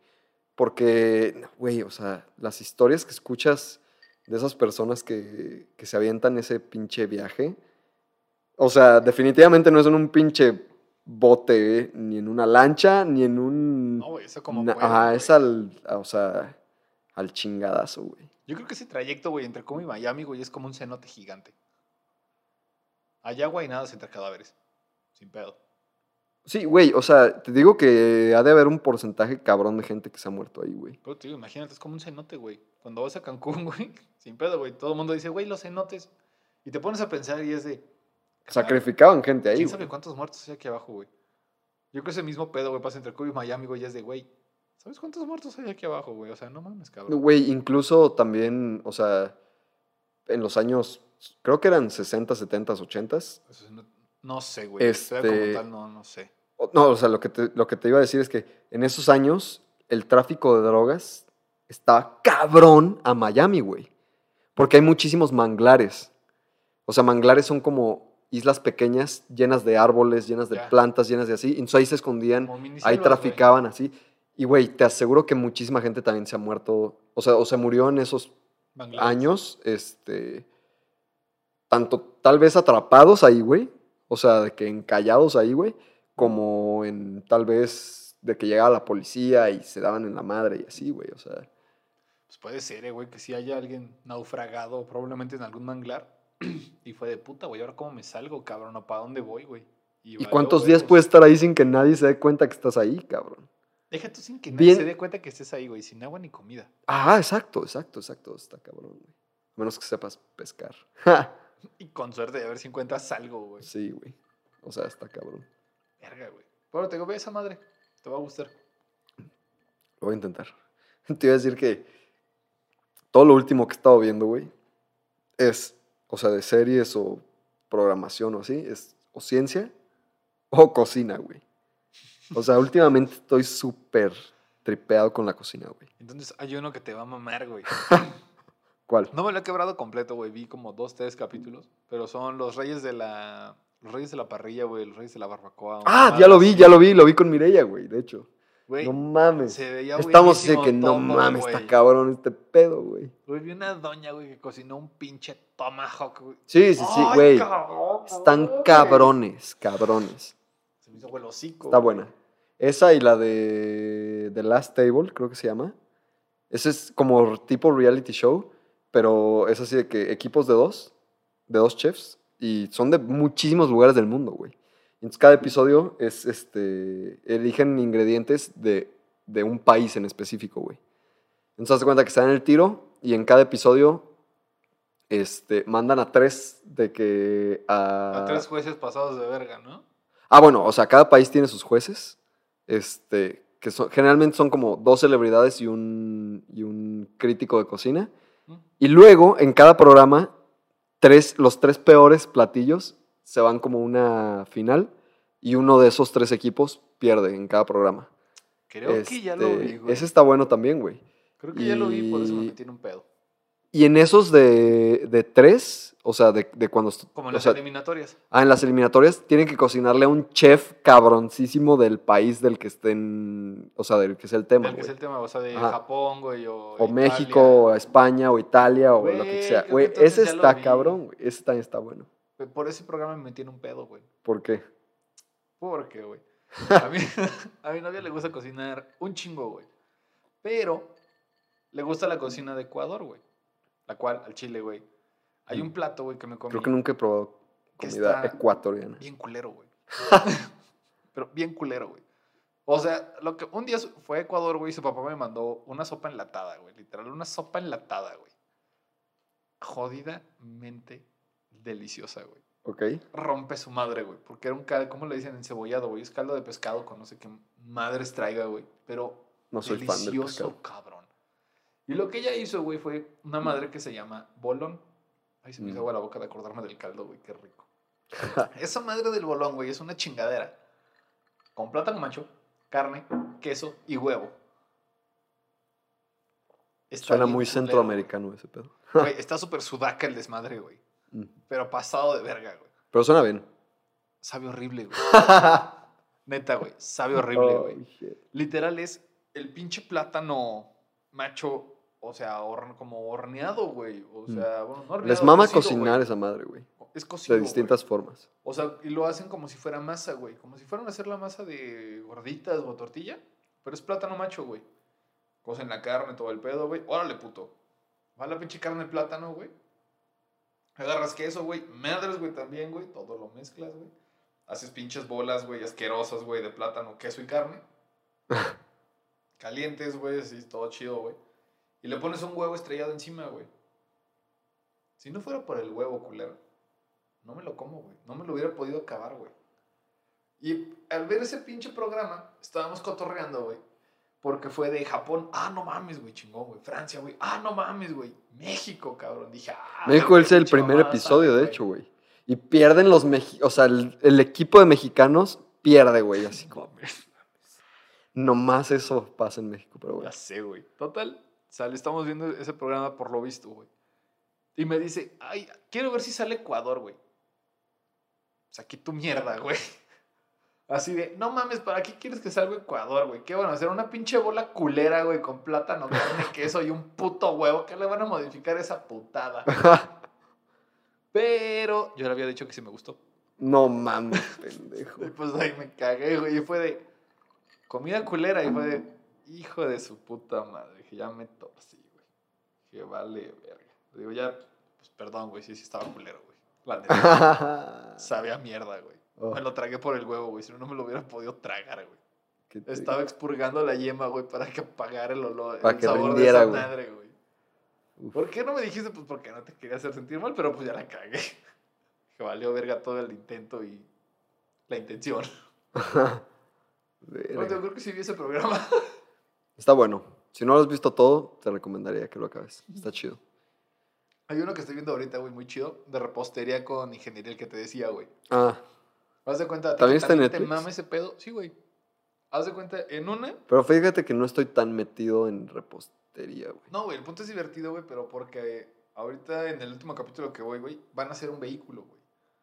Porque, güey, o sea, las historias que escuchas de esas personas que, que se avientan ese pinche viaje, o sea, definitivamente no es en un pinche bote, eh, ni en una lancha, ni en un... No, güey, eso como pueden, ajá, güey. es al, o sea, al chingadazo, güey. Yo creo que ese trayecto, güey, entre Cuba y Miami, güey, es como un cenote gigante. Hay agua y nada entre cadáveres. Sin pedo. Sí, güey, o sea, te digo que ha de haber un porcentaje cabrón de gente que se ha muerto ahí, güey. Pero digo, imagínate, es como un cenote, güey. Cuando vas a Cancún, [laughs] güey, sin pedo, güey, todo el mundo dice, güey, los cenotes. Y te pones a pensar y es de, Sacrificaban gente ahí, ¿Quién güey. sabe cuántos muertos hay aquí abajo, güey? Yo creo que ese mismo pedo, güey, pasa entre Cuba y Miami, güey, ya es de, güey, ¿sabes cuántos muertos hay aquí abajo, güey? O sea, no mames, cabrón. Güey, incluso también, o sea, en los años, creo que eran 60, 70, 80. Eso sí, no, no sé, güey. Este... Como tal, no, no sé. No, o sea, lo que, te, lo que te iba a decir es que en esos años el tráfico de drogas estaba cabrón a Miami, güey. Porque hay muchísimos manglares. O sea, manglares son como islas pequeñas llenas de árboles, llenas de plantas, llenas de así. Entonces ahí se escondían, ahí traficaban así. Y, güey, te aseguro que muchísima gente también se ha muerto, o sea, o se murió en esos años, este, tanto tal vez atrapados ahí, güey, o sea, de que encallados ahí, güey, como en tal vez de que llegaba la policía y se daban en la madre y así, güey, o sea, Pues puede ser, eh, güey, que si haya alguien naufragado, probablemente en algún manglar, [clears throat] y fue de puta, güey, ahora cómo me salgo, cabrón, o para dónde voy, güey. ¿y cuántos días puedes estar ahí sin que nadie se dé cuenta que estás ahí, cabrón? Deja tú sin que nadie Bien- se dé cuenta que estés ahí, güey, sin agua ni comida. Ah, exacto, exacto, exacto, está cabrón, güey. A menos que sepas pescar. [laughs] Y con suerte de ver si encuentras algo, güey. sí, güey, o sea, está cabrón. Verga, güey. Pero te digo, ve esa madre, te va a gustar. Lo voy a intentar. [laughs] Te iba a decir que todo lo último que he estado viendo, güey, es, o sea, de series o programación o así, es o ciencia o cocina, güey. O sea, últimamente estoy súper tripeado con la cocina, güey. Entonces hay uno que te va a mamar, güey. [laughs] ¿Cuál? No me lo he quebrado completo, güey. Vi como dos, tres capítulos. Pero son los reyes de la. Los reyes de la parrilla, güey. Los reyes de la barbacoa. Ah, ya lo vi, ya lo vi, lo vi con Mireia, güey, de hecho. No mames. se veía Estamos así de que no mames, está cabrón este pedo, güey. Güey, vi una doña, güey, que cocinó un pinche tomahawk, güey. Sí, sí, sí, güey. Están cabrones, cabrones. Se me hizo güey hocico. Está buena. Esa y la de The Last Table, creo que se llama. Ese es como tipo reality show, pero es así de que equipos de dos, de dos chefs, y son de muchísimos lugares del mundo, güey. Entonces cada episodio es, este, eligen ingredientes de, de un país en específico, güey. Entonces haz de cuenta que están en el tiro y en cada episodio, este, mandan a tres de que... A tres jueces pasados de verga, ¿no? Ah, bueno, o sea, cada país tiene sus jueces, este, que son, generalmente son como dos celebridades y un, y un crítico de cocina. Y luego, en cada programa, tres, los tres peores platillos se van como una final y uno de esos tres equipos pierde en cada programa. Creo que ya lo Este, vi, güey. Ese está bueno también, güey. Creo que ya lo vi, por eso me y- metí en un pedo. Y en esos de, de tres, o sea, de, de cuando... Como en las sea, eliminatorias. Ah, en las eliminatorias tienen que cocinarle a un chef cabroncísimo del país del que estén, o sea, del que sea el tema, El que es el tema, o sea, de Ajá. Japón, güey, o. O Italia. México, o España, o Italia, o lo que sea. que Güey, ese está cabrón, güey. Ese también está bueno. Por ese programa me metí en un pedo, güey. ¿Por qué? ¿Por qué, güey? [laughs] A, mí, [laughs] a mi novia le gusta cocinar un chingo, güey. Pero le gusta la cocina de Ecuador, güey. La cual, al chile, güey. Hay un plato, güey, que me comí. Creo que nunca he probado Que comida ecuatoriana. Bien culero, güey. [laughs] Pero bien culero, güey. O sea, lo que un día fue a Ecuador, güey, y su papá me mandó una sopa enlatada, güey. Literal, una sopa enlatada, güey. Jodidamente deliciosa, güey. ¿Ok? rompe su madre, güey. Porque era un caldo, ¿cómo le dicen? Encebollado, güey. Es caldo de pescado con no sé qué madres traiga, güey. Pero No soy fan del delicioso, pescado. cabrón. Y lo que ella hizo, güey, fue una madre que se llama bolón. Ahí se me hizo Mm. agua la boca de acordarme del caldo, güey. Qué rico. Esa madre del bolón, güey, es una chingadera. Con plátano macho, carne, queso y huevo. Está Suena muy culero, centroamericano ese pedo. Güey, Güey, está súper sudaca el desmadre, güey. Mm. Pero pasado de verga, güey. Pero suena bien. Sabe horrible, güey. [laughs] Neta, güey. Sabe horrible, Oh, güey. shit. Literal es el pinche plátano macho, o sea, horn- como horneado, güey. O Mm. sea, bueno, no horneado, Les mama cocido, cocinar güey. esa madre, güey. Es cocido, De güey. distintas formas. O sea, y lo hacen como si fuera masa, güey. Como si fueran a hacer la masa de gorditas o tortilla. Pero es plátano macho, güey. Cocen la carne, todo el pedo, güey. Órale, puto. Va la pinche carne de plátano, güey. Agarras queso, güey. Madres, güey, también, güey. Todo lo mezclas, güey. Haces pinches bolas, güey, asquerosas, güey, de plátano, queso y carne. [laughs] Calientes, güey, así, todo chido, güey. Y le pones un huevo estrellado encima, güey. Si no fuera por el huevo, culero. No me lo como, güey. No me lo hubiera podido acabar, güey. Y al ver ese pinche programa, estábamos cotorreando, güey. Porque fue de Japón. Ah, no mames, güey, chingón, güey. Francia, güey. Ah, no mames, güey. México, cabrón. Dije, ah. México es el primer episodio, de hecho, güey. Y pierden los mexicanos, o sea, el, el equipo de mexicanos pierde, güey, [laughs] así como... Nomás eso pasa en México, pero bueno. Ya sé, güey. Total, sale, estamos viendo ese programa por lo visto, güey. Y me dice, ay, quiero ver si sale Ecuador, güey. Saqué tu mierda, güey. [laughs] Así de, no mames, ¿para qué quieres que salga Ecuador, güey? ¿Qué van a hacer? Una pinche bola culera, güey, con plátano, carne, [laughs] queso y un puto huevo. ¿Qué le van a modificar a esa putada? [laughs] Pero yo le había dicho que sí me gustó. no mames, pendejo. Y pues ahí me cagué, güey. Y fue de comida culera. Y fue de hijo de su puta madre. Dije, ya me torcí, güey. Dije, vale, verga. Digo, ya, pues perdón, güey. Sí, sí estaba culero, güey. La neta. [laughs] Sabía mierda, güey. Oh, Me lo tragué por el huevo, güey. Si no, no me lo hubiera podido tragar, güey. te- Estaba expurgando la yema, güey, para que apagara el olor. Para el que sabor rindiera, de esa madre, güey. ¿Por qué no me dijiste? Pues porque no te quería hacer sentir mal, pero pues ya la cagué. [laughs] Que valió verga todo el intento y la intención. [laughs] Bueno, yo creo que sí vi ese programa. Está bueno. Si no lo has visto todo, te recomendaría que lo acabes. Está chido. Hay uno que estoy viendo ahorita, güey, muy chido, de repostería con ingeniería, el que te decía, güey. Ah, ¿Haz de cuenta? a ¿También está en te Netflix? mama ese pedo? Sí, güey. Haz de cuenta, en una... pero fíjate que no estoy tan metido en repostería, güey. No, güey, el punto es divertido, güey, pero porque ahorita en el último capítulo que voy, güey, van a hacer un vehículo, güey.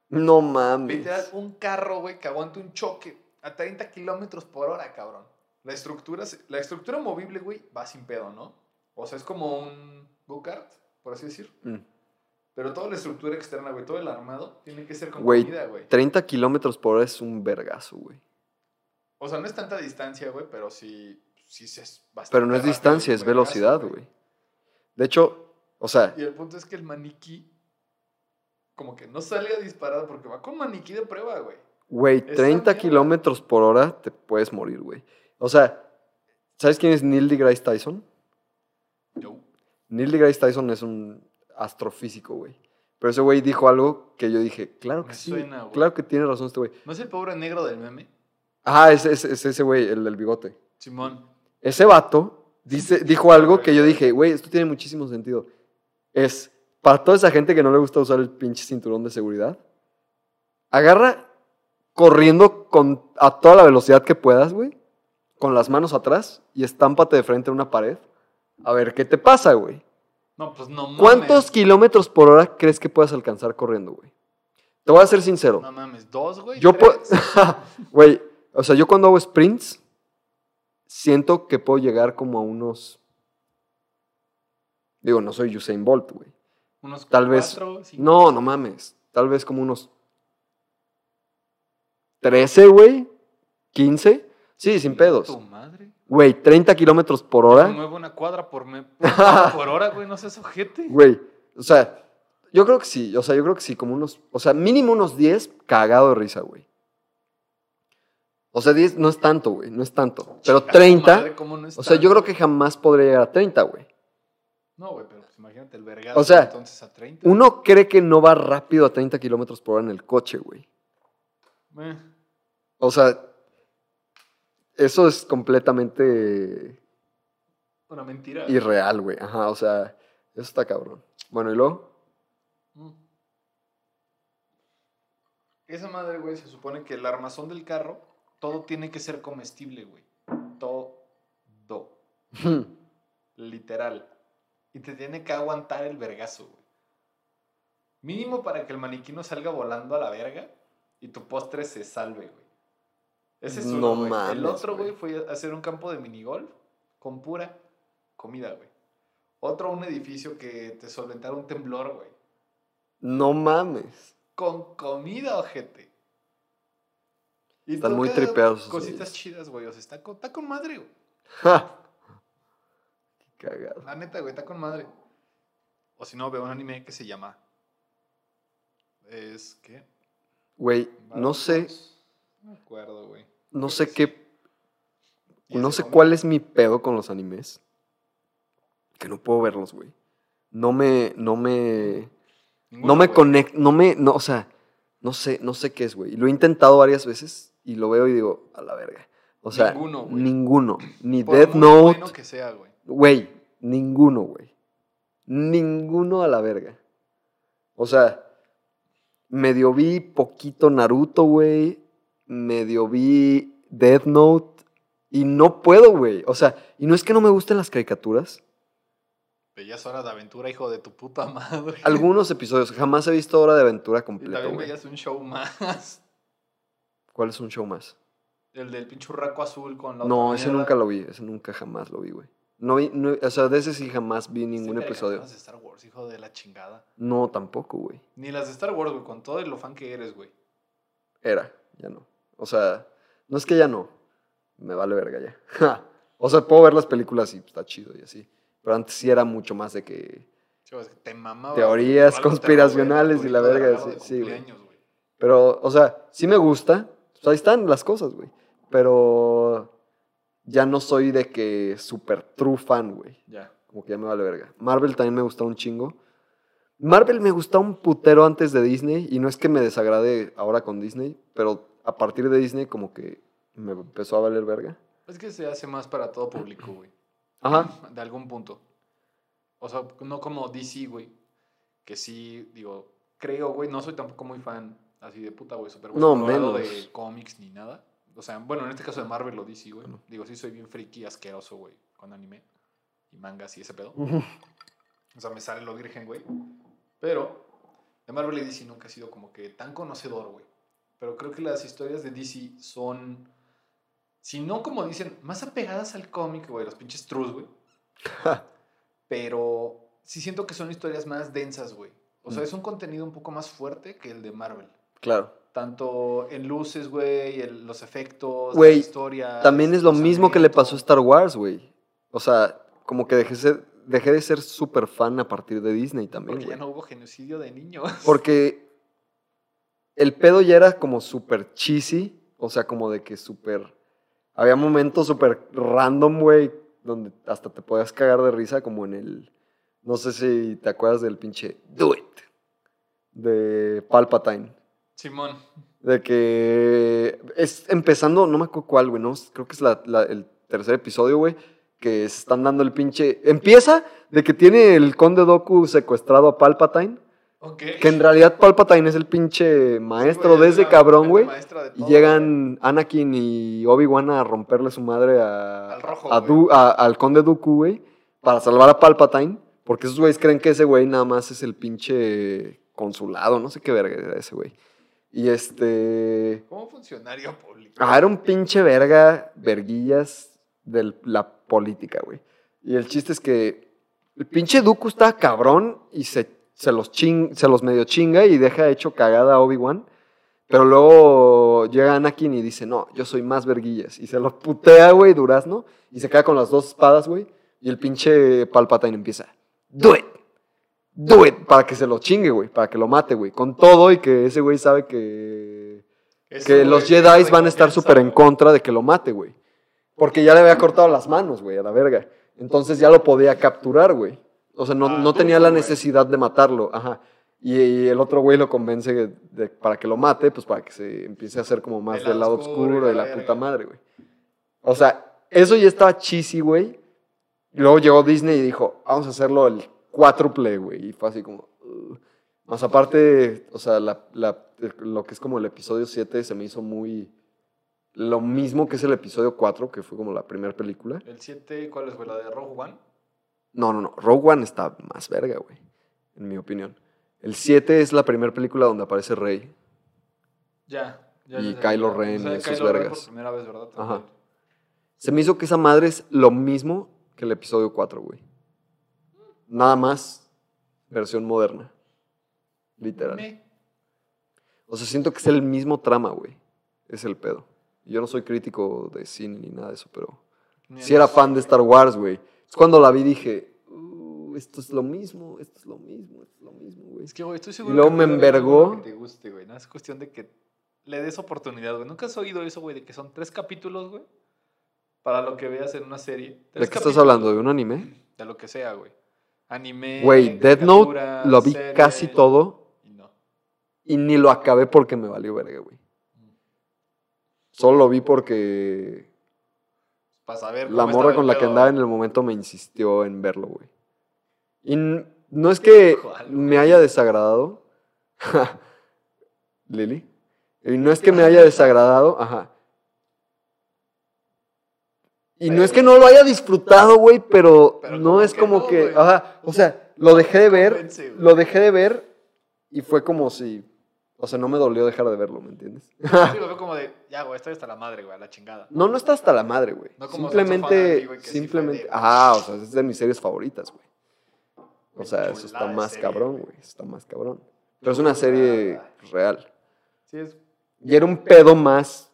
No mames. Literal, un carro, güey, que aguante un choque a 30 kilómetros por hora, cabrón. La estructura, la estructura movible, güey, va sin pedo, ¿no? O sea, es como un go-kart, por así decir. Mm. Pero toda la estructura externa, güey, todo el armado, tiene que ser con Güey, comida, güey. 30 kilómetros por hora es un vergazo, güey. O sea, no es tanta distancia, güey, pero sí, sí es bastante Pero no es rápido, distancia, es vergazo, velocidad, güey. De hecho, o sea, Y el punto es que el maniquí, como que no salga disparado porque va con maniquí de prueba, güey. güey, Esa 30 mierda. kilómetros por hora te puedes morir, güey. O sea, ¿sabes quién es Neil deGrasse Tyson? Yo. Neil deGrasse Tyson es un astrofísico, güey. Pero ese güey dijo algo que yo dije, claro que Me sí. suena, güey. claro que tiene razón este güey. ¿No es el pobre negro del meme? Ah, es, es- es ese güey, el del bigote. Simón. Ese vato dice, dijo algo que yo dije, güey, esto tiene muchísimo sentido. Es, para toda esa gente que no le gusta usar el pinche cinturón de seguridad, agarra corriendo con, a toda la velocidad que puedas, güey, con las manos atrás y estámpate de frente a una pared. A ver, ¿qué te pasa, güey? No, pues no mames. ¿Cuántos kilómetros por hora crees que puedas alcanzar corriendo, güey? Te voy a ser sincero. No mames, dos, güey. Yo puedo. [laughs] Güey, o sea, yo cuando hago sprints, siento que puedo llegar como a unos. Digo, no soy Usain Bolt, güey. Unos Tal vez- cuatro, cinco. No, no mames. Tal vez como unos. 13, güey. 15. Sí, sin pedos. Tu madre. Güey, 30 kilómetros por Yo hora. muevo una cuadra por, me- por hora, güey. No seas ojete. Güey, o sea, yo creo que sí. O sea, yo creo que sí, como unos. O sea, mínimo unos 10 cagado de risa, güey. O sea, 10 no es tanto, güey. No es tanto. Pero Chinga tu 30. madre, ¿cómo no es O sea, yo tanto? creo que jamás podría llegar a 30, güey. No, güey, pero pues imagínate el vergazo. O sea, entonces a 30. Uno cree que no va rápido a 30 kilómetros por hora en el coche, güey. Eh, O sea, eso es completamente una mentira. irreal, güey. Ajá, o sea, eso está cabrón. Bueno, y luego, Mm. Esa madre, güey, se supone que el armazón del carro, todo tiene que ser comestible, güey. Todo. [laughs] Literal. Y te tiene que aguantar el vergazo, güey. Mínimo para que el maniquí no salga volando a la verga y tu postre se salve, güey. Ese es uno, No mames, El otro, güey. fue a hacer un campo de minigolf con pura comida, güey. Otro, un edificio que te solventara un temblor, güey. no mames. Con comida, ojete. Y Están muy tripeados Cositas chidas, güey. O sea, está con, está con madre, güey. Ja. [laughs] Qué cagado. La neta, güey, está con madre. O si no, veo un anime que se llama. Es. ¿Qué? Güey, no sé, No me acuerdo, güey. No sé qué, no sé cuál es mi pedo con los animes. Que no puedo verlos, güey. No me, no me, Ninguno, no me conecto, no me, no, o sea, No sé, no sé qué es, güey. Lo he intentado varias veces y lo veo y digo, a la verga. O sea, Ninguno, güey. ninguno. Ni Por Death Note. bueno que sea, güey. Güey, ninguno, güey. Ninguno a la verga. O sea, medio vi poquito Naruto, güey. Medio vi Death Note. Y no puedo, güey. O sea, y no es que no me gusten las caricaturas. Veías Hora de Aventura, hijo de tu puta madre. Algunos episodios. Jamás he visto Hora de Aventura Y completo, también güey. veías un show más. ¿Cuál es un show más? El del pinche urraco azul con la No, ese mierda. nunca lo vi. Ese nunca jamás lo vi, güey. No vi, no- o sea, de ese sí jamás vi ningún episodio. de Star Wars, hijo de la chingada. No, tampoco, güey. Ni las de Star Wars, güey, con todo lo fan que eres, güey. Era, ya no. O sea, no es que ya no. Me vale verga ya. [laughs] o sea, puedo ver las películas y está chido y así. Pero antes sí era mucho más de que. Sí, güey, Te mamaba. Teorías conspiracionales y la verga, sí, sí, güey. Pero, o sea, sí me gusta. Pues ahí están las cosas, güey. Pero ya no soy de que super true fan, güey. Ya. Como que ya me vale verga. Marvel también me gustaba un chingo. Marvel me gustaba un putero antes de Disney. Y no es que me desagrade ahora con Disney. Pero a partir de Disney como que me empezó a valer verga. Es que se hace más para todo público, güey. Ajá. De algún punto. O sea, no como DC, güey. Que sí, digo, creo, güey, no soy tampoco muy fan así de puta, güey, super No, menos. de cómics ni nada. O sea, bueno, en este caso de Marvel o DC, güey. Digo, sí soy bien friki asqueroso, güey, con anime y mangas y ese pedo. O sea, me sale lo virgen, güey. Pero de Marvel y DC nunca he sido como que tan conocedor, güey. Pero creo que las historias de DC son, si no como dicen, más apegadas al cómic, güey, los pinches trus, güey. Pero sí siento que son historias más densas, güey. O sea, Mm. es un contenido un poco más fuerte que el de Marvel. Claro. Tanto en luces, güey, los efectos, Güey, la historia. También es lo mismo que le pasó a Star Wars, güey. O sea, como que dejé, ser- dejé de ser súper fan a partir de Disney también, Porque ya no hubo genocidio de niños. Porque el pedo ya era como súper cheesy. O sea, como de que súper... Había momentos súper random, güey, donde hasta te podías cagar de risa, como en el... No sé si te acuerdas del pinche Do It de Palpatine. Simón. De que es empezando, no me acuerdo cuál, güey, no, creo que es la- la- el tercer episodio, güey, que se están dando el pinche... Empieza de que tiene el conde Doku secuestrado a Palpatine, Que en realidad Palpatine es el pinche maestro Güey, de es ese cabrón, güey. Y llegan Anakin y Obi-Wan a romperle su madre a, Al rojo, a güey. Du- a- al conde Dooku, güey, para salvar a Palpatine, porque esos güeyes creen que ese güey nada más es el pinche consulado, no sé qué verga era ese güey. Y este... Como funcionario público. Ah, era un pinche verga, verguillas de la política, güey. Y el chiste es que el pinche Dooku está cabrón y se, se, los ching, se los medio chinga y deja hecho cagada a Obi-Wan. Pero luego llega Anakin y dice, no, yo soy más verguillas. Y se los putea, güey, durazno. Y se queda con las dos espadas, güey. Y el pinche Palpatine empieza, do it. Do it. Para que se lo chingue, güey. Para que lo mate, güey. Con todo y que ese güey sabe que Eso, que los Jedi van a estar súper en contra de que lo mate, güey. Porque ya le había cortado las manos, güey, a la verga. Entonces ya lo podía capturar, güey. O sea, no, Ah, no tenía la necesidad de matarlo, ajá. Y, y el otro güey lo convence de- de- para que lo mate, pues para que se empiece a hacer como más Del lado oscuro de la puta madre, güey. O sea, eso ya estaba cheesy, güey. Y luego llegó Disney y dijo, vamos a hacerlo el cuádruple, güey. Y fue así como... Más aparte, o sea, la- la- lo que es como el episodio 7 se me hizo muy... Lo mismo que es el episodio 4, que fue como la primera película. El 7, ¿cuál es, güey? ¿La de Rogue One? No, no, no. Rogue One está más verga, güey. En mi opinión. El 7 es la primera película donde aparece Rey. Ya. ya Y ya Kylo. Ren O sea, y esos Kylo Ren vergas. por primera vez, ¿verdad? Ajá. Se me hizo que esa madre es lo mismo que el episodio 4, güey. Nada más versión moderna. Literal. Me- O sea, siento que es el mismo trama, güey. Es el pedo. Yo no soy crítico de cine ni nada de eso, pero me- sí era fan de Star Wars, güey. Es cuando la vi dije, "Uh, esto es lo mismo, esto es lo mismo, esto es lo mismo, güey. Es que, güey, estoy seguro luego que me envergó. Que te guste, güey. ¿no? Es cuestión de que le des oportunidad, güey. ¿Nunca has oído eso, güey? De que son tres capítulos, güey. Para lo que veas en una serie. ¿De qué estás hablando? ¿De un anime? De lo que sea, güey. Anime. Güey, Death Note lo vi serie, casi todo. Y no. Y ni lo acabé porque me valió verga, güey. Solo lo vi porque Para saber la morra con la que andaba en el momento me insistió en verlo, güey. Y no es que ¿Cuál, me haya desagradado. [laughs] Lili. Y no es que me haya desagradado, ajá. Y no es que no lo haya disfrutado, güey, pero, Pero no es que como no, que, ajá, o sea, lo dejé de ver, lo dejé de ver y fue como si, o sea, no me dolió dejar de verlo, ¿me entiendes? [laughs] Sí, lo veo [laughs] como de, ya, güey, estoy hasta la madre, güey, a la chingada. No, no está hasta la madre, güey. No como simplemente, Anarchy, güey, que sí fue simplemente, de- ajá, o sea, es de mis series favoritas, güey. O sea, eso está más serie, cabrón, güey. güey, está más cabrón. Pero es una serie real. Sí, es Y era un pedo más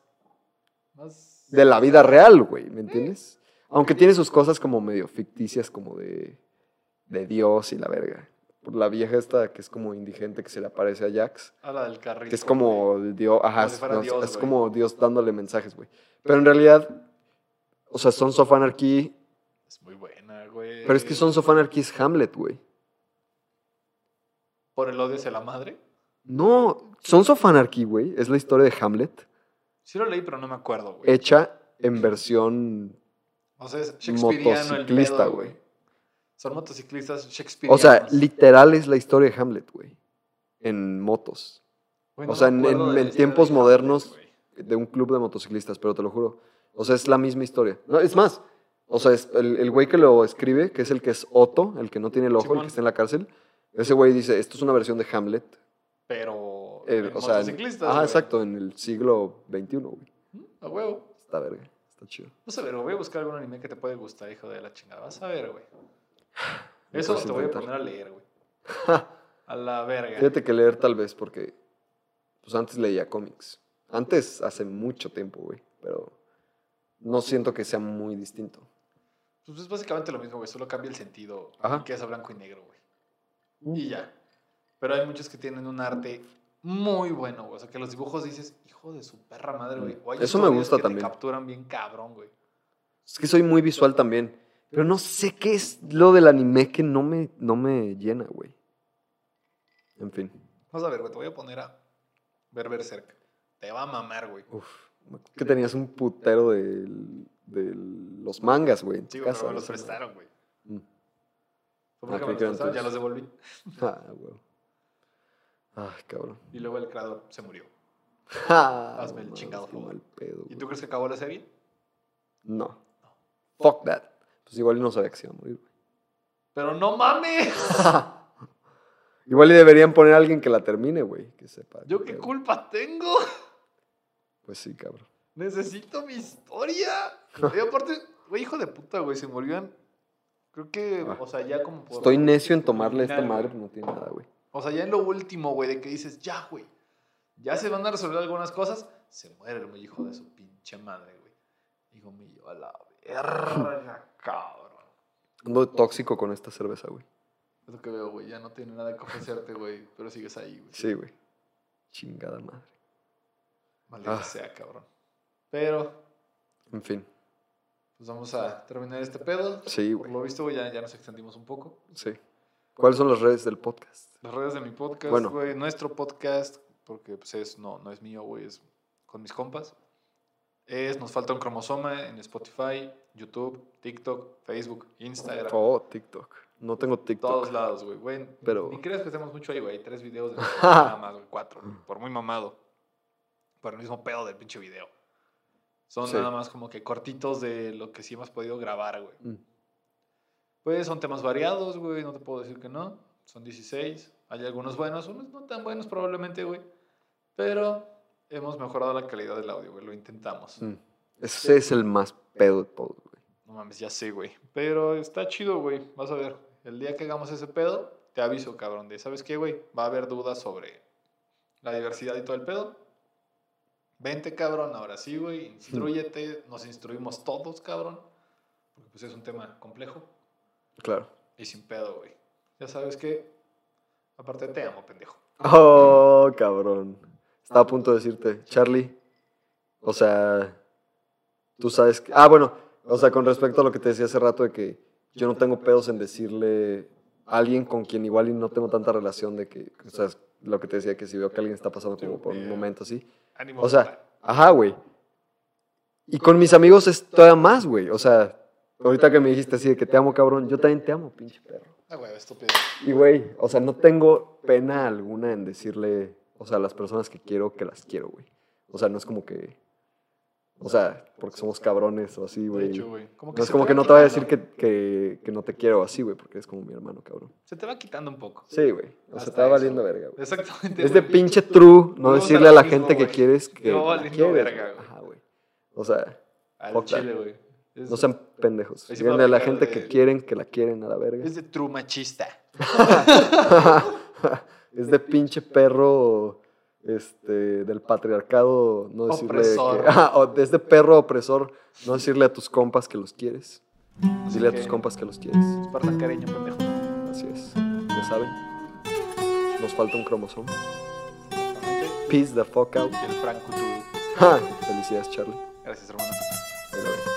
más... de la vida real, güey, ¿me entiendes? Aunque tiene sus cosas como medio ficticias, como de, de Dios y la verga. Por la vieja esta que es como indigente que se le aparece a Jax. A la del carrito. Que es como Dios, ajá, Como si fuera no, Dios, es como Dios dándole mensajes, güey. Pero en realidad, o sea, Sons of Anarchy, Es muy buena, güey. pero es que Sons of Anarchy es Hamlet, güey. ¿Por el odio hacia la madre? No, Sons of Anarchy, güey, es la historia de Hamlet Sí lo leí, pero no me acuerdo, güey. hecha en versión, O sea, es motociclista, güey. Son motociclistas o shakespearianos. sea, literal es la historia de Hamlet, güey, en motos, o no sea, en- en- en tiempos de Hamlet, modernos, güey. de un club de motociclistas, pero te lo juro. O sea, es la misma historia. No, es más, o sea, es el, el güey que lo escribe, que es el que es Otto, el que no tiene el ojo, el Simón. que está en la cárcel, ese güey dice, esto es una versión de Hamlet. Pero. eh, en o sea, motociclistas. güey. exacto, en el siglo XXI, güey. A huevo. Está verga, está chido. Vas a ver, voy a buscar algún anime que te puede gustar, hijo de la chingada. Vas a ver, güey. Eso te voy a poner a leer, güey. [laughs] A la verga. Fíjate que leer tal vez porque, pues antes leía cómics. Antes, hace mucho tiempo, güey, pero no siento que sea muy distinto. Pues es básicamente lo mismo, güey. Solo cambia el sentido. Ajá. Que es a blanco y negro, güey. Y ya. Pero hay muchos que tienen un arte muy bueno, güey. O sea, que los dibujos dices, hijo de su perra madre, güey. O hay Eso me gusta que te también. capturan bien cabrón, güey. Es que soy muy visual también. Pero no sé qué es lo del anime que no me, no me llena, güey. En fin. Vas a ver, güey. Te voy a poner a ver Berserk. Te va a mamar, güey. Uf. me Que tenías un putero de, de los mangas, güey, Sí, güey, pero me los prestaron, güey. Mm. Ah, me que los prestaron, ya los devolví. [laughs] Ah, güey. Ay, cabrón. Y luego el creador se murió. [laughs] Ah, Hazme el chingado favor. ¿Y tú crees que acabó la serie? No. Fuck that. Pues igual no sabía que se iba a morir, güey. Pero no mames. [laughs] Igual y deberían poner a alguien que la termine, güey. Que sepa. ¿Yo qué culpa tengo? Pues sí, cabrón. Necesito mi historia. Y aparte, güey, hijo de puta, güey, se murió en... Creo que, Ah. o sea, ya como por... Estoy necio en tomarle esta madre, pero no tiene nada, güey. O sea, ya en lo último, güey, de que dices, ya, güey. Ya se van a resolver algunas cosas. Se muere el güey, hijo de su pinche madre, güey. Digo, mío, a la verga, cabrón. Ando tóxico con esta cerveza, güey. Es lo que veo, güey. Ya no tiene nada que ofrecerte, güey. Pero sigues ahí, güey. Sí, güey. Chingada madre. Maldita Ah. sea, cabrón. Pero, En fin. pues vamos a terminar este pedo. Sí, Por güey. lo visto, güey, ya, ya nos extendimos un poco. Sí. ¿Cuáles son las redes del podcast? Las redes de mi podcast, Bueno. güey. Nuestro podcast, porque pues es, no, no es mío, güey, es con mis compas. Es Nos Falta un Cromosoma en Spotify, YouTube, TikTok, Facebook, Instagram. Oh, TikTok. No tengo TikTok. Todos lados, güey. güey. Pero- Ni creas que estemos mucho ahí, güey. Hay tres videos de [laughs] nada más, güey. Cuatro. Por muy mamado. Por el mismo pedo del pinche video. Son Sí. nada más como que cortitos de lo que sí hemos podido grabar, güey. Mm. Pues son temas variados, güey, no te puedo decir que no. Son 16. Hay algunos buenos, unos no tan buenos probablemente, güey. Pero hemos mejorado la calidad del audio, güey. Lo intentamos. Mm. Ese es el más pedo de todos, güey. No mames, ya sé, güey. Pero está chido, güey. Vas a ver. El día que hagamos ese pedo, te aviso, cabrón. De, ¿sabes qué, güey? Va a haber dudas sobre la diversidad y todo el pedo. Vente, cabrón. Ahora sí, güey. Instruyete. Nos instruimos todos, cabrón. Porque pues es un tema complejo. Claro. Y sin pedo, güey. Ya sabes que, aparte te amo, pendejo. Oh, cabrón. Estaba a punto de decirte, Charlie. O sea, tú sabes que. Ah, bueno, o sea, con respecto a lo que te decía hace rato de que yo no tengo pedos en decirle a alguien con quien igual y no tengo tanta relación de que, o sea, lo que te decía, que si veo que alguien está pasando como por un momento así. Ánimo. O sea, ajá, güey. Y con mis amigos es todavía más, güey. O sea, ahorita que me dijiste así de que te amo, cabrón, yo también te amo, pinche perro. Ah, güey, estúpido. Y, güey, o sea, no tengo pena alguna en decirle, o sea, las personas que quiero que las quiero, güey. O sea, no es como que, o sea, porque somos cabrones o así, De güey. hecho, güey. Como No es como que no te voy a decir que, que, que no te quiero así, güey, porque es como mi hermano, cabrón. Se te va quitando un poco. Sí, güey. O sea, te va valiendo verga, güey. Exactamente. Es de güey. pinche true no decirle a la mismo, gente que quieres que la valiendo quieres, verga, güey. Ajá, güey. O sea, Al chile, güey. Es- no sean pendejos. Díganle a la gente de- que quieren que la quieren a la verga. Es de true machista. [laughs] [laughs] es de pinche perro este, del patriarcado, no decirle Opresor. que... [laughs] Ah, o es de perro opresor, no decirle a tus compas que los quieres. Así Dile a que, tus compas que los quieres. Espartan cariño, pendejo. Así es. Ya saben. Nos falta un cromosoma. Peace the fuck out. El Cthulhu. Ja, Felicidades, Charlie. Gracias, hermano.